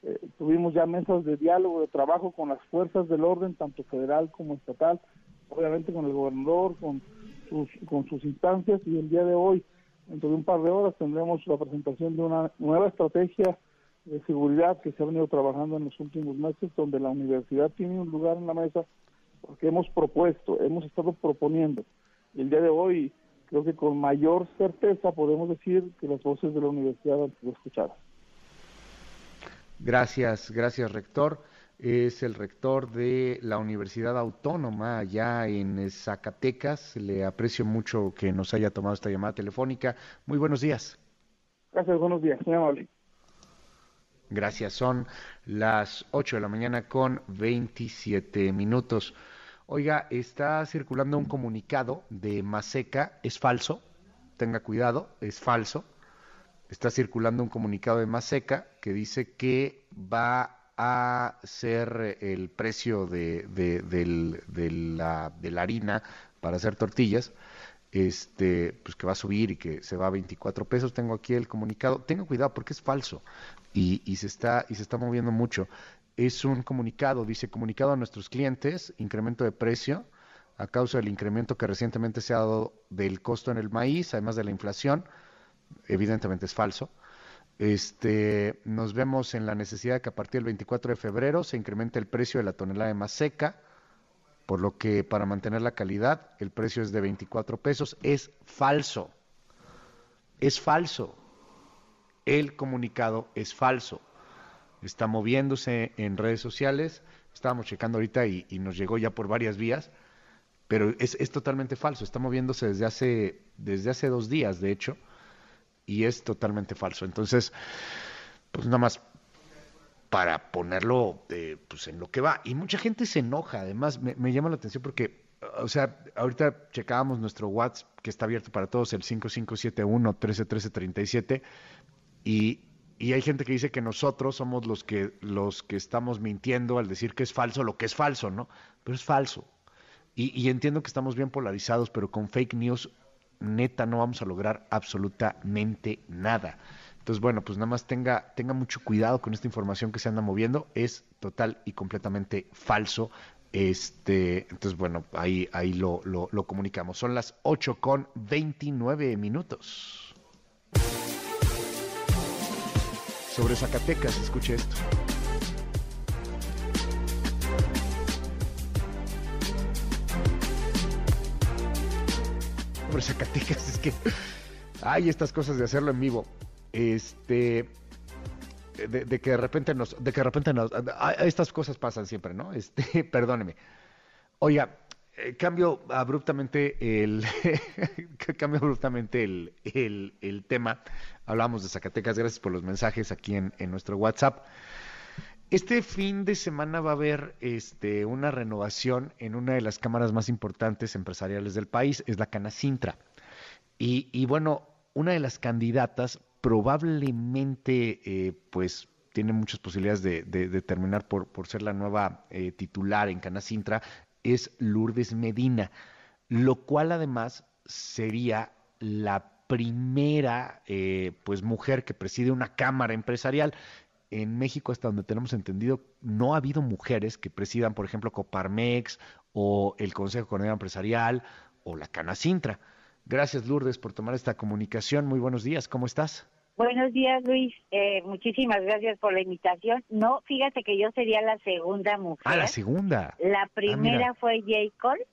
eh, tuvimos ya mesas de diálogo, de trabajo con las fuerzas del orden, tanto federal como estatal, obviamente con el gobernador, con sus, con sus instancias y el día de hoy, dentro de un par de horas, tendremos la presentación de una nueva estrategia de seguridad que se ha venido trabajando en los últimos meses, donde la universidad tiene un lugar en la mesa porque hemos propuesto, hemos estado proponiendo. Y el día de hoy creo que con mayor certeza podemos decir que las voces de la universidad han sido escuchadas. Gracias, gracias rector. Es el rector de la Universidad Autónoma allá en Zacatecas. Le aprecio mucho que nos haya tomado esta llamada telefónica. Muy buenos días. Gracias, buenos días, muy amable. Gracias, son las 8 de la mañana con 27 minutos. Oiga, está circulando un comunicado de Maseca, es falso, tenga cuidado, es falso. Está circulando un comunicado de Maseca que dice que va a ser el precio de, de, la, de la harina para hacer tortillas, este, pues que va a subir y que se va a 24 pesos. Tengo aquí el comunicado. Tenga cuidado porque es falso y, y, se está y se está moviendo mucho es un comunicado, dice comunicado a nuestros clientes, incremento de precio a causa del incremento que recientemente se ha dado del costo en el maíz, además de la inflación, evidentemente es falso. Este, nos vemos en la necesidad de que a partir del 24 de febrero se incremente el precio de la tonelada de más seca, por lo que para mantener la calidad el precio es de 24 pesos. Es falso. Es falso. El comunicado es falso está moviéndose en redes sociales. Estábamos checando ahorita y, nos llegó ya por varias vías, pero es, es, totalmente falso. Está moviéndose desde hace, desde hace dos días, de hecho, y es totalmente falso. Entonces, pues nada más para ponerlo eh, pues en lo que va. Y mucha gente se enoja, además me, me llama la atención porque o sea, ahorita checábamos nuestro WhatsApp que está abierto para todos, el 5571 131337, y y hay gente que dice que nosotros somos los que los que estamos mintiendo al decir que es falso lo que es falso, ¿no? Pero es falso. Y, entiendo que estamos bien polarizados, pero con fake news neta no vamos a lograr absolutamente nada. Entonces, bueno, pues nada más tenga, tenga mucho cuidado con esta información que se anda moviendo. Es total y completamente falso. Este, entonces, bueno, ahí, ahí lo, lo, lo comunicamos. Son las 8 con 29 minutos. sobre Zacatecas. Escuche esto. Sobre Zacatecas, es que hay estas cosas de hacerlo en vivo. Este. De, que de repente nos, de que de repente estas cosas pasan siempre, ¿no? Este, (laughs) perdóneme. Oiga, eh, cambio abruptamente el (laughs) cambio abruptamente el, el, tema. Hablamos de Zacatecas, gracias por los mensajes aquí en, en, nuestro WhatsApp. Este fin de semana va a haber este, una renovación en una de las cámaras más importantes empresariales del país, es la Canacintra. Y, y bueno, una de las candidatas probablemente eh, pues tiene muchas posibilidades de, terminar por, por, ser la nueva eh, titular en Canacintra, es Lourdes Medina, lo cual además sería la primera eh, pues mujer que preside una cámara empresarial. En México, hasta donde tenemos entendido, no ha habido mujeres que presidan, por ejemplo, Coparmex o el Consejo Económico Empresarial o la Canacintra. Gracias, Lourdes, por tomar esta comunicación. Muy buenos días, ¿cómo estás? Buenos días, Luis. Eh, muchísimas gracias por la invitación. No, fíjate que yo sería la segunda mujer. Ah, la segunda. La ah, primera fue J. Cole.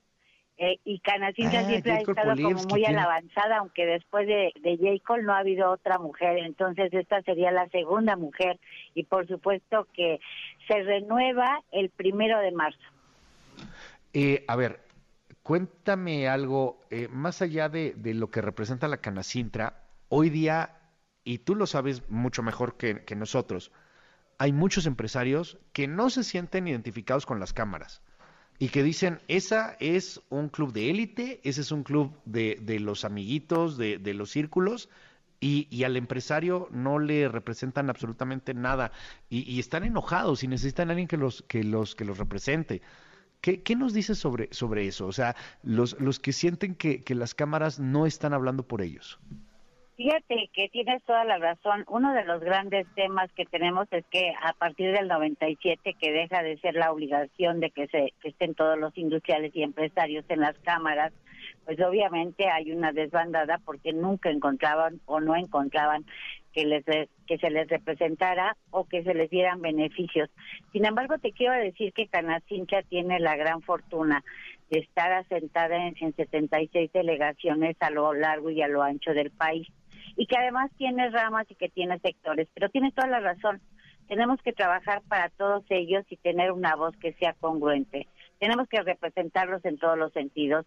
Eh, y Canacintra ah, siempre ha estado como muy a la avanzada, aunque después de, de J. Cole no ha habido otra mujer, entonces esta sería la segunda mujer y por supuesto que se renueva el primero de marzo. Eh, a ver, cuéntame algo, eh, más allá de, de lo que representa la Canacintra, hoy día y tú lo sabes mucho mejor que, nosotros, hay muchos empresarios que no se sienten identificados con las cámaras y que dicen, esa es un club de élite, ese es un club de, de los amiguitos, de, de los círculos, y, y, al empresario no le representan absolutamente nada, y, están enojados y necesitan a alguien que los, que los, que los represente. ¿Qué, ¿Qué, nos dices sobre, sobre eso? O sea, los, los que sienten que, que las cámaras no están hablando por ellos. Fíjate que tienes toda la razón. Uno de los grandes temas que tenemos es que a partir del 97, que deja de ser la obligación de que, se, que estén todos los industriales y empresarios en las cámaras, pues obviamente hay una desbandada porque nunca encontraban o no encontraban que les que se les representara o que se les dieran beneficios. Sin embargo, te quiero decir que Canacincha tiene la gran fortuna de estar asentada en, en 76 delegaciones a lo largo y a lo ancho del país y que además tiene ramas y que tiene sectores. Pero tiene toda la razón. Tenemos que trabajar para todos ellos y tener una voz que sea congruente. Tenemos que representarlos en todos los sentidos,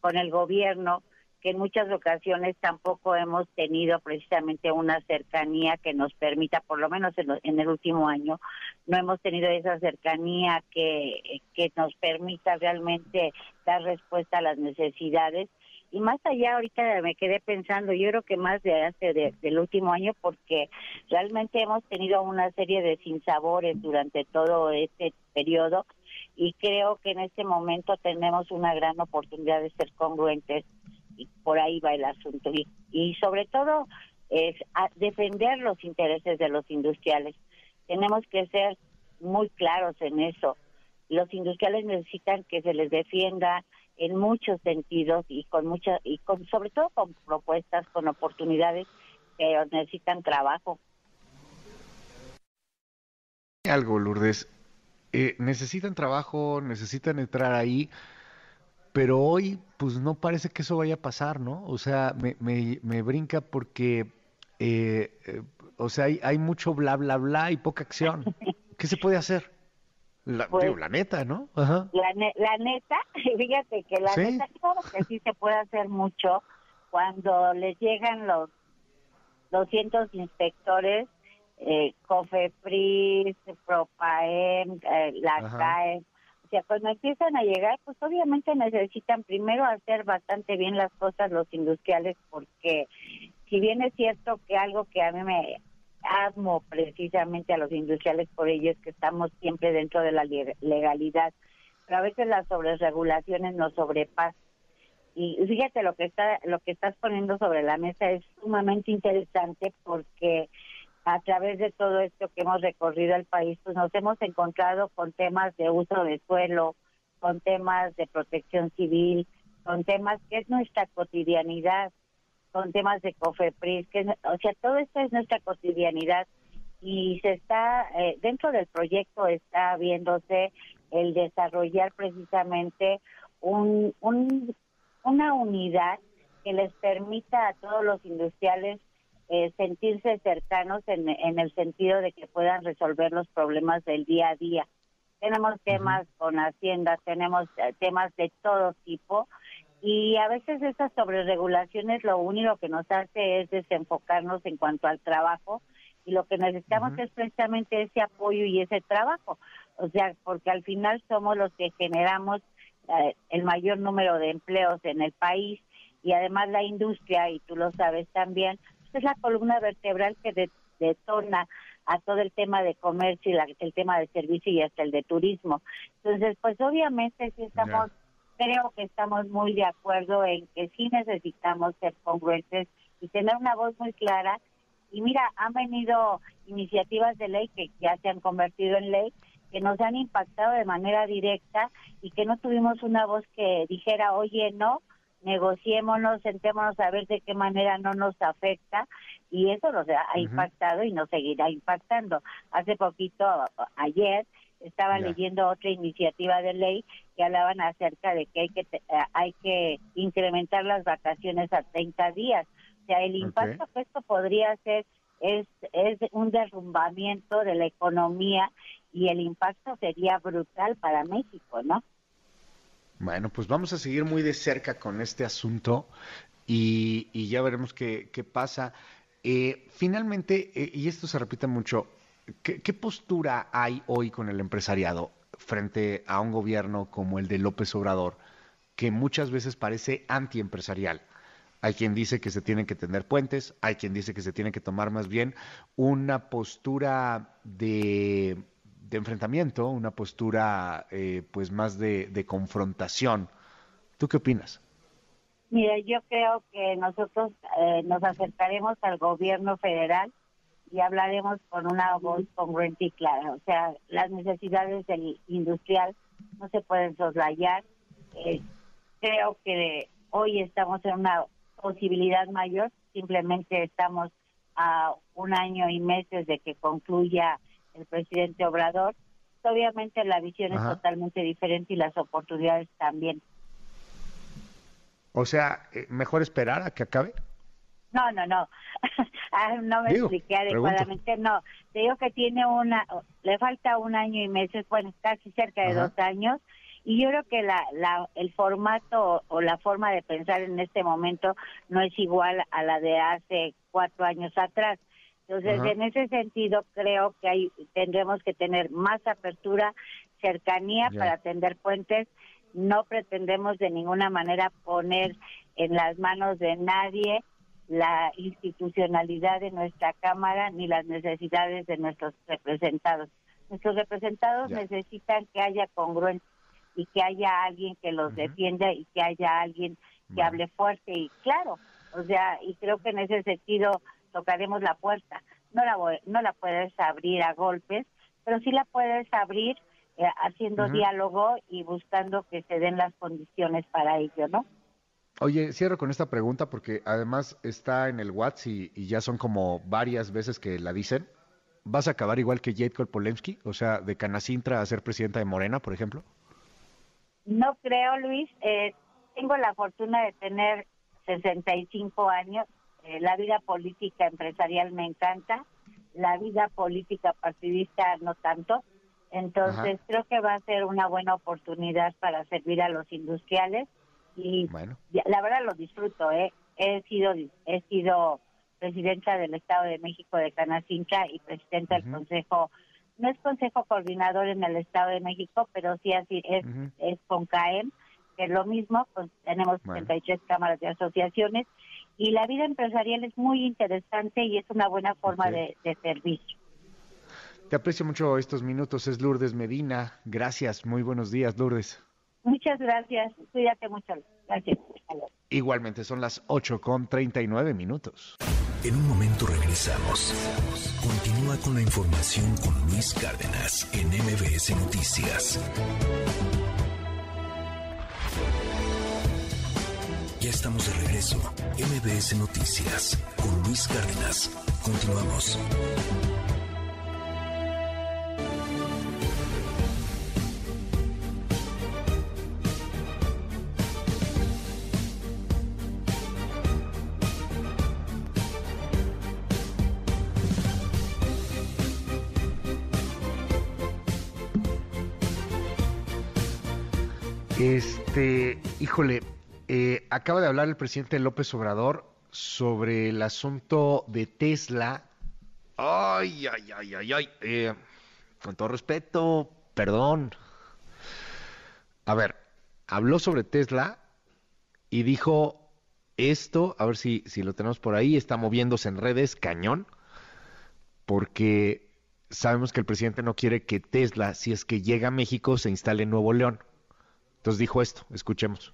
con el gobierno, que en muchas ocasiones tampoco hemos tenido precisamente una cercanía que nos permita, por lo menos en, en, el último año, no hemos tenido esa cercanía que, que nos permita realmente dar respuesta a las necesidades y más allá ahorita me quedé pensando, yo creo que más de hace del último año porque realmente hemos tenido una serie de sinsabores durante todo este periodo y creo que en este momento tenemos una gran oportunidad de ser congruentes y por ahí va el asunto y, y sobre todo es defender los intereses de los industriales. Tenemos que ser muy claros en eso. Los industriales necesitan que se les defienda, en muchos sentidos y con mucha y con sobre todo con propuestas, con oportunidades que necesitan trabajo. Algo, Lourdes. Eh, necesitan trabajo, necesitan entrar ahí, pero hoy pues no parece que eso vaya a pasar, ¿no? O sea, me, me, me brinca porque, eh, eh, o sea, hay, hay mucho bla, bla, bla y poca acción. ¿Qué se puede hacer? La, pues, la neta, ¿no? La, la, neta, (laughs) fíjate que la neta, claro que sí se puede hacer mucho cuando les llegan los 200 inspectores, eh, COFEPRIS, PROPAEM, eh, la CAE, o sea, cuando empiezan a llegar, pues obviamente necesitan primero hacer bastante bien las cosas los industriales, porque si bien es cierto que algo que a mí me amo precisamente a los industriales por ello es que estamos siempre dentro de la legalidad, pero a veces las sobreregulaciones nos sobrepasan. Y fíjate lo que está lo que estás poniendo sobre la mesa es sumamente interesante porque a través de todo esto que hemos recorrido el país, pues nos hemos encontrado con temas de uso de suelo, con temas de protección civil, con temas que es nuestra cotidianidad con temas de COFEPRIS, que, o sea, todo esto es nuestra cotidianidad y se está, eh, dentro del proyecto está viéndose el desarrollar precisamente un, un, una unidad que les permita a todos los industriales eh, sentirse cercanos en, en el sentido de que puedan resolver los problemas del día a día. Tenemos temas con Hacienda, tenemos eh, temas de todo tipo, y a veces esas sobreregulaciones lo único que nos hace es desenfocarnos en cuanto al trabajo y lo que necesitamos es precisamente ese apoyo y ese trabajo. O sea, porque al final somos los que generamos eh, el mayor número de empleos en el país y además la industria, y tú lo sabes también, es la columna vertebral que detona a todo el tema de comercio y el tema de servicio y hasta el de turismo. Entonces, pues obviamente si estamos creo que estamos muy de acuerdo en que sí necesitamos ser congruentes y tener una voz muy clara. Y mira, han venido iniciativas de ley que ya se han convertido en ley, que nos han impactado de manera directa y que no tuvimos una voz que dijera, oye, no, negociémonos, sentémonos a ver de qué manera no nos afecta y eso nos ha impactado y nos seguirá impactando. Hace poquito, ayer, estaba leyendo otra iniciativa de ley que hablaban acerca de que hay que eh, hay que incrementar las vacaciones a 30 días. O sea, el impacto que esto podría hacer es, es un derrumbamiento de la economía y el impacto sería brutal para México, ¿no? Bueno, pues vamos a seguir muy de cerca con este asunto y, y ya veremos qué, qué pasa. Eh, finalmente, eh, y esto se repite mucho, ¿Qué, postura hay hoy con el empresariado frente a un gobierno como el de López Obrador, que muchas veces parece antiempresarial? Hay quien dice que se tienen que tener puentes, hay quien dice que se tiene que tomar más bien una postura de, enfrentamiento, una postura eh, pues más de, confrontación. ¿Tú qué opinas? Mira, yo creo que nosotros eh, nos acercaremos al gobierno federal y hablaremos con una voz congruente y clara. O sea, las necesidades del industrial no se pueden soslayar. Eh, creo que hoy estamos en una posibilidad mayor, simplemente estamos a un año y meses de que concluya el presidente Obrador. Obviamente la visión es totalmente diferente y las oportunidades también. O sea, eh, mejor esperar a que acabe. No, no, no. (laughs) Ah, no me expliqué adecuadamente. No, te digo que tiene una, le falta un año y meses, bueno, casi cerca de dos años. Y yo creo que la, la, el formato o la forma de pensar en este momento no es igual a la de hace cuatro años atrás. Entonces, en ese sentido, creo que hay, tendremos que tener más apertura, cercanía para atender puentes. No pretendemos de ninguna manera poner en las manos de nadie la institucionalidad de nuestra Cámara ni las necesidades de nuestros representados. Nuestros representados necesitan que haya congruencia y que haya alguien que los defienda y que haya alguien que hable fuerte y claro. O sea, y creo que en ese sentido tocaremos la puerta. No la, no la puedes abrir a golpes, pero sí la puedes abrir eh, haciendo diálogo y buscando que se den las condiciones para ello, ¿no? Oye, cierro con esta pregunta porque además está en el WhatsApp y, ya son como varias veces que la dicen. ¿Vas a acabar igual que Jade Polemski? O sea, de Canacintra a ser presidenta de Morena, por ejemplo. No creo, Luis. Eh, tengo la fortuna de tener 65 años. Eh, la vida política empresarial me encanta. La vida política partidista no tanto. Entonces creo que va a ser una buena oportunidad para servir a los industriales y la verdad lo disfruto, ¿eh? He sido, he sido presidenta del Estado de México de Canacinca y presidenta del Consejo, no es Consejo Coordinador en el Estado de México, pero sí así es, es con CAEM, que es lo mismo, pues, tenemos 33 cámaras de asociaciones y la vida empresarial es muy interesante y es una buena forma de, de servicio. Te aprecio mucho estos minutos, es Lourdes Medina. Gracias, muy buenos días, Lourdes. Muchas gracias. Cuídate mucho. Gracias. Igualmente, son las 8 con 39 minutos. En un momento regresamos. Continúa con la información con Luis Cárdenas en MBS Noticias. Ya estamos de regreso. MBS Noticias con Luis Cárdenas. Continuamos. Este, híjole, eh, acaba de hablar el presidente López Obrador sobre el asunto de Tesla. Ay, ay, ay, ay, ay. Eh, con todo respeto, perdón. A ver, habló sobre Tesla y dijo esto, a ver si, si lo tenemos por ahí, está moviéndose en redes, cañón, porque sabemos que el presidente no quiere que Tesla, si es que llega a México, se instale en Nuevo León. Entonces dijo esto, escuchemos.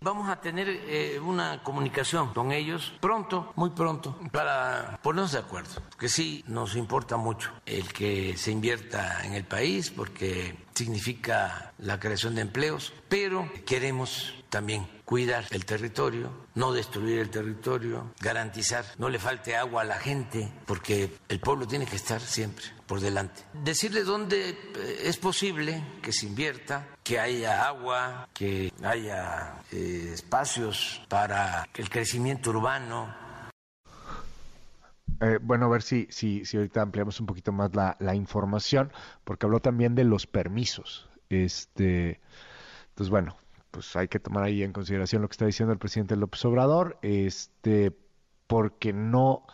Vamos a tener eh, una comunicación con ellos pronto, muy pronto, para ponernos de acuerdo, que sí nos importa mucho el que se invierta en el país porque significa la creación de empleos, pero queremos también cuidar el territorio, no destruir el territorio, garantizar, no le falte agua a la gente, porque el pueblo tiene que estar siempre por delante. Decirle dónde eh, es posible que se invierta, que haya agua, que haya eh, espacios para el crecimiento urbano. Eh, bueno, a ver si, si, si ahorita ampliamos un poquito más la, la información, porque habló también de los permisos. Este, entonces, bueno, pues hay que tomar ahí en consideración lo que está diciendo el presidente López Obrador, este, porque no,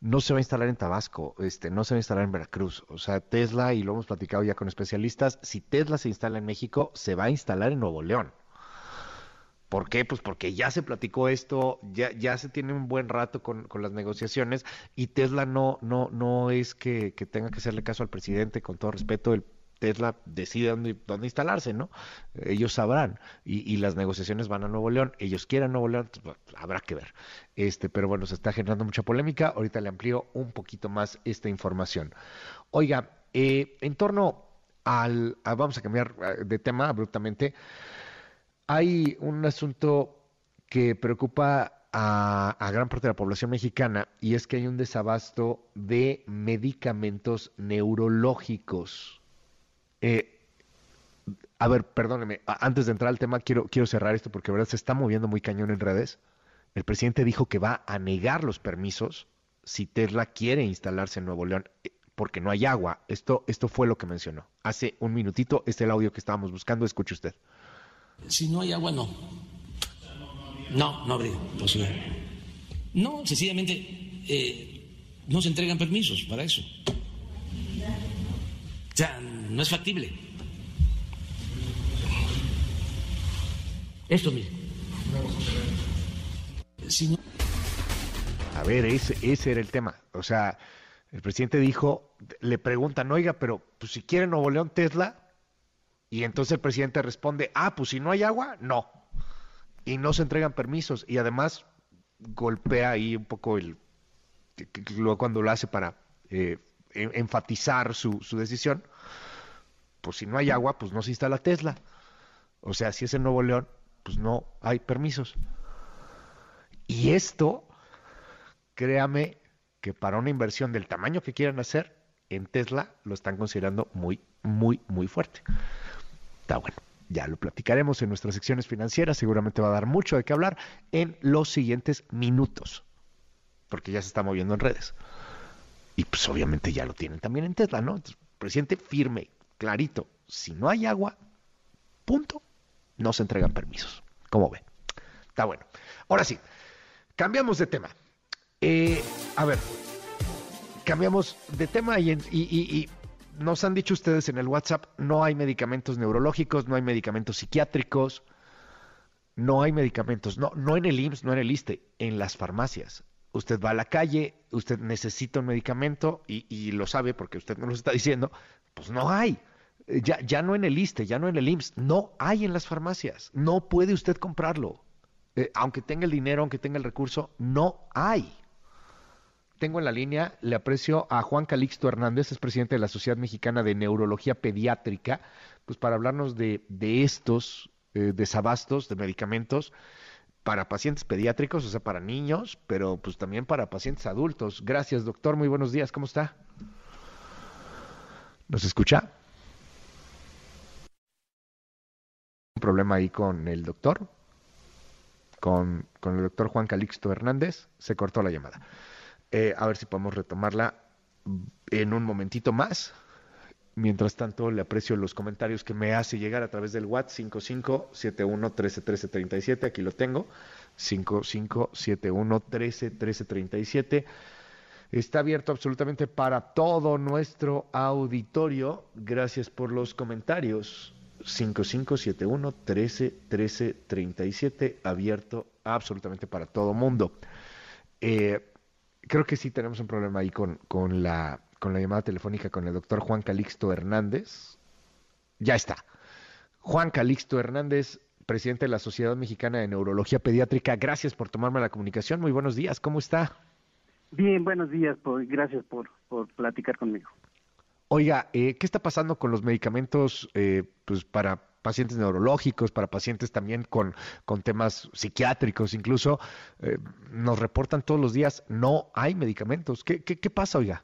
no se va a instalar en Tabasco, este, no se va a instalar en Veracruz. O sea, Tesla, y lo hemos platicado ya con especialistas, si Tesla se instala en México, se va a instalar en Nuevo León. ¿Por qué? Pues porque ya se platicó esto, ya, ya se tiene un buen rato con, con las negociaciones y Tesla no, no, no es que, que, tenga que hacerle caso al presidente, con todo respeto, el Tesla decide dónde, dónde instalarse, ¿no? Ellos sabrán y, las negociaciones van a Nuevo León, ellos quieren Nuevo León, pues, habrá que ver. Este, pero bueno, se está generando mucha polémica. Ahorita le amplío un poquito más esta información. Oiga, eh, en torno al, vamos a cambiar eh, de tema abruptamente. Hay un asunto que preocupa a, gran parte de la población mexicana y es que hay un desabasto de medicamentos neurológicos. Eh, a ver, perdóneme, antes de entrar al tema quiero, quiero cerrar esto porque verdad se está moviendo muy cañón en redes. El presidente dijo que va a negar los permisos si Tesla quiere instalarse en Nuevo León eh, porque no hay agua. Esto, esto fue lo que mencionó. Hace un minutito, este es el audio que estábamos buscando, escuche usted. Si no hay agua, no. No, no habría posibilidad. No, sencillamente eh, no se entregan permisos para eso. O sea, no es factible. Esto mismo. A ver, ese, ese era el tema. O sea, el presidente dijo, le preguntan, oiga, pero pues si quiere Nuevo León Tesla, y entonces el presidente responde, ah, pues si no hay agua, no y no se entregan permisos. Y además golpea ahí un poco el luego cuando lo hace para eh, enfatizar su, su, decisión pues si no hay agua pues no se instala Tesla. O sea si es en Nuevo León pues no hay permisos. Y esto créame que para una inversión del tamaño que quieran hacer en Tesla lo están considerando muy muy muy fuerte está bueno ya lo platicaremos en nuestras secciones financieras, seguramente va a dar mucho de qué hablar en los siguientes minutos, porque ya se está moviendo en redes. Y pues obviamente ya lo tienen también en Tesla, ¿no? presidente firme, clarito, si no hay agua, punto, no se entregan permisos. ¿Cómo ve? Está bueno. Ahora sí, cambiamos de tema. Eh, a ver, cambiamos de tema y, y nos han dicho ustedes en el WhatsApp, no hay medicamentos neurológicos, no hay medicamentos psiquiátricos, no hay medicamentos, no, no en el IMSS, no en el ISTE, en las farmacias. Usted va a la calle, usted necesita un medicamento y, lo sabe porque usted no lo está diciendo, pues no hay. Ya, ya no en el ISTE, ya no en el IMSS, no hay en las farmacias, no puede usted comprarlo. Eh, aunque tenga el dinero, aunque tenga el recurso, no hay tengo en la línea, le aprecio a Juan Calixto Hernández, es presidente de la Sociedad Mexicana de Neurología Pediátrica, pues para hablarnos de, estos eh, desabastos de medicamentos para pacientes pediátricos, o sea, para niños, pero pues también para pacientes adultos. Gracias, doctor. Muy buenos días. ¿Cómo está? ¿Nos escucha? ¿Un problema ahí con el doctor? Con, con el doctor Juan Calixto Hernández. Se cortó la llamada. Eh, a ver si podemos retomarla en un momentito más. Mientras tanto, le aprecio los comentarios que me hace llegar a través del WhatsApp 5571131337. Aquí lo tengo. 5571131337. Está abierto absolutamente para todo nuestro auditorio. Gracias por los comentarios. 5571131337. Abierto absolutamente para todo mundo. Eh, creo que sí tenemos un problema ahí con, con, la, con la llamada telefónica con el doctor Juan Calixto Hernández. Ya está. Juan Calixto Hernández, presidente de la Sociedad Mexicana de Neurología Pediátrica. Gracias por tomarme la comunicación. Muy buenos días. ¿Cómo está? Bien, buenos días. gracias por, por platicar conmigo. Oiga, eh, ¿qué está pasando con los medicamentos eh, pues para pacientes neurológicos, para pacientes también con, con temas psiquiátricos, incluso eh, nos reportan todos los días, no hay medicamentos. ¿Qué, qué, pasa, oiga?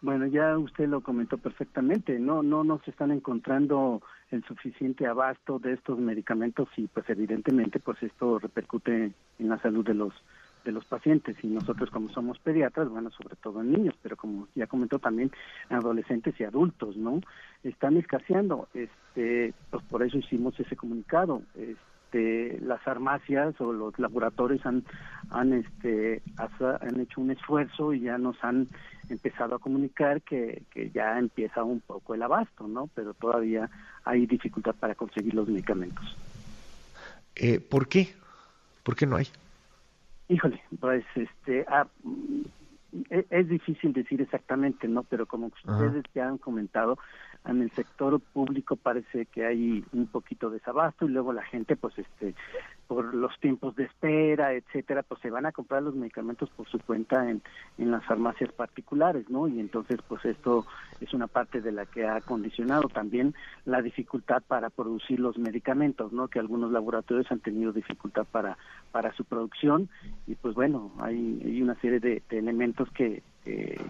Bueno, ya usted lo comentó perfectamente, no, no nos están encontrando el suficiente abasto de estos medicamentos y pues evidentemente pues esto repercute en la salud de los de los pacientes y nosotros como somos pediatras, bueno, sobre todo en niños, pero como ya comentó también adolescentes y adultos, ¿no? Están escaseando, este, pues por eso hicimos ese comunicado. Este, las farmacias o los laboratorios han han este han hecho un esfuerzo y ya nos han empezado a comunicar que, que ya empieza un poco el abasto, ¿no? Pero todavía hay dificultad para conseguir los medicamentos. Eh, ¿Por qué? ¿Por qué no hay? Híjole, pues este, ah, e, es, difícil decir exactamente, ¿no? Pero como ustedes ya han comentado, en el sector público parece que hay un poquito de desabasto y luego la gente pues este por los tiempos de espera etcétera pues se van a comprar los medicamentos por su cuenta en, en las farmacias particulares no y entonces pues esto es una parte de la que ha condicionado también la dificultad para producir los medicamentos no que algunos laboratorios han tenido dificultad para para su producción. Y pues bueno hay, hay una serie de, elementos que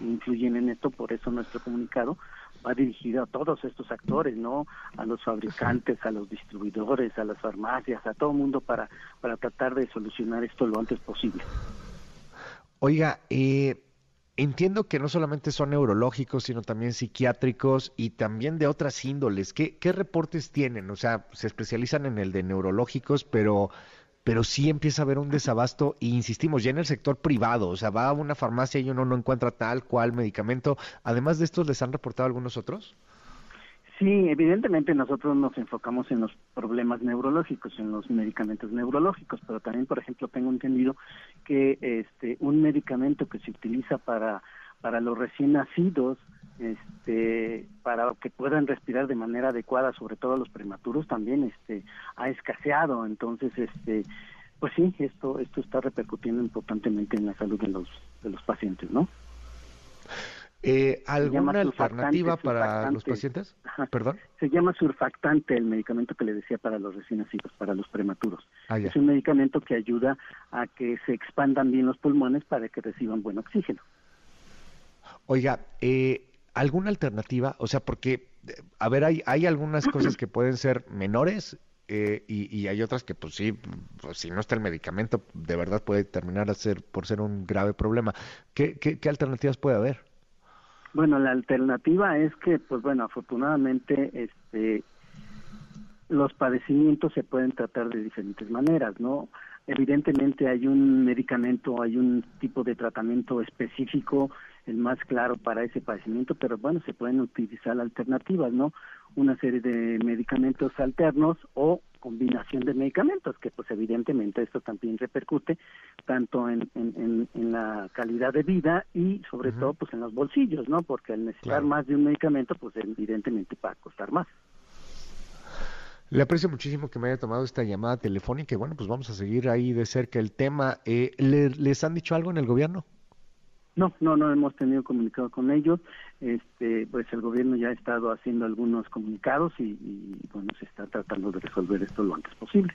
influyen en esto por eso nuestro comunicado va dirigido a todos estos actores, ¿no? A los fabricantes, a los distribuidores, a las farmacias, a todo el mundo para, para tratar de solucionar esto lo antes posible. Oiga, eh, entiendo que no solamente son neurológicos, sino también psiquiátricos y también de otras índoles. ¿Qué, qué reportes tienen? O sea, se especializan en el de neurológicos, pero pero sí empieza a haber un desabasto y insistimos ya en el sector privado, o sea, va a una farmacia y uno no encuentra tal cual medicamento. Además de estos, ¿les han reportado algunos otros? Sí, evidentemente nosotros nos enfocamos en los problemas neurológicos, en los medicamentos neurológicos, pero también, por ejemplo, tengo entendido que este un medicamento que se utiliza para para los recién nacidos, este, para que puedan respirar de manera adecuada, sobre todo los prematuros, también este, ha escaseado. Entonces, este, pues sí, esto, esto está repercutiendo importantemente en la salud de los, de los pacientes, ¿no? Eh, ¿Alguna alternativa para los pacientes? Perdón. Se llama surfactante el medicamento que le decía para los recién nacidos, para los prematuros. Ah, es un medicamento que ayuda a que se expandan bien los pulmones para que reciban buen oxígeno. Oiga, eh, ¿alguna alternativa? O sea, porque, a ver, hay, hay algunas cosas que pueden ser menores eh, y, hay otras que, pues sí, pues, si no está el medicamento, de verdad puede terminar a ser, por ser un grave problema. ¿Qué, qué, qué alternativas puede haber? Bueno, la alternativa es que, pues bueno, afortunadamente, este, los padecimientos se pueden tratar de diferentes maneras, ¿no? Evidentemente hay un medicamento, hay un tipo de tratamiento específico el más claro para ese padecimiento, pero bueno, se pueden utilizar alternativas, ¿no? Una serie de medicamentos alternos o combinación de medicamentos, que pues evidentemente esto también repercute tanto en, en, en, la calidad de vida y sobre todo pues en los bolsillos, ¿no? Porque al necesitar más de un medicamento, pues evidentemente va a costar más. Le aprecio muchísimo que me haya tomado esta llamada telefónica y bueno, pues vamos a seguir ahí de cerca el tema. Eh, ¿Les han dicho algo en el gobierno? No, no, no hemos tenido comunicado con ellos. Este, pues el gobierno ya ha estado haciendo algunos comunicados y, bueno, se está tratando de resolver esto lo antes posible.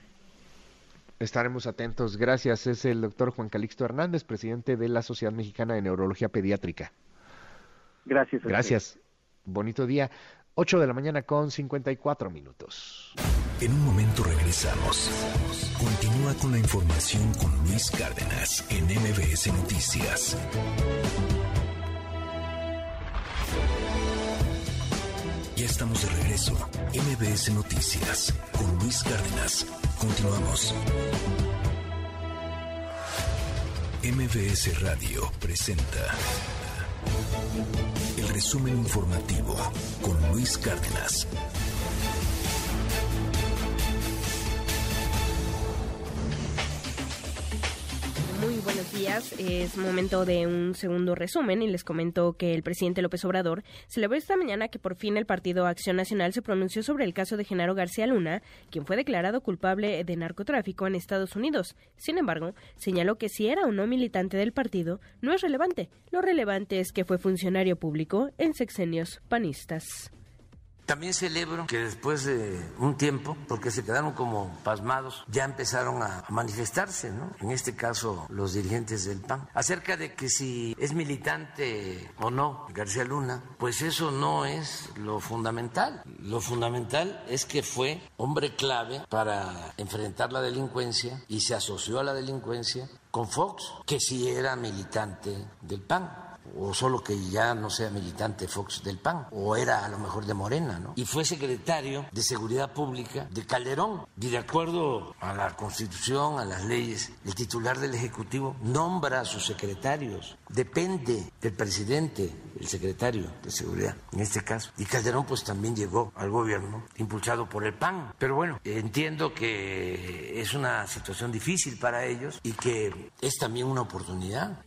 Estaremos atentos. Gracias. Es el doctor Juan Calixto Hernández, presidente de la Sociedad Mexicana de Neurología Pediátrica. Gracias. Gracias. Bonito día. 8 de la mañana con 54 minutos. En un momento regresamos. Continúa con la información con Luis Cárdenas en MBS Noticias. Ya estamos de regreso. MBS Noticias con Luis Cárdenas. Continuamos. MBS Radio presenta el resumen informativo con Luis Cárdenas. Muy buenos días. Es momento de un segundo resumen y les comento que el presidente López Obrador celebró esta mañana que por fin el Partido Acción Nacional se pronunció sobre el caso de Genaro García Luna, quien fue declarado culpable de narcotráfico en Estados Unidos. Sin embargo, señaló que si era o no militante del partido no es relevante. Lo relevante es que fue funcionario público en sexenios panistas. También celebro que después de un tiempo, porque se quedaron como pasmados, ya empezaron a manifestarse, ¿no? En este caso, los dirigentes del PAN, acerca de que si es militante o no García Luna, pues eso no es lo fundamental. Lo fundamental es que fue hombre clave para enfrentar la delincuencia y se asoció a la delincuencia con Fox, que sí era militante del PAN o solo que ya no sea militante Fox del PAN, o era a lo mejor de Morena, ¿no? Y fue secretario de Seguridad Pública de Calderón. Y de acuerdo a la Constitución, a las leyes, el titular del Ejecutivo nombra a sus secretarios. Depende del presidente, el secretario de Seguridad, en este caso. Y Calderón pues también llegó al gobierno impulsado por el PAN. Pero bueno, entiendo que es una situación difícil para ellos y que es también una oportunidad.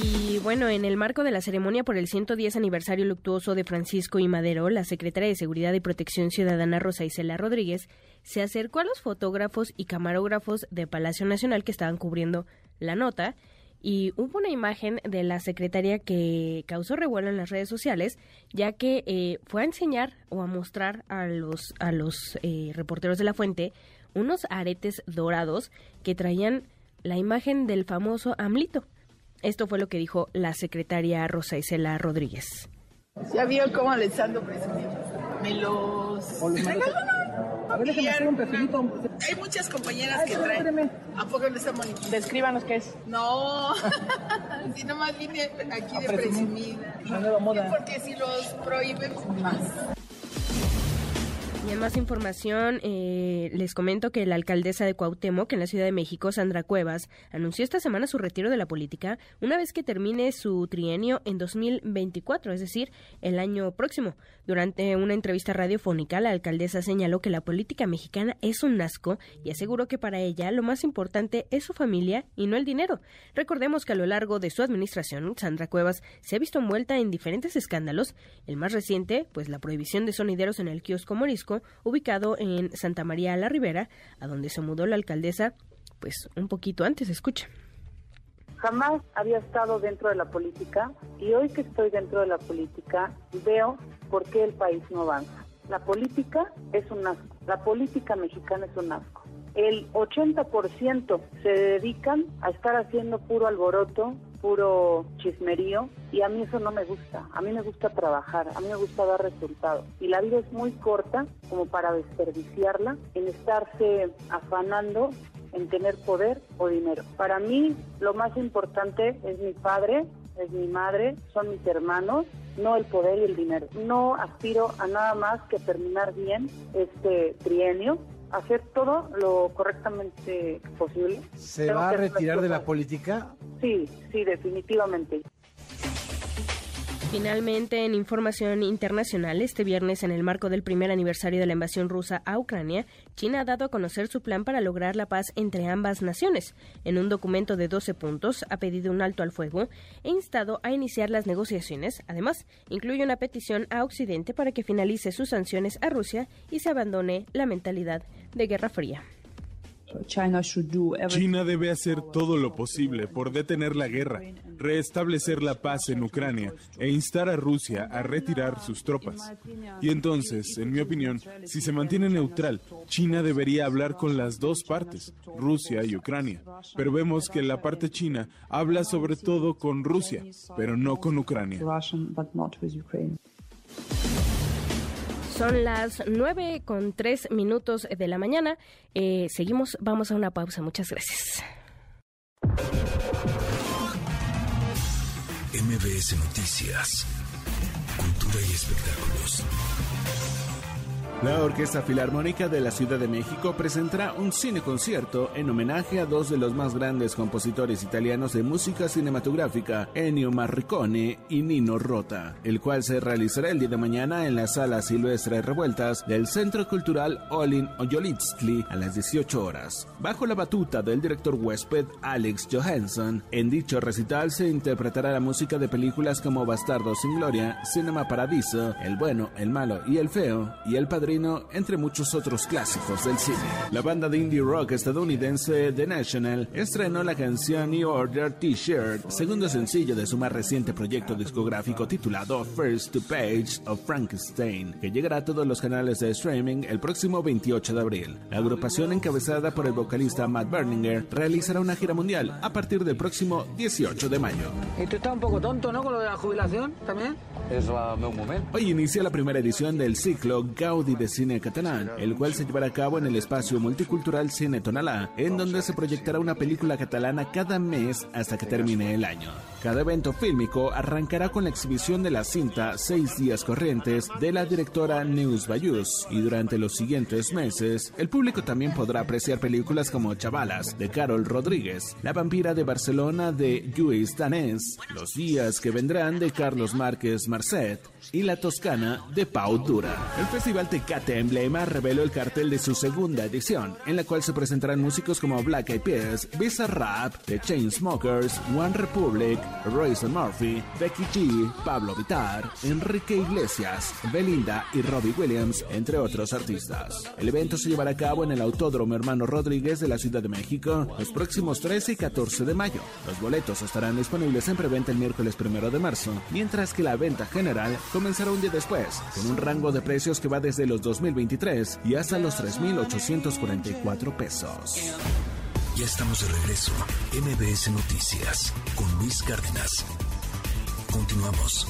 Y bueno, en el marco de la ceremonia por el 110 aniversario luctuoso de Francisco y Madero, la secretaria de Seguridad y Protección Ciudadana Rosa Isela Rodríguez se acercó a los fotógrafos y camarógrafos de Palacio Nacional que estaban cubriendo la nota y hubo una imagen de la secretaria que causó revuelo en las redes sociales, ya que eh, fue a enseñar o a mostrar a los, a los eh, reporteros de la fuente unos aretes dorados que traían la imagen del famoso AMLITO. Esto fue lo que dijo la secretaria Rosa Isela Rodríguez. Ya vio cómo les ando presumiendo. Me los... A ver, déjame hacer un perfilito. Hay muchas compañeras que traen. ¿A poco les estamos Descríbanos qué es. No, (laughs) si nomás vine aquí de presumida. La nueva moda. Porque si los prohíben, más. Y en más información, eh, les comento que la alcaldesa de Cuauhtémoc, en la Ciudad de México, Sandra Cuevas, anunció esta semana su retiro de la política una vez que termine su trienio en 2024, es decir, el año próximo. Durante una entrevista radiofónica, la alcaldesa señaló que la política mexicana es un asco y aseguró que para ella lo más importante es su familia y no el dinero. Recordemos que a lo largo de su administración, Sandra Cuevas se ha visto envuelta en diferentes escándalos. El más reciente, pues la prohibición de sonideros en el kiosco Morisco, ubicado en Santa María la Ribera, a donde se mudó la alcaldesa, pues un poquito antes. Escucha. Jamás había estado dentro de la política y hoy que estoy dentro de la política veo por qué el país no avanza. La política es un asco, la política mexicana es un asco. El 80% se dedican a estar haciendo puro alboroto, puro chismerío y a mí eso no me gusta. A mí me gusta trabajar, a mí me gusta dar resultados. Y la vida es muy corta como para desperdiciarla en estarse afanando en tener poder o dinero. Para mí lo más importante es mi padre, es mi madre, son mis hermanos, no el poder y el dinero. No aspiro a nada más que terminar bien este trienio, hacer todo lo correctamente posible. ¿Se va a retirar de la política? Sí, sí, definitivamente. Finalmente, en información internacional, este viernes, en el marco del primer aniversario de la invasión rusa a Ucrania, China ha dado a conocer su plan para lograr la paz entre ambas naciones. En un documento de 12 puntos, ha pedido un alto al fuego e instado a iniciar las negociaciones. Además, incluye una petición a Occidente para que finalice sus sanciones a Rusia y se abandone la mentalidad de Guerra Fría. China debe hacer todo lo posible por detener la guerra, restablecer la paz en Ucrania e instar a Rusia a retirar sus tropas. Y entonces, en mi opinión, si se mantiene neutral, China debería hablar con las dos partes, Rusia y Ucrania. Pero vemos que la parte china habla sobre todo con Rusia, pero no con Ucrania. Son las nueve con tres minutos de la mañana. Eh, seguimos, vamos a una pausa. Muchas gracias. MBS Noticias, Cultura y Espectáculos. La Orquesta Filarmónica de la Ciudad de México presentará un cine concierto en homenaje a dos de los más grandes compositores italianos de música cinematográfica, Ennio Morricone y Nino Rota, el cual se realizará el día de mañana en la Sala Silvestre Revueltas del Centro Cultural Olin Oyolitsli a las 18 horas. Bajo la batuta del director huésped Alex Johansson, en dicho recital se interpretará la música de películas como Bastardo sin Gloria, Cinema Paradiso, El Bueno, El Malo y El Feo y El Padre entre muchos otros clásicos del cine. La banda de indie rock estadounidense The National estrenó la canción New Order T-Shirt, segundo sencillo de su más reciente proyecto discográfico titulado First to Page of Frankenstein, que llegará a todos los canales de streaming el próximo 28 de abril. La agrupación encabezada por el vocalista Matt Berninger realizará una gira mundial a partir del próximo 18 de mayo. ¿Y tú estás un poco tonto, no, con lo de la jubilación también? Es un momento. Hoy inicia la primera edición del ciclo Gaudi de Cine Catalán, el cual se llevará a cabo en el espacio multicultural Cine Tonalá, en donde se proyectará una película catalana cada mes hasta que termine el año. Cada evento fílmico arrancará con la exhibición de la cinta Seis días corrientes de la directora Neus Bayus y durante los siguientes meses el público también podrá apreciar películas como Chavalas de Carol Rodríguez, La vampira de Barcelona de Lluís Danés, Los días que vendrán de Carlos Márquez Marcet y La Toscana de Pau Dura. El Festival Te Tecate Emblema reveló el cartel de su segunda edición, en la cual se presentarán músicos como Black Eyed Peas, Visa Rap, The Chainsmokers, One Republic, Royce Murphy, Becky G, Pablo Vitar, Enrique Iglesias, Belinda y Robbie Williams, entre otros artistas. El evento se llevará a cabo en el Autódromo Hermano Rodríguez de la Ciudad de México los próximos 13 y 14 de mayo. Los boletos estarán disponibles en preventa el miércoles 1 de marzo, mientras que la venta general comenzará un día después, con un rango de precios que va desde los 2023 y hasta los 3.844 pesos. Ya estamos de regreso. MBS Noticias con Luis Cárdenas. Continuamos.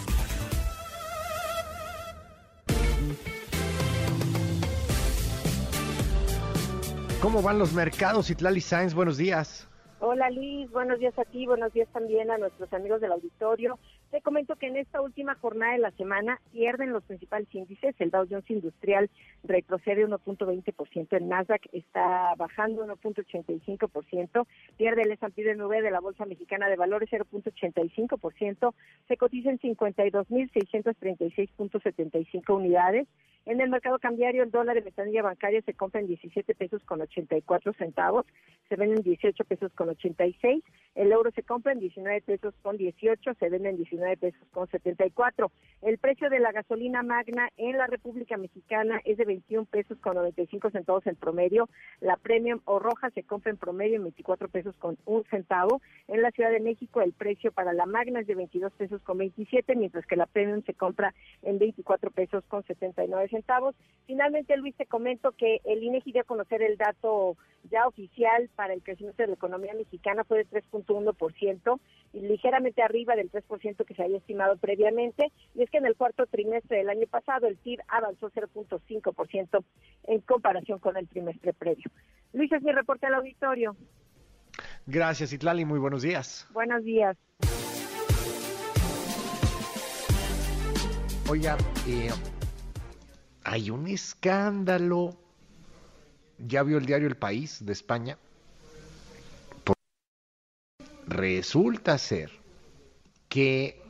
¿Cómo van los mercados, Itlali Sainz? Buenos días. Hola Liz, buenos días a ti, buenos días también a nuestros amigos del auditorio. Te comento que en esta última jornada de la semana pierden los principales índices. El Dow Jones Industrial retrocede 1.20%, el Nasdaq está bajando 1.85%, pierde el S&P de nube de la Bolsa Mexicana de Valores 0.85%, se cotiza en 52.636.75 unidades. En el mercado cambiario, el dólar de ventanilla bancaria se compra en 17 pesos con 84 centavos, se vende en 18 pesos con 86, el euro se compra en 19 pesos con 18, se vende en 19 pesos con 74. El precio de la gasolina magna en la República Mexicana es de 21 pesos con 95 centavos en promedio. La premium o roja se compra en promedio en 24 pesos con un centavo. En la Ciudad de México el precio para la magna es de 22 pesos con 27, mientras que la premium se compra en 24 pesos con 79 centavos. Finalmente, Luis, te comento que el INEGI dio a conocer el dato ya oficial para el crecimiento de la economía mexicana fue de 3.1% y ligeramente arriba del 3% que se había estimado previamente. Y es que en el cuarto trimestre del año pasado el PIB avanzó 0.5% en comparación con el trimestre previo. Luis, es mi reporte al auditorio. Gracias, Itlali. Muy buenos días. Buenos días. Oiga, eh, hay un escándalo. ¿Ya vio el diario El País de España? resulta ser que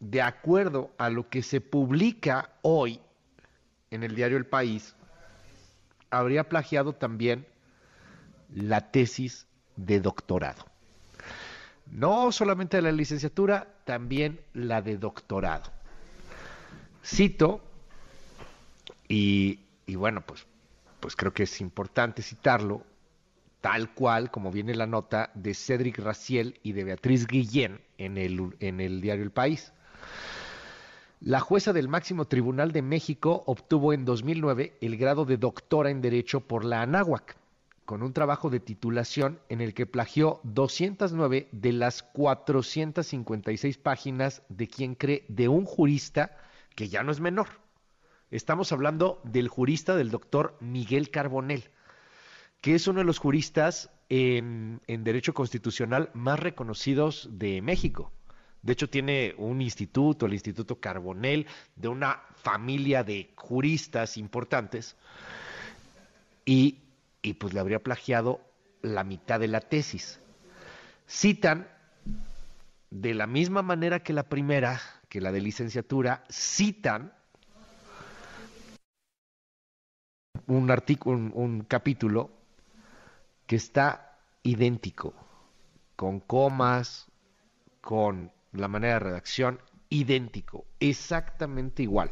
de acuerdo a lo que se publica hoy en el diario El País, habría plagiado también la tesis de doctorado. No solamente la licenciatura, también la de doctorado. Cito, y, bueno, pues pues creo que es importante citarlo, tal cual como viene la nota de Cédric Raciel y de Beatriz Guillén en el, en el diario El País. La jueza del máximo tribunal de México obtuvo en 2009 el grado de doctora en Derecho por la Anáhuac, con un trabajo de titulación en el que plagió 209 de las 456 páginas de quien cree de un jurista que ya no es menor. Estamos hablando del jurista del doctor Miguel Carbonell, que es uno de los juristas en, Derecho Constitucional más reconocidos de México. De hecho, tiene un instituto, el Instituto Carbonell, de una familia de juristas importantes, y, y pues le habría plagiado la mitad de la tesis. Citan, de la misma manera que la primera, que la de licenciatura, citan un artículo, un, capítulo que está idéntico, con comas, con la manera de redacción, idéntico, exactamente igual.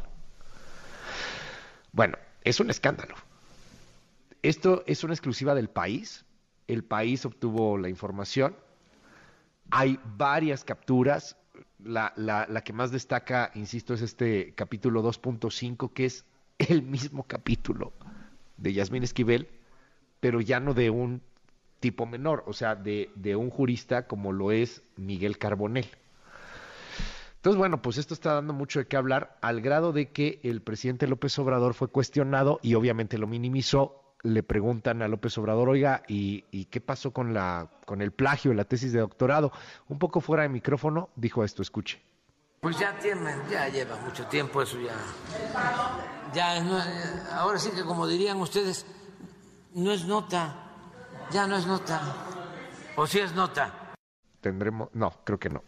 Bueno, es un escándalo. Esto es una exclusiva del país. El país obtuvo la información. Hay varias capturas. La, que más destaca, insisto, es este capítulo 2.5, que es el mismo capítulo de Yasmín Esquivel, pero ya no de un tipo menor, o sea, de, de un jurista como lo es Miguel Carbonell. Entonces, bueno, pues esto está dando mucho de qué hablar, al grado de que el presidente López Obrador fue cuestionado y obviamente lo minimizó. Le preguntan a López Obrador, oiga, ¿y, y qué pasó con, la, con el plagio, la tesis de doctorado? Un poco fuera de micrófono, dijo esto, escuche. Pues ya tiene, ya lleva mucho tiempo eso ya. Ya no, ahora sí que como dirían ustedes, no es nota, ya no es nota. ¿O si es nota? Tendremos, no, creo que no.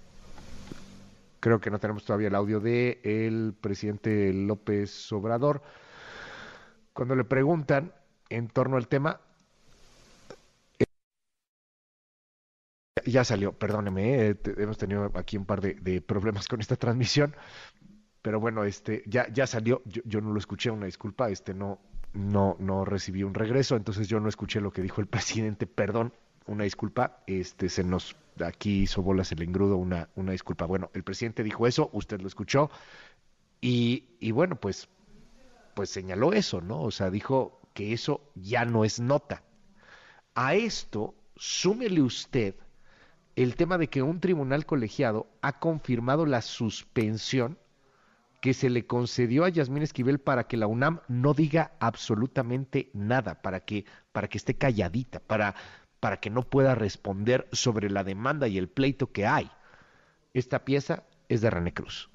creo que no tenemos todavía el audio de el presidente López Obrador. Cuando le preguntan en torno al tema, ya salió, perdóneme, eh, hemos tenido aquí un par de, problemas con esta transmisión, pero bueno, este, ya, ya salió, yo, no lo escuché, una disculpa, este no, no, no recibí un regreso, entonces yo no escuché lo que dijo el (laughs) presidente, perdón, una disculpa, este se nos aquí hizo bolas el engrudo, una, una disculpa. Bueno, el presidente dijo eso, usted lo escuchó, y, y bueno, pues, pues señaló eso, ¿no? O sea, dijo que eso ya no es nota. A esto, súmele usted el tema de que un tribunal colegiado ha confirmado la suspensión que se le concedió a Yasmín Esquivel para que la UNAM no diga absolutamente nada, para que, para que esté calladita, para, para que no pueda responder sobre la demanda y el pleito que hay. Esta pieza es de René Cruz.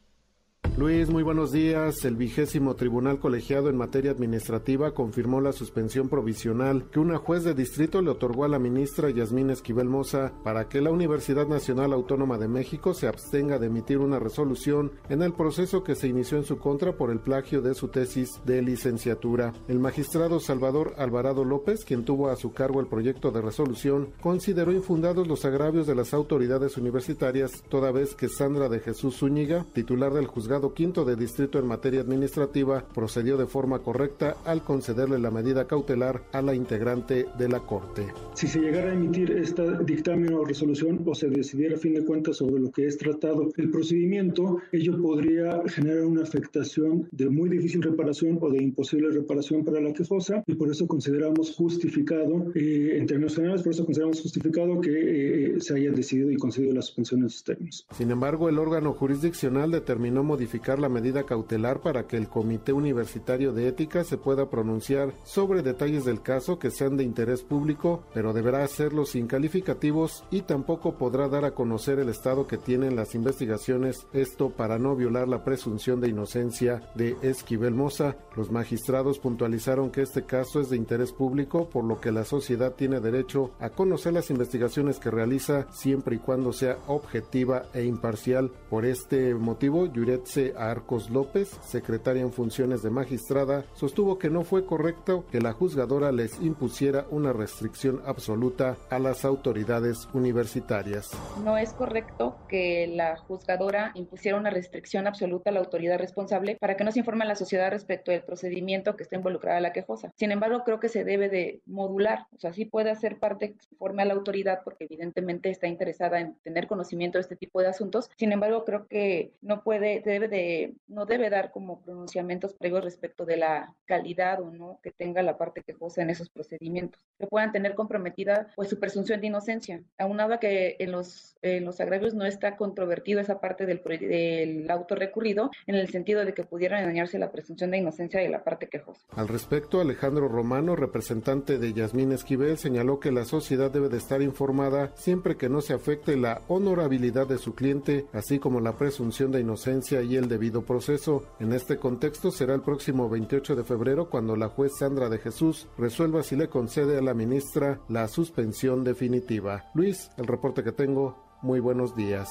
Luis, muy buenos días. El vigésimo Tribunal Colegiado en materia administrativa confirmó la suspensión provisional que una juez de distrito le otorgó a la ministra Yasmín Esquivel Moza para que la Universidad Nacional Autónoma de México se abstenga de emitir una resolución en el proceso que se inició en su contra por el plagio de su tesis de licenciatura. El magistrado Salvador Alvarado López, quien tuvo a su cargo el proyecto de resolución, consideró infundados los agravios de las autoridades universitarias, toda vez que Sandra de Jesús Zúñiga, titular del juzgado quinto de distrito en materia administrativa procedió de forma correcta al concederle la medida cautelar a la integrante de la Corte. Si se llegara a emitir esta dictamen o resolución o se decidiera a fin de cuentas sobre lo que es tratado el procedimiento, ello podría generar una afectación de muy difícil reparación o de imposible reparación para la quejosa y por eso consideramos justificado, eh, en términos generales, por eso consideramos justificado que eh, se haya decidido y concedido la suspensión en esos términos. Sin embargo, el órgano jurisdiccional determinó modificar la medida cautelar para que el Comité Universitario de Ética se pueda pronunciar sobre detalles del caso que sean de interés público, pero deberá hacerlo sin calificativos y tampoco podrá dar a conocer el estado que tienen las investigaciones, esto para no violar la presunción de inocencia de Esquivel Moza. Los magistrados puntualizaron que este caso es de interés público, por lo que la sociedad tiene derecho a conocer las investigaciones que realiza siempre y cuando sea objetiva e imparcial. Por este motivo, Yuretze Arcos López, secretaria en funciones de magistrada, sostuvo que no fue correcto que la juzgadora les impusiera una restricción absoluta a las autoridades universitarias. No es correcto que la juzgadora impusiera una restricción absoluta a la autoridad responsable para que no se informe a la sociedad respecto del procedimiento que está involucrada la quejosa. Sin embargo, creo que se debe de modular, o sea, sí puede hacer parte informe a la autoridad porque evidentemente está interesada en tener conocimiento de este tipo de asuntos. Sin embargo, creo que no puede, de no debe dar como pronunciamientos previos respecto de la calidad o no que tenga la parte quejosa en esos procedimientos, que puedan tener comprometida pues su presunción de inocencia, aunado que en los, en los agravios no está controvertido esa parte del, auto recurrido en el sentido de que pudiera dañarse la presunción de inocencia de la parte quejosa. Al respecto, Alejandro Romano, representante de Yasmín Esquivel, señaló que la sociedad debe de estar informada siempre que no se afecte la honorabilidad de su cliente, así como la presunción de inocencia el debido proceso. En este contexto será el próximo 28 de febrero cuando la juez Sandra de Jesús resuelva si le concede a la ministra la suspensión definitiva. Luis, el reporte que tengo, muy buenos días.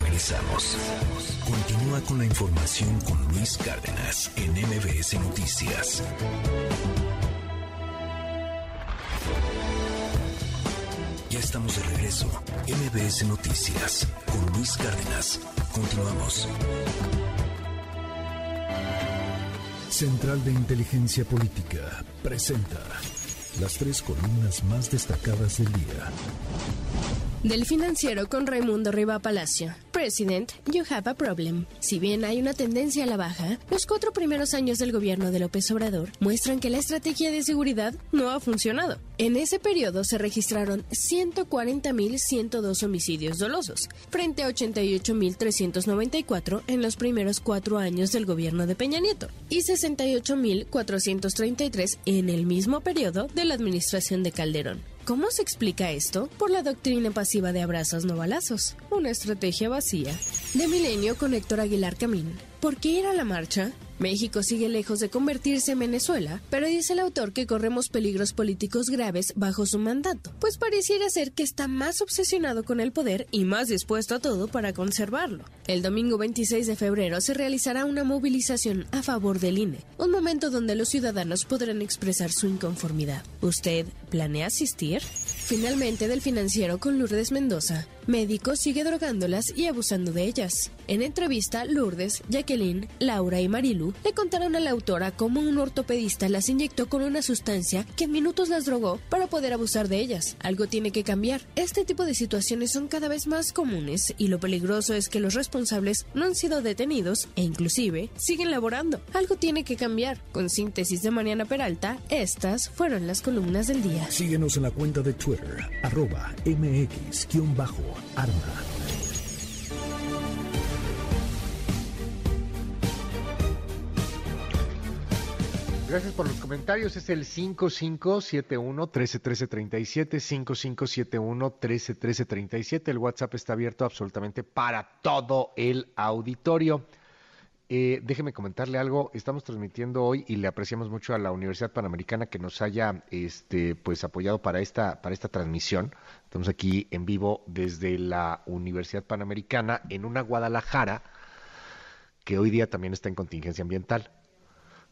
Regresamos. Continúa con la información con Luis Cárdenas en MBS Noticias. Ya estamos de regreso. MBS Noticias con Luis Cárdenas. Continuamos. Central de Inteligencia Política presenta las tres columnas más destacadas del día. Del financiero con Raimundo Riva Palacio. President, you have a problem. Si bien hay una tendencia a la baja, los cuatro primeros años del gobierno de López Obrador muestran que la estrategia de seguridad no ha funcionado. En ese periodo se registraron 140.102 homicidios dolosos, frente a 88.394 en los primeros cuatro años del gobierno de Peña Nieto y 68.433 en el mismo periodo de la administración de Calderón. ¿Cómo se explica esto? Por la doctrina pasiva de abrazos no balazos, una estrategia vacía. De Milenio con Héctor Aguilar Camín. ¿Por qué ir a la marcha? México sigue lejos de convertirse en Venezuela, pero dice el autor que corremos peligros políticos graves bajo su mandato, pues pareciera ser que está más obsesionado con el poder y más dispuesto a todo para conservarlo. El domingo 26 de febrero se realizará una movilización a favor del INE, un momento donde los ciudadanos podrán expresar su inconformidad. ¿Usted planea asistir? Finalmente, del financiero con Lourdes Mendoza, médico sigue drogándolas y abusando de ellas. En entrevista, Lourdes, Jacqueline, Laura y Marilu le contaron a la autora cómo un ortopedista las inyectó con una sustancia que en minutos las drogó para poder abusar de ellas. Algo tiene que cambiar. Este tipo de situaciones son cada vez más comunes y lo peligroso es que los responsables no han sido detenidos e inclusive siguen laborando. Algo tiene que cambiar. Con síntesis de Mariana Peralta, estas fueron las columnas del día. Síguenos en la cuenta de Twitter arroba Gracias por los comentarios. Es el 5571-131337, 5571-131337. El WhatsApp está abierto absolutamente para todo el auditorio. Eh, déjeme comentarle algo. Estamos transmitiendo hoy y le apreciamos mucho a la Universidad Panamericana que nos haya este, pues apoyado para esta, para esta transmisión. Estamos aquí en vivo desde la Universidad Panamericana en una Guadalajara que hoy día también está en contingencia ambiental.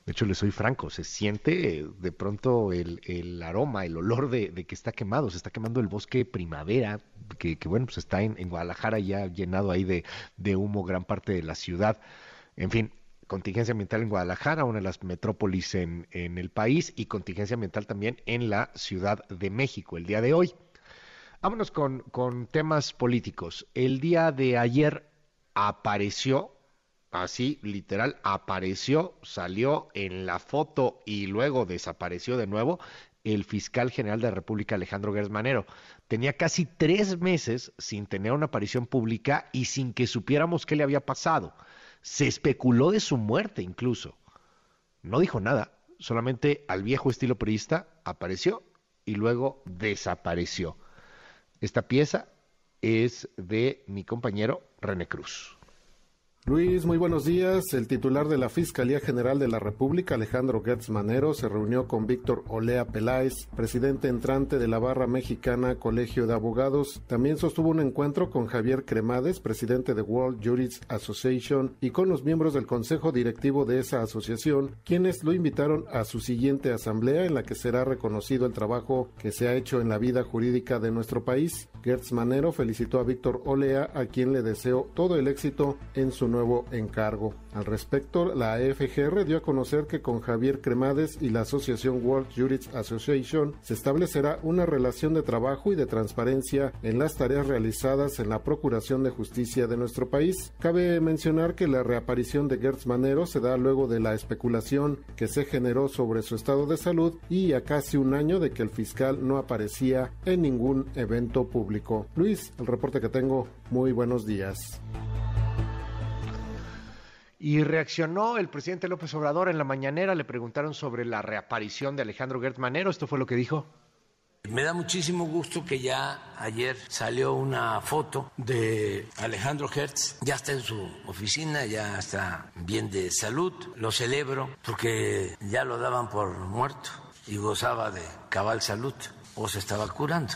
De hecho, le soy franco, se siente de pronto el, aroma, el olor de, que está quemado, se está quemando el bosque primavera, que, bueno, pues está en, Guadalajara ya llenado ahí de, de humo gran parte de la ciudad. En fin, contingencia ambiental en Guadalajara, una de las metrópolis en, el país, y contingencia ambiental también en la Ciudad de México el día de hoy. Vámonos con, con temas políticos. El día de ayer apareció, así literal, apareció, salió en la foto y luego desapareció de nuevo el fiscal general de la República, Alejandro Gersmanero. Tenía casi tres meses sin tener una aparición pública y sin que supiéramos qué le había pasado. Se especuló de su muerte incluso. No dijo nada, solamente al viejo estilo periodista apareció y luego desapareció. Esta pieza es de mi compañero René Cruz. Luis, muy buenos días. El titular de la Fiscalía General de la República, Alejandro Gertz Manero, se reunió con Víctor Olea Peláez, presidente entrante de la Barra Mexicana Colegio de Abogados. También sostuvo un encuentro con Javier Cremades, presidente de World Jurists Association, y con los miembros del consejo directivo de esa asociación, quienes lo invitaron a su siguiente asamblea en la que será reconocido el trabajo que se ha hecho en la vida jurídica de nuestro país. Gertz Manero felicitó a Víctor Olea, a quien le deseó todo el éxito en su nuevo encargo. Al respecto, la FGR dio a conocer que con Javier Cremades y la Asociación World Jurists Association se establecerá una relación de trabajo y de transparencia en las tareas realizadas en la Procuración de Justicia de nuestro país. Cabe mencionar que la reaparición de Gertz Manero se da luego de la especulación que se generó sobre su estado de salud y a casi un año de que el fiscal no aparecía en ningún evento público. Luis, el reporte que tengo, muy buenos días. Y reaccionó el presidente López Obrador en la mañanera, le preguntaron sobre la reaparición de Alejandro Manero, esto fue lo que dijo. Me da muchísimo gusto que ya ayer salió una foto de Alejandro Hertz, ya está en su oficina, ya está bien de salud, lo celebro porque ya lo daban por muerto y gozaba de cabal salud o se estaba curando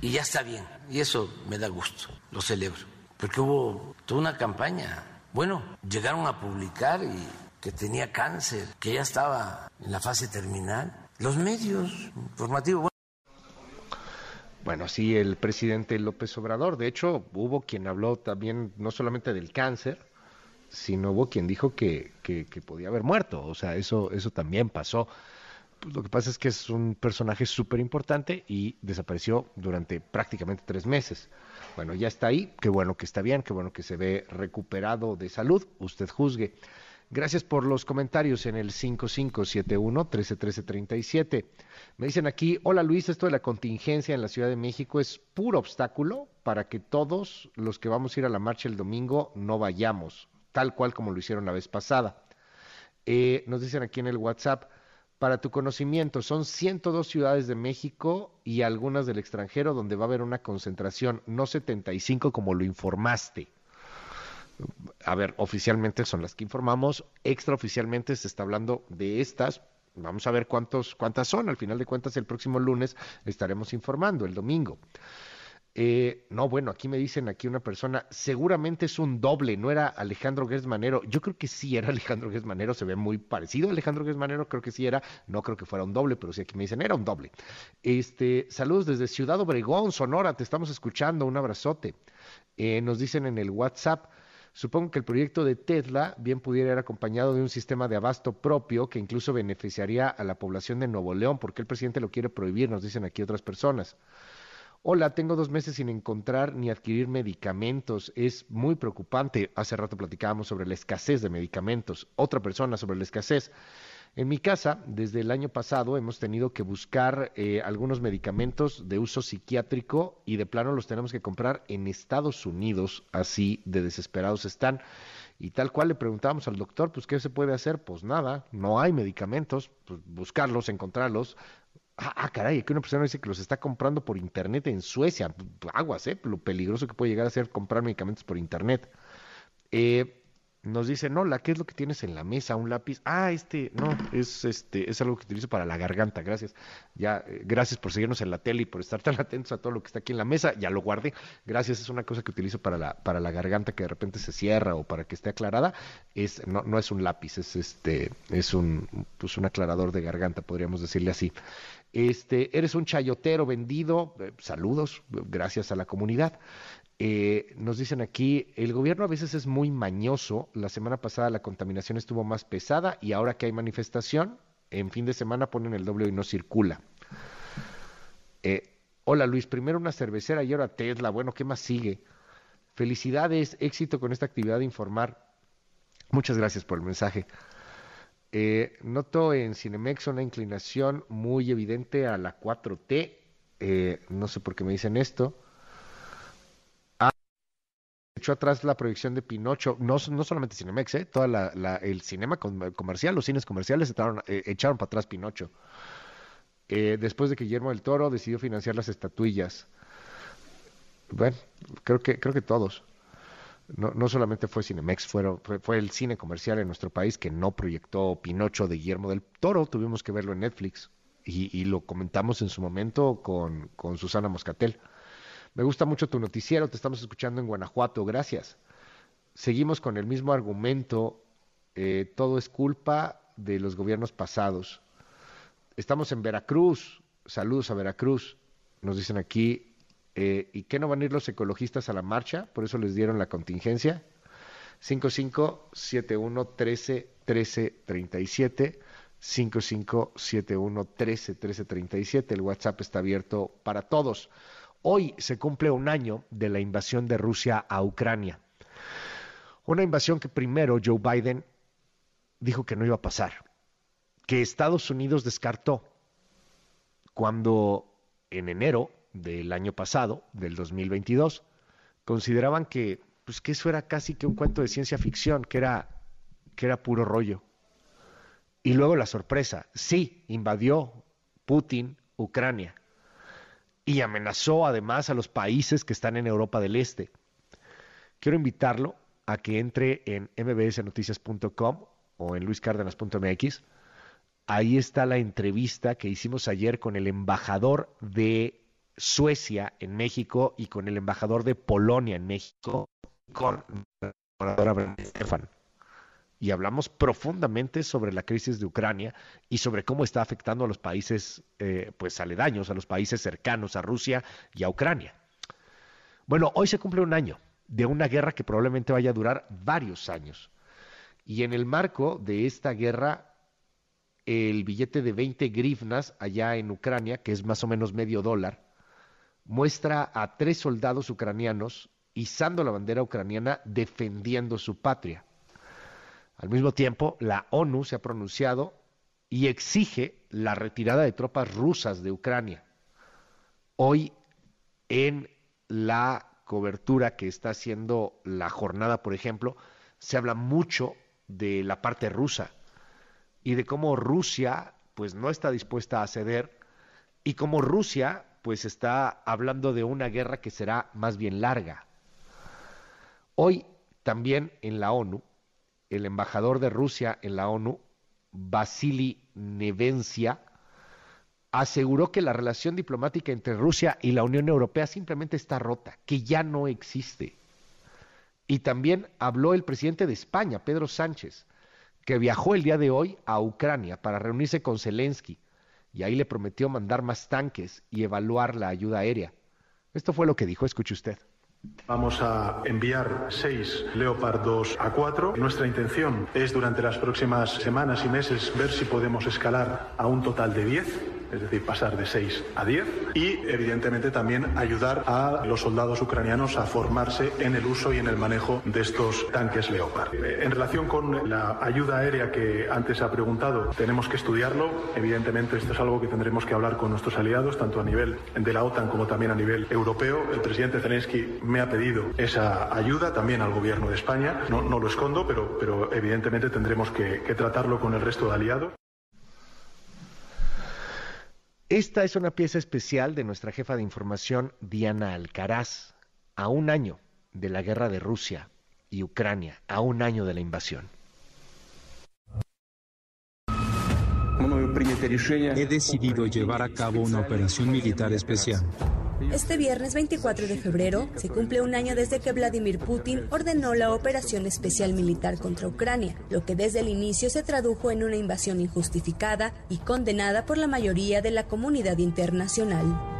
y ya está bien y eso me da gusto, lo celebro, porque hubo toda una campaña bueno, llegaron a publicar y que tenía cáncer, que ya estaba en la fase terminal. Los medios informativos. Bueno, sí, el presidente López Obrador. De hecho, hubo quien habló también no solamente del cáncer, sino hubo quien dijo que, que, podía haber muerto. O sea, eso, eso también pasó. Lo que pasa es que es un personaje súper importante y desapareció durante prácticamente tres meses. Bueno, ya está ahí, qué bueno que está bien, qué bueno que se ve recuperado de salud, usted juzgue. Gracias por los comentarios en el 5571-131337. Me dicen aquí, hola Luis, esto de la contingencia en la Ciudad de México es puro obstáculo para que todos los que vamos a ir a la marcha el domingo no vayamos, tal cual como lo hicieron la vez pasada. Eh, nos dicen aquí en el WhatsApp, para tu conocimiento, son 102 ciudades de México y algunas del extranjero donde va a haber una concentración, no 75 como lo informaste. a ver, oficialmente son las que informamos, extraoficialmente se está hablando de estas. Vamos a ver cuántos, cuántas son. Al final de cuentas, el próximo lunes estaremos informando, el domingo. Eh, no, bueno, aquí me dicen aquí una persona, seguramente es un doble, no era Alejandro Gersmanero. Yo creo que sí era (laughs) Alejandro Gersmanero, se ve muy parecido a Alejandro Gersmanero, creo que sí era, no creo que fuera un doble, pero sí aquí me dicen era un doble. Este, saludos desde Ciudad Obregón, Sonora, te estamos escuchando, un abrazote. Eh, nos dicen en el WhatsApp, Supongo que el proyecto de Tesla bien pudiera ir acompañado de un sistema de abasto propio que incluso beneficiaría a la población de Nuevo León, porque el presidente lo quiere prohibir, nos dicen aquí otras personas. Hola, tengo dos meses sin encontrar ni adquirir medicamentos. Es muy preocupante. Hace rato platicábamos sobre la escasez de medicamentos. Otra persona sobre la escasez. En mi casa, desde el año pasado, hemos tenido que buscar eh, algunos medicamentos de uso psiquiátrico y de plano los tenemos que comprar en Estados Unidos, así de desesperados están. Y tal cual le preguntábamos al doctor, pues, ¿qué se puede hacer? Pues nada, no hay medicamentos, pues buscarlos, encontrarlos, Ah, ah, caray, que una persona dice que los está comprando por internet en Suecia. Aguas, ¿eh? Lo peligroso que puede llegar a ser comprar medicamentos por internet. Eh, nos dice, no, la, ¿qué es lo que tienes en la mesa? Un lápiz. Ah, este, no, es este, es algo que utilizo para la garganta. Gracias. Ya, eh, gracias por seguirnos en la tele y por estar tan (laughs) atentos a todo lo que está aquí en la mesa. Ya lo guardé. Gracias, es una cosa que utilizo para la, para la garganta que de repente se cierra o para que esté aclarada. Es, no, no es un lápiz, es este, es un, pues un aclarador de garganta, podríamos decirle así. Este, eres un chayotero vendido, eh, saludos, gracias a la comunidad. Eh, nos dicen aquí, el gobierno a veces es muy mañoso. La semana pasada la contaminación estuvo más pesada y ahora que hay manifestación, en fin de semana ponen el doble y no circula. Eh, hola Luis, primero una cervecera y ahora Tesla. Bueno, ¿qué más sigue? Felicidades, éxito con esta actividad de informar. Muchas gracias por el mensaje. Eh, noto en Cinemex una inclinación muy evidente a la 4T. Eh, no sé por qué me dicen esto. Ah, echó atrás la proyección de Pinocho. No, no solamente Cinemex, eh, todo el cinema comercial, los cines comerciales eh, echaron para atrás Pinocho. después de que Guillermo del Toro decidió financiar las estatuillas. Bueno, creo que, creo que todos no, no solamente fue Cinemex, fue, el cine comercial en nuestro país que no proyectó Pinocho de Guillermo del Toro, tuvimos que verlo en Netflix y, lo comentamos en su momento con, con, Susana Moscatel. Me gusta mucho tu noticiero, te estamos escuchando en Guanajuato, gracias. Seguimos con el mismo argumento, eh, todo es culpa de los gobiernos pasados. Estamos en Veracruz, saludos a Veracruz, nos dicen aquí, eh, ¿Y qué no van a ir los ecologistas a la marcha? Por eso les dieron la contingencia. 5571 13 13 37 5571 13 13 37 el WhatsApp está abierto para todos. Hoy se cumple un año de la invasión de Rusia a Ucrania. Una invasión que primero Joe Biden dijo que no iba a pasar, que Estados Unidos descartó cuando en enero del año pasado, del 2022, consideraban que, pues, que eso era casi que un cuento de ciencia ficción, que era, que era puro rollo. Y luego la sorpresa, sí, invadió Putin Ucrania y amenazó además a los países que están en Europa del Este. Quiero invitarlo a que entre en mbsnoticias.com o en luiscárdenas.mx. Ahí está la entrevista que hicimos ayer con el embajador de Suecia en México y con el embajador de Polonia en México, con la Stefan. Y hablamos profundamente sobre la crisis de Ucrania y sobre cómo está afectando a los países eh, pues aledaños, a los países cercanos a Rusia y a Ucrania. Bueno, hoy se cumple un año de una guerra que probablemente vaya a durar varios años. Y en el marco de esta guerra, el billete de 20 grivnas allá en Ucrania, que es más o menos medio dólar, muestra a tres soldados ucranianos izando la bandera ucraniana defendiendo su patria. Al mismo tiempo, la ONU se ha pronunciado y exige la retirada de tropas rusas de Ucrania. Hoy, en la cobertura que está haciendo la jornada, por ejemplo, se habla mucho de la parte rusa y de cómo Rusia pues no está dispuesta a ceder y cómo Rusia pues está hablando de una guerra que será más bien larga. Hoy También en la ONU, el embajador de Rusia en la ONU, Vasily Nevencia, aseguró que la relación diplomática entre Rusia y la Unión Europea simplemente está rota, que ya no existe. Y también habló el presidente de España, Pedro Sánchez, que viajó el día de hoy a Ucrania para reunirse con Zelensky y ahí le prometió mandar más tanques y evaluar la ayuda aérea. Esto fue lo que dijo, escuche usted. Vamos a enviar seis Leopard 2 a 4. Nuestra intención es durante las próximas semanas y meses ver si podemos escalar a un total de 10 es decir, pasar de 6 a 10 y evidentemente también ayudar a los soldados ucranianos a formarse en el uso y en el manejo de estos tanques Leopard. En relación con la ayuda aérea que antes ha preguntado, tenemos que estudiarlo. Evidentemente esto es algo que tendremos que hablar con nuestros aliados, tanto a nivel de la OTAN como también a nivel europeo. El presidente Zelensky me ha pedido esa ayuda también al gobierno de España. No, lo escondo, pero, evidentemente tendremos que tratarlo con el resto de aliados. Esta es una pieza especial de nuestra jefa de información, Diana Alcaraz, a un año de la guerra de Rusia y Ucrania, a un año de la invasión. He decidido llevar a cabo una operación militar especial este viernes 24 de febrero se cumple un año desde que Vladimir Putin ordenó la operación especial militar contra Ucrania, lo que desde el inicio se tradujo en una invasión injustificada y condenada por la mayoría de la comunidad internacional.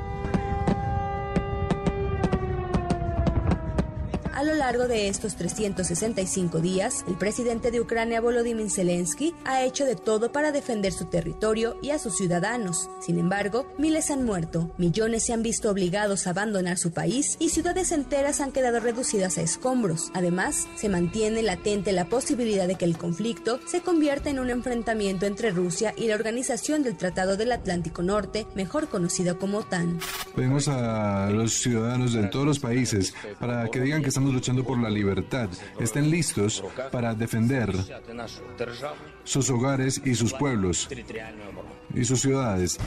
A lo largo de estos 365 días, el presidente de Ucrania, Volodymyr Zelensky, ha hecho de todo para defender su territorio y a sus ciudadanos. Sin embargo, miles han muerto, millones se han visto obligados a abandonar su país y ciudades enteras han quedado reducidas a escombros. Además, se mantiene latente la posibilidad de que el conflicto se convierta en un enfrentamiento entre Rusia y la Organización del Tratado del Atlántico Norte, mejor conocida como OTAN. Pedimos a los ciudadanos de todos los países para que digan que luchando por la libertad, estén listos para defender sus hogares y sus pueblos y sus ciudades.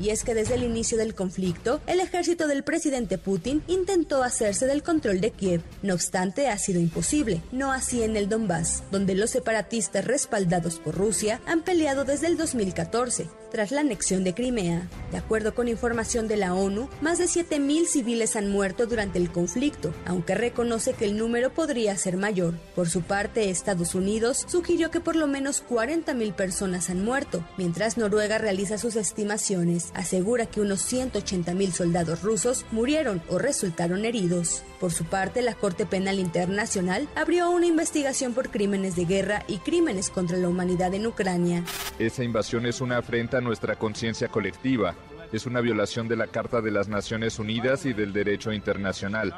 Y es que desde el inicio del conflicto, el ejército del presidente Putin intentó hacerse del control de Kiev. No obstante, ha sido imposible, no así en el Donbass, donde los separatistas respaldados por Rusia han peleado desde el 2014, tras la anexión de Crimea. De acuerdo con información de la ONU, más de 7.000 civiles han muerto durante el conflicto, aunque reconoce que el número podría ser mayor. Por su parte, Estados Unidos sugirió que por lo menos 40.000 personas han muerto, mientras Noruega realiza sus estimaciones asegura que unos 180.000 soldados rusos murieron o resultaron heridos. Por su parte, la Corte Penal Internacional abrió una investigación por crímenes de guerra y crímenes contra la humanidad en Ucrania. Esa invasión es una afrenta a nuestra conciencia colectiva. Es una violación de la Carta de las Naciones Unidas y del derecho internacional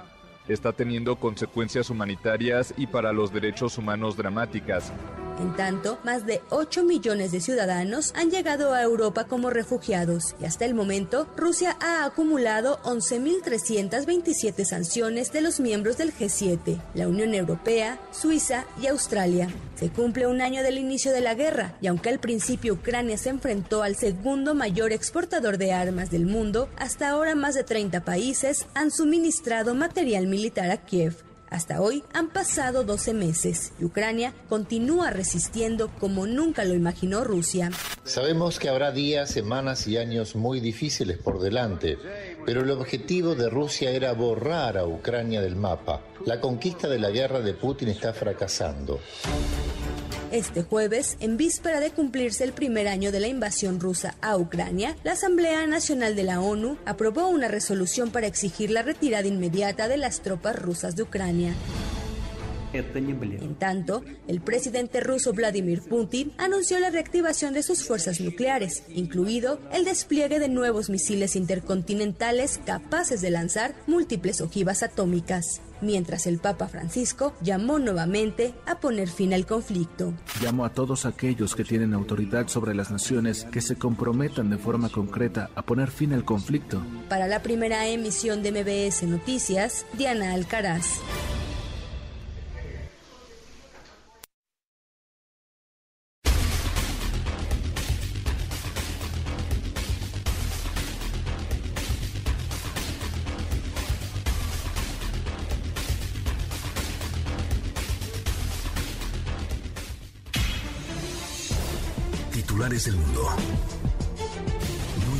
está teniendo consecuencias humanitarias y para los derechos humanos dramáticas. En tanto, más de 8 millones de ciudadanos han llegado a Europa como refugiados y hasta el momento Rusia ha acumulado 11.327 sanciones de los miembros del G7, la Unión Europea, Suiza y Australia. Se cumple un año del inicio de la guerra y aunque al principio Ucrania se enfrentó al segundo mayor exportador de armas del mundo, hasta ahora más de 30 países han suministrado material militar a Kiev. Hasta hoy han pasado 12 meses y Ucrania continúa resistiendo como nunca lo imaginó Rusia. Sabemos que habrá días, semanas y años muy difíciles por delante, pero el objetivo de Rusia era borrar a Ucrania del mapa. La conquista de la guerra de Putin está fracasando. Este jueves, en víspera de cumplirse el primer año de la invasión rusa a Ucrania, la Asamblea Nacional de la ONU aprobó una resolución para exigir la retirada inmediata de las tropas rusas de Ucrania. En tanto, el presidente ruso Vladimir Putin anunció la reactivación de sus fuerzas nucleares, incluido el despliegue de nuevos misiles intercontinentales capaces de lanzar múltiples ojivas atómicas mientras el Papa Francisco llamó nuevamente a poner fin al conflicto. Llamo a todos aquellos que tienen autoridad sobre las naciones que se comprometan de forma concreta a poner fin al conflicto. Para la primera emisión de MBS Noticias, Diana Alcaraz. Titulares del mundo.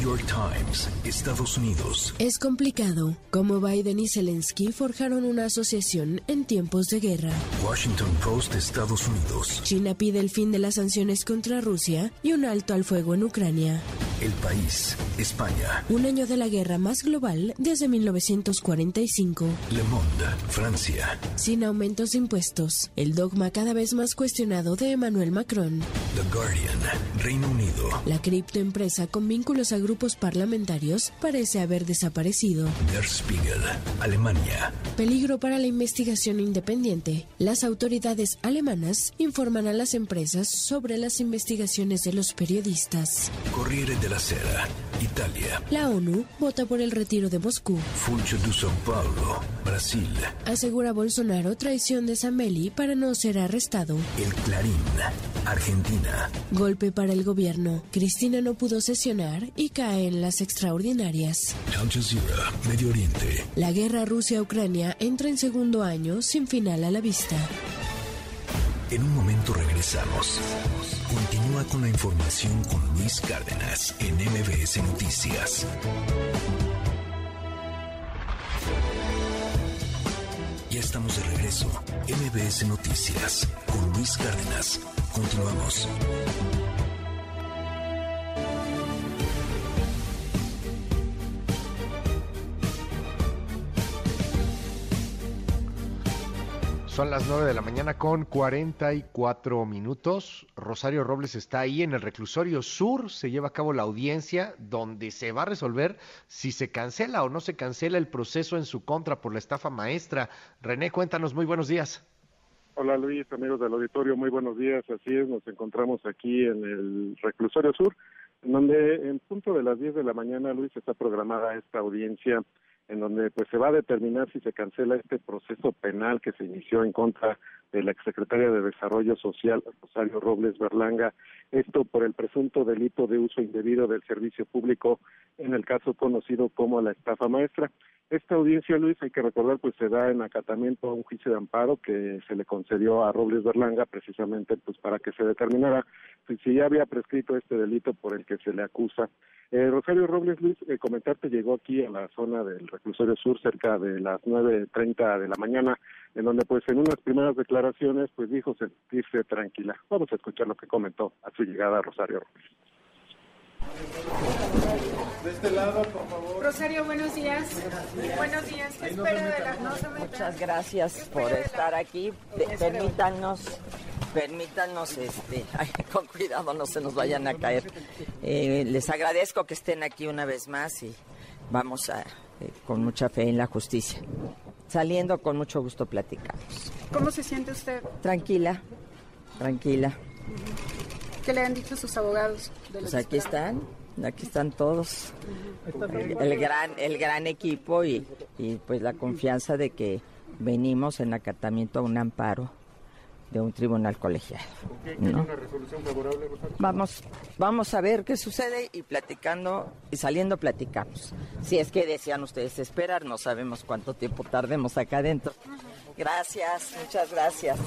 York Times, Estados Unidos. Es complicado. Como Biden y Zelensky forjaron una asociación en tiempos de guerra. Washington Post, Estados Unidos. China pide el fin de las sanciones contra Rusia y un alto al fuego en Ucrania. El país, España. Un año de la guerra más global desde 1945. Le Monde, Francia. Sin aumentos de impuestos. El dogma cada vez más cuestionado de Emmanuel Macron. The Guardian, Reino Unido. La criptoempresa con vínculos a grupos parlamentarios parece haber desaparecido. Der Spiegel, Alemania. Peligro para la investigación independiente. Las autoridades alemanas informan a las empresas sobre las investigaciones de los periodistas. Corriere della Sera, Italia. La ONU vota por el retiro de Moscú. Funcho de São Paulo, Brasil. Asegura Bolsonaro traición de Zambelli para no ser arrestado. El Clarín, Argentina. Golpe para el gobierno. Cristina no pudo sesionar y cae en las extraordinarias. Al Jazeera, Medio Oriente. La guerra Rusia-Ucrania entra en segundo año sin final a la vista. En un momento regresamos. Continúa con la información con Luis Cárdenas en MBS Noticias. Ya estamos de regreso. MBS Noticias con Luis Cárdenas. Continuamos. Son las 9 de la mañana con 44 minutos. Rosario Robles está ahí en el reclusorio sur. Se lleva a cabo la audiencia donde se va a resolver si se cancela o no se cancela el proceso en su contra por la estafa maestra. René, cuéntanos, muy buenos días. Hola Luis, amigos del auditorio, muy buenos días. Así es, nos encontramos aquí en el reclusorio sur, donde en punto de las 10 de la mañana, Luis, está programada esta audiencia en donde pues se va a determinar si se cancela este proceso penal que se inició en contra de la exsecretaria de Desarrollo Social, Rosario Robles Berlanga, esto por el presunto delito de uso indebido del servicio público en el caso conocido como la estafa maestra. Esta audiencia, Luis, hay que recordar, pues se da en acatamiento a un juicio de amparo que se le concedió a Robles Berlanga precisamente pues para que se determinara si ya había prescrito este delito por el que se le acusa. Eh, Rosario Robles, Luis, eh, comentarte, llegó aquí a la zona del reclusorio sur cerca de las 9.30 de la mañana, en donde pues en unas primeras declaraciones pues dijo sentirse tranquila. Vamos a escuchar lo que comentó a su llegada Rosario Robles. De este lado, por favor. Rosario, buenos días. Buenos días. ¿Qué espera de la Muchas gracias por estar aquí. permítanos, permítanos, este, (laughs) con cuidado, no se nos vayan a caer. Eh, les agradezco que estén aquí una vez más y vamos a, eh, con mucha fe en la justicia. Saliendo con mucho gusto platicamos. ¿Cómo se siente usted? Tranquila, tranquila. ¿Qué le han dicho sus abogados? pues aquí están, aquí están todos. El gran, el gran equipo y, y pues la confianza de que venimos en acatamiento a un amparo de un tribunal colegiado. una resolución favorable, Vamos, vamos a ver qué sucede y platicando y saliendo platicamos. Si es que desean ustedes esperar, no sabemos cuánto tiempo tardemos acá adentro. Gracias, muchas gracias.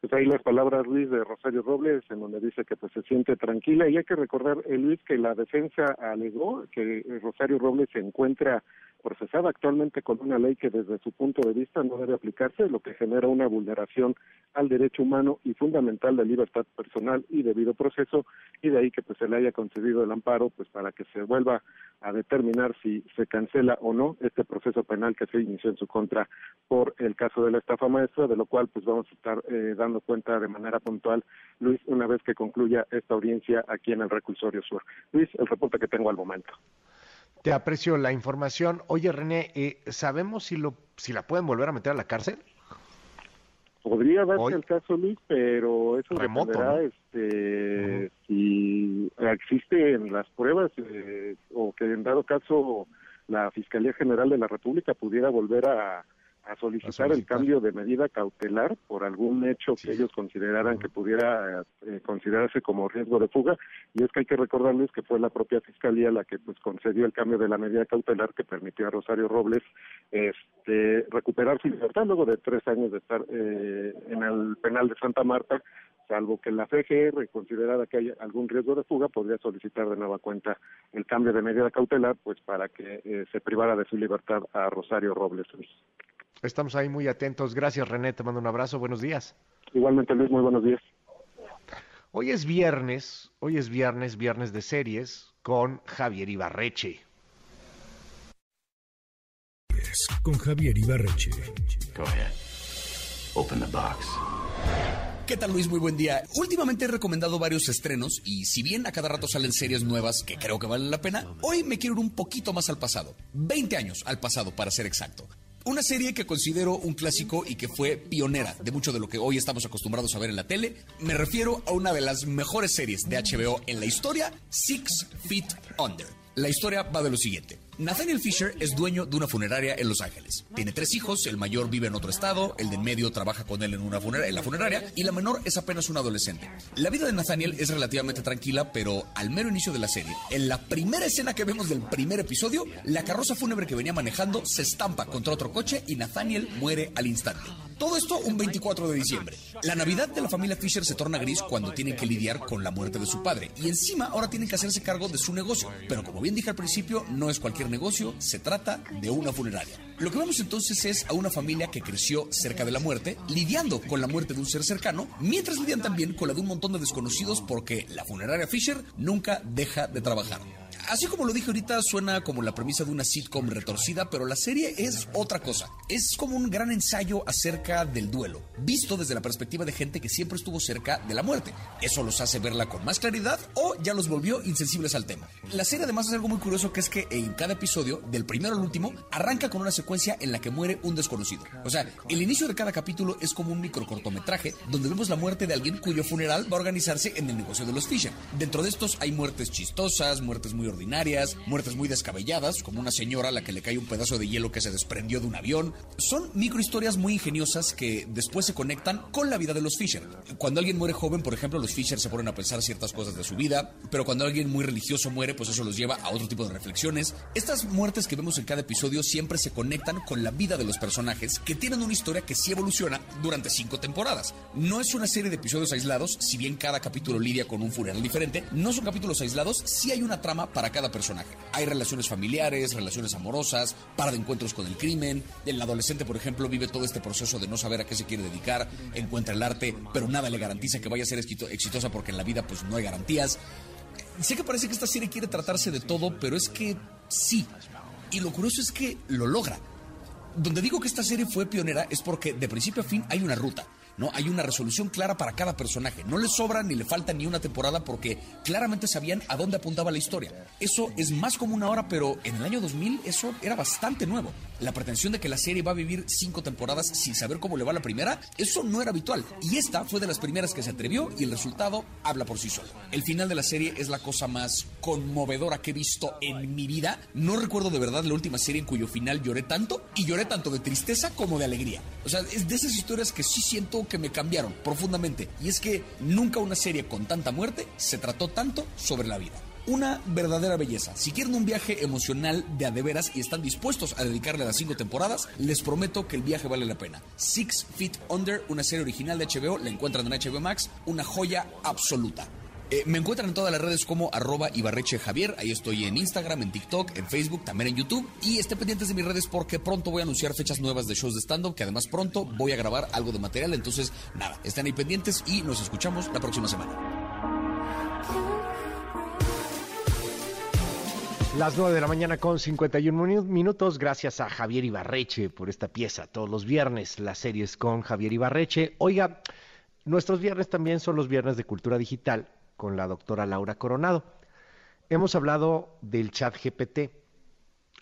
Pues ahí las palabras, Luis, de Rosario Robles, en donde dice que pues se siente tranquila. Y hay que recordar, eh, Luis, que la defensa alegó que Rosario Robles se encuentra procesada actualmente con una ley que desde su punto de vista no debe aplicarse, lo que genera una vulneración al derecho humano y fundamental de libertad personal y debido proceso, y de ahí que pues se le haya concedido el amparo pues para que se vuelva a determinar si se cancela o no este proceso penal que se inició en su contra por el caso de la estafa maestra, de lo cual pues vamos a estar eh, dando cuenta de manera puntual, Luis, una vez que concluya esta audiencia aquí en el reclusorio sur. Luis, el reporte que tengo al momento. Te aprecio la información. Oye, René, eh, ¿sabemos si, lo, si la pueden volver a meter a la cárcel? Podría darse el caso, Luis, pero eso Remoto, dependerá este, si existen las pruebas eh, o que en dado caso la Fiscalía General de la República pudiera volver a, a solicitar el cambio de medida cautelar por algún hecho que ellos consideraran que pudiera eh, considerarse como riesgo de fuga. Y es que hay que recordarles que fue la propia fiscalía la que pues concedió el cambio de la medida cautelar que permitió a Rosario Robles este recuperar su libertad luego de tres años de estar eh, en el penal de Santa Marta salvo que la FGR considerara que hay algún riesgo de fuga podría solicitar de nueva cuenta el cambio de medida cautelar pues para que eh, se privara de su libertad a Rosario Robles. Estamos ahí muy atentos. Gracias, René. Te mando un abrazo. Buenos días. Igualmente, Luis. Muy buenos días. Hoy es viernes. Hoy es viernes, viernes de series con Javier Ibarreche. Con Javier Ibarreche. Go ahead. Open the box. ¿Qué tal Luis? Muy buen día. Últimamente he recomendado varios estrenos y si bien a cada rato salen series nuevas que creo que valen la pena, hoy me quiero ir un poquito más al pasado. 20 años al pasado para ser exacto. Una serie que considero un clásico y que fue pionera de mucho de lo que hoy estamos acostumbrados a ver en la tele. Me refiero a una de las mejores series de HBO en la historia, Six Feet Under. La historia va de lo siguiente. Nathaniel Fisher es dueño de una funeraria en Los Ángeles. Tiene tres hijos, el mayor vive en otro estado, el de en medio trabaja con él en, una en la funeraria y la menor es apenas un adolescente. La vida de Nathaniel es relativamente tranquila, pero al mero inicio de la serie, en la primera escena que vemos del primer episodio, la carroza fúnebre que venía manejando se estampa contra otro coche y Nathaniel muere al instante. Todo esto un 24 de diciembre. La Navidad de la familia Fisher se torna gris cuando tienen que lidiar con la muerte de su padre y encima ahora tienen que hacerse cargo de su negocio. Pero como bien dije al principio, no es cualquier negocio, se trata de una funeraria. Lo que vemos entonces es a una familia que creció cerca de la muerte, lidiando con la muerte de un ser cercano, mientras lidian también con la de un montón de desconocidos porque la funeraria Fisher nunca deja de trabajar. Así como lo dije ahorita, suena como la premisa de una sitcom retorcida, pero la serie es otra cosa. Es como un gran ensayo acerca del duelo, visto desde la perspectiva de gente que siempre estuvo cerca de la muerte. Eso los hace verla con más claridad o ya los volvió insensibles al tema. La serie además es algo muy curioso que es que en cada episodio, del primero al último, arranca con una secuencia en la que muere un desconocido. O sea, el inicio de cada capítulo es como un microcortometraje donde vemos la muerte de alguien cuyo funeral va a organizarse en el negocio de los Fisher. Dentro de estos hay muertes chistosas, muertes muy ordinarias, muertes muy descabelladas, como una señora a la que le cae un pedazo de hielo que se desprendió de un avión. Son microhistorias muy ingeniosas que después se conectan con la vida de los Fisher. Cuando alguien muere joven, por ejemplo, los Fisher se ponen a pensar ciertas cosas de su vida, pero cuando alguien muy religioso muere, pues eso los lleva a otro tipo de reflexiones. Estas muertes que vemos en cada episodio siempre se conectan con la vida de los personajes que tienen una historia que sí evoluciona durante cinco temporadas. No es una serie de episodios aislados, si bien cada capítulo lidia con un funeral diferente, no son capítulos aislados, sí hay una trama para cada personaje. Hay relaciones familiares, relaciones amorosas, par de encuentros con el crimen. El adolescente, por ejemplo, vive todo este proceso de no saber a qué se quiere dedicar, encuentra el arte, pero nada le garantiza que vaya a ser exitosa porque en la vida pues no hay garantías. Sé que parece que esta serie quiere tratarse de todo, pero es que sí. Y lo curioso es que lo logra. Donde digo que esta serie fue pionera es porque de principio a fin hay una ruta. ¿No? Hay una resolución clara para cada personaje. No le sobra ni le falta ni una temporada porque claramente sabían a dónde apuntaba la historia. Eso es más común ahora, pero en el año 2000 eso era bastante nuevo. La pretensión de que la serie va a vivir cinco temporadas sin saber cómo le va la primera, eso no era habitual. Y esta fue de las primeras que se atrevió y el resultado habla por sí solo. El final de la serie es la cosa más conmovedora que he visto en mi vida. No recuerdo de verdad la última serie en cuyo final lloré tanto y lloré tanto de tristeza como de alegría. O sea, es de esas historias que sí siento que me cambiaron profundamente. Y es que nunca una serie con tanta muerte se trató tanto sobre la vida una verdadera belleza. Si quieren un viaje emocional de a de veras y están dispuestos a dedicarle las cinco temporadas, les prometo que el viaje vale la pena. Six Feet Under, una serie original de HBO, la encuentran en HBO Max, una joya absoluta. Eh, me encuentran en todas las redes como arroba Ibarreche Javier. Ahí estoy en Instagram, en TikTok, en Facebook, también en YouTube. Y estén pendientes de mis redes porque pronto voy a anunciar fechas nuevas de shows de stand-up, que además pronto voy a grabar algo de material. Entonces, nada, estén ahí pendientes y nos escuchamos la próxima semana. Las 9 de la mañana con 51 minutos. Gracias a Javier Ibarreche por esta pieza. Todos los viernes las series con Javier Ibarreche. Oiga, nuestros viernes también son los viernes de cultura digital con la doctora Laura Coronado. Hemos hablado del chat GPT.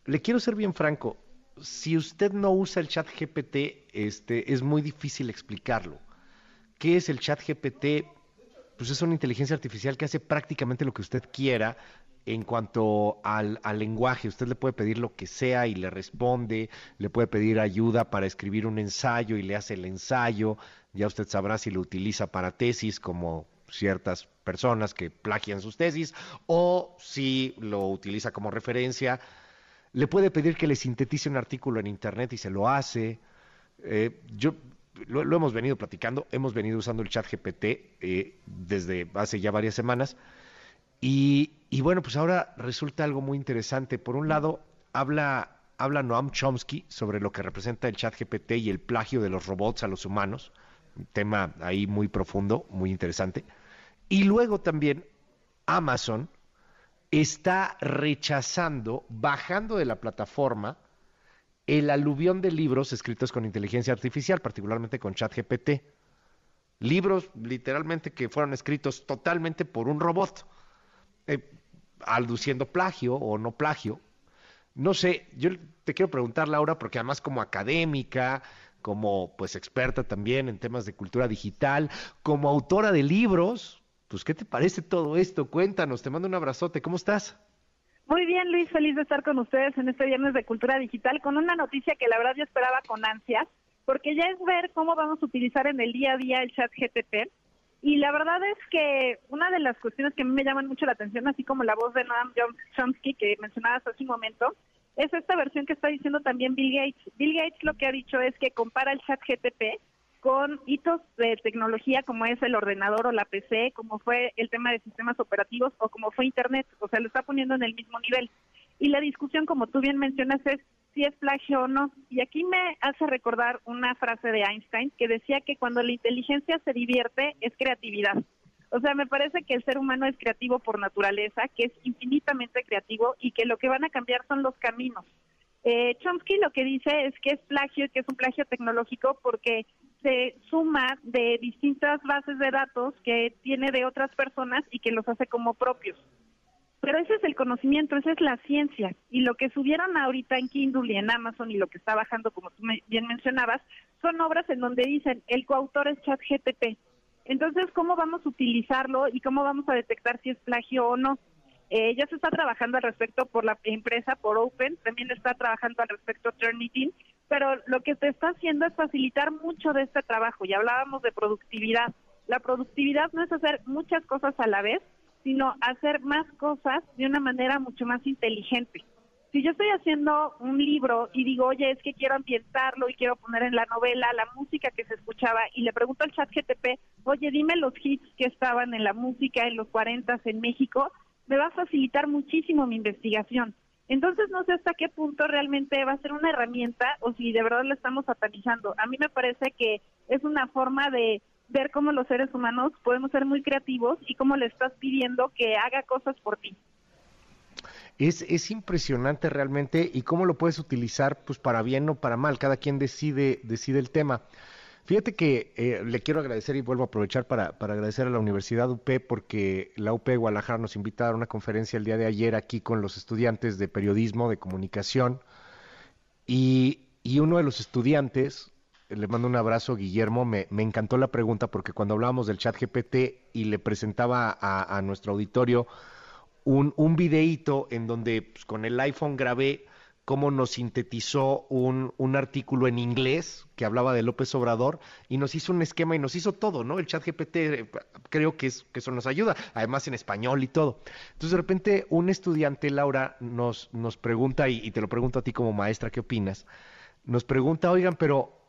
Le quiero ser bien franco. Si usted no usa el chat GPT, este, es muy difícil explicarlo. ¿Qué es el chat GPT? Pues es una inteligencia artificial que hace prácticamente lo que usted quiera en cuanto al, al, lenguaje. Usted le puede pedir lo que sea y le responde, le puede pedir ayuda para escribir un ensayo y le hace el ensayo. Ya usted sabrá si lo utiliza para tesis como ciertas personas que plagian sus tesis o si lo utiliza como referencia. Le puede pedir que le sintetice un artículo en Internet y se lo hace. Eh, yo lo, hemos venido platicando, hemos venido usando el chat GPT eh, desde hace ya varias semanas. Y, bueno, pues ahora resulta algo muy interesante. Por un lado, habla, habla Noam Chomsky sobre lo que representa el chat GPT y el plagio de los robots a los humanos. Un tema ahí muy profundo, muy interesante. Y luego también Amazon está rechazando, bajando de la plataforma, el aluvión de libros escritos con inteligencia artificial, particularmente con ChatGPT. Libros literalmente que fueron escritos totalmente por un robot, eh, plagio o no plagio. No sé, yo te quiero preguntar, Laura, porque además como académica, como pues experta también en temas de cultura digital, como autora de libros, pues ¿qué te parece todo esto? Cuéntanos, te mando un abrazote, ¿cómo estás? Muy bien, Luis, feliz de estar con ustedes en este viernes de Cultura Digital con una noticia que la verdad yo esperaba con ansias, porque ya es ver cómo vamos a utilizar en el día a día el chat GTP. Y la verdad es que una de las cuestiones que a mí me llaman mucho la atención, así como la voz de Noam Chomsky que mencionabas hace un momento, es esta versión que está diciendo también Bill Gates. Bill Gates lo que ha dicho es que compara el chat GTP con hitos de tecnología como es el ordenador o la PC, como fue el tema de sistemas operativos o como fue Internet, o sea, lo está poniendo en el mismo nivel. Y la discusión, como tú bien mencionas, es si es plagio o no. Y aquí me hace recordar una frase de Einstein que decía que cuando la inteligencia se divierte es creatividad. O sea, me parece que el ser humano es creativo por naturaleza, que es infinitamente creativo y que lo que van a cambiar son los caminos. Eh, Chomsky lo que dice es que es plagio que es un plagio tecnológico porque se suma de distintas bases de datos que tiene de otras personas y que los hace como propios. Pero ese es el conocimiento, esa es la ciencia. Y lo que subieron ahorita en Kindle y en Amazon y lo que está bajando, como tú bien mencionabas, son obras en donde dicen el coautor es ChatGPT. Entonces, ¿cómo vamos a utilizarlo y cómo vamos a detectar si es plagio o no? Eh, ya se está trabajando al respecto por la empresa, por Open, también está trabajando al respecto Turnitin, pero lo que te está haciendo es facilitar mucho de este trabajo. Y hablábamos de productividad. La productividad no es hacer muchas cosas a la vez, sino hacer más cosas de una manera mucho más inteligente. Si yo estoy haciendo un libro y digo, oye, es que quiero ambientarlo y quiero poner en la novela la música que se escuchaba y le pregunto al chat GTP, oye, dime los hits que estaban en la música en los 40 en México, me va a facilitar muchísimo mi investigación. Entonces no sé hasta qué punto realmente va a ser una herramienta o si de verdad la estamos satanizando. A mí me parece que es una forma de ver cómo los seres humanos podemos ser muy creativos y cómo le estás pidiendo que haga cosas por ti. Es, es impresionante realmente y cómo lo puedes utilizar pues para bien o para mal, cada quien decide, decide el tema. Fíjate que eh, le quiero agradecer y vuelvo a aprovechar para, agradecer a la Universidad UP porque la UP de Guadalajara nos invita a dar una conferencia el día de ayer aquí con los estudiantes de periodismo, de comunicación. Y, uno de los estudiantes, le mando un abrazo, Guillermo, me, encantó la pregunta porque cuando hablábamos del chat GPT y le presentaba a, nuestro auditorio un, un videíto en donde pues, con el iPhone grabé cómo nos sintetizó un, un, artículo en inglés que hablaba de López Obrador y nos hizo un esquema y nos hizo todo, ¿no? El chat GPT eh, creo que, que eso nos ayuda, además en español y todo. Entonces de repente un estudiante, Laura, nos, nos pregunta, y, te lo pregunto a ti como maestra, ¿qué opinas? Nos pregunta, oigan, pero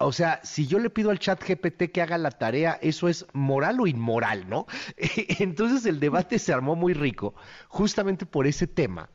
o sea, si yo le pido al chat GPT que haga la tarea, ¿eso es moral o inmoral, no? (laughs) Entonces el debate se armó muy rico, justamente por ese tema.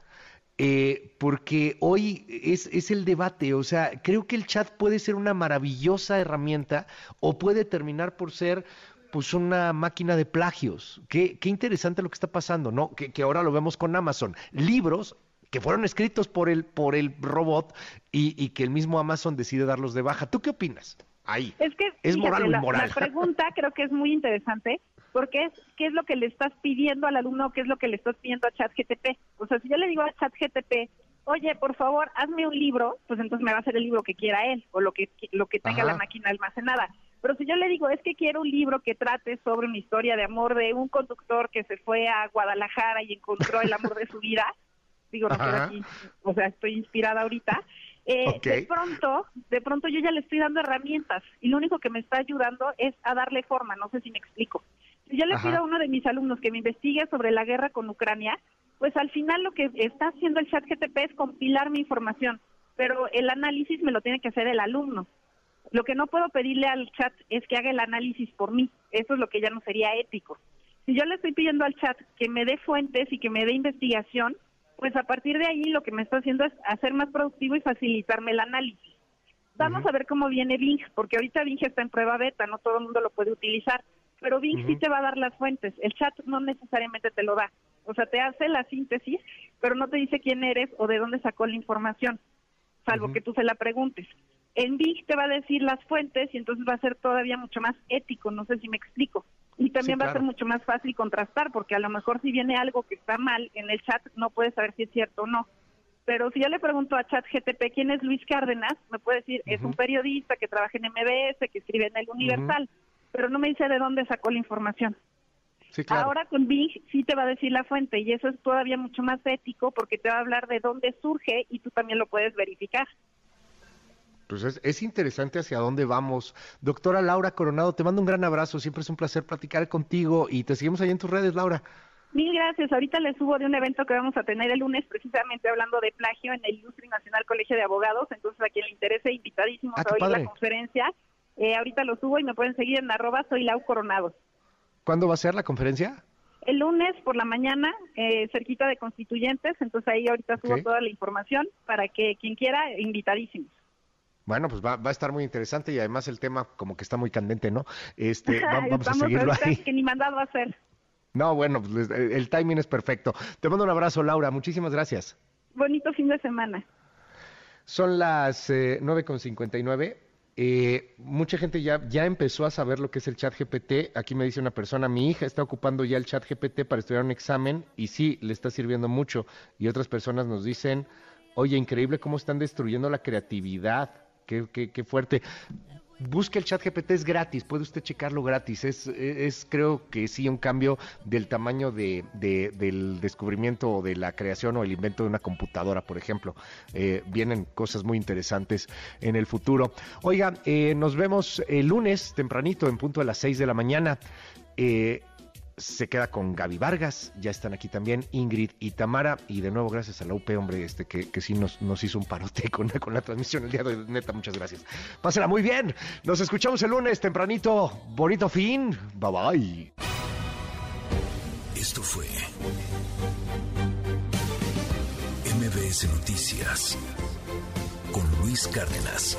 Eh, porque hoy es, es, el debate, o sea, creo que el chat puede ser una maravillosa herramienta o puede terminar por ser pues una máquina de plagios. Qué, qué interesante lo que está pasando, ¿no? Que, que, ahora lo vemos con Amazon. Libros que fueron escritos por el, por el robot y, y, que el mismo Amazon decide darlos de baja. ¿Tú qué opinas? Ahí. Es que es moral o inmoral. La (laughs) pregunta creo que es muy interesante porque es qué es lo que le estás pidiendo al alumno, qué es lo que le estás pidiendo a ChatGTP. O sea, si yo le digo a ChatGTP, oye, por favor, hazme un libro, pues entonces me va a hacer el libro que quiera él o lo que lo que tenga la máquina almacenada. Pero si yo le digo, es que quiero un libro que trate sobre una historia de amor de un conductor que se fue a Guadalajara y encontró el amor de su vida, (laughs) digo, no quiero aquí, o sea, estoy inspirada ahorita, eh, de pronto, de pronto yo ya le estoy dando herramientas y lo único que me está ayudando es a darle forma, no sé si me explico. Si yo le pido a uno de mis alumnos que me investigue sobre la guerra con Ucrania, pues al final lo que está haciendo el chat GTP es compilar mi información, pero el análisis me lo tiene que hacer el alumno. Lo que no puedo pedirle al chat es que haga el análisis por mí. Eso es lo que ya no sería ético. Si yo le estoy pidiendo al chat que me dé fuentes y que me dé investigación, pues a partir de ahí lo que me está haciendo es hacer más productivo y facilitarme el análisis. Vamos a ver cómo viene Bing, porque ahorita Bing está en prueba beta, no todo el mundo lo puede utilizar, pero Bing sí te va a dar las fuentes, el chat no necesariamente te lo da, o sea, te hace la síntesis, pero no te dice quién eres o de dónde sacó la información, salvo que tú se la preguntes. En Bing te va a decir las fuentes y entonces va a ser todavía mucho más ético, no sé si me explico. Y también va a ser mucho más fácil contrastar, porque a lo mejor si viene algo que está mal en el chat, no puedes saber si es cierto o no. Pero si yo le pregunto a chat GTP quién es Luis Cárdenas, me puede decir, es un periodista que trabaja en MBS, que escribe en el Universal, pero no me dice de dónde sacó la información. Ahora con Bing sí te va a decir la fuente y eso es todavía mucho más ético porque te va a hablar de dónde surge y tú también lo puedes verificar. Pues es, interesante hacia dónde vamos. Doctora Laura Coronado, te mando un gran abrazo. Siempre es un placer platicar contigo y te seguimos ahí en tus redes, Laura. Mil gracias. Ahorita les subo de un evento que vamos a tener el lunes, precisamente hablando de plagio en el Ilustre Nacional Colegio de Abogados. Entonces, a quien le interese, invitadísimos ah, a oír la conferencia. Eh, ahorita lo subo y me pueden seguir en arroba soy Lau Coronado. ¿Cuándo va a ser la conferencia? El lunes por la mañana, eh, cerquita de Constituyentes. Entonces, ahí ahorita subo toda la información para que quien quiera, invitadísimos. Bueno, pues va, a estar muy interesante y además el tema como que está muy candente, ¿no? Este, (laughs) vamos a seguirlo ahí. que ni mandado a hacer. No, bueno, pues el timing es perfecto. Te mando un abrazo, Laura. Muchísimas gracias. Bonito fin de semana. Son las eh, 9.59. Eh, mucha gente ya, empezó a saber lo que es el chat GPT. Aquí me dice una persona, mi hija está ocupando ya el chat GPT para estudiar un examen y sí, le está sirviendo mucho. Y otras personas nos dicen, oye, increíble cómo están destruyendo la creatividad qué, qué, fuerte. Busque el chat GPT, es gratis, puede usted checarlo gratis. Es, es creo que sí, un cambio del tamaño de, del descubrimiento o de la creación o el invento de una computadora, por ejemplo. Eh, vienen cosas muy interesantes en el futuro. Oiga, eh, nos vemos el lunes tempranito en punto a las 6 de la mañana. Eh, se queda con Gaby Vargas, ya están aquí también Ingrid y Tamara, y de nuevo gracias a la UP, hombre, este que, que sí nos, nos hizo un parote (laughs) con, con la transmisión el día de hoy, neta, muchas gracias. Pásela muy bien, nos escuchamos el lunes tempranito, bonito fin, bye bye. Esto fue MBS Noticias con Luis Cárdenas.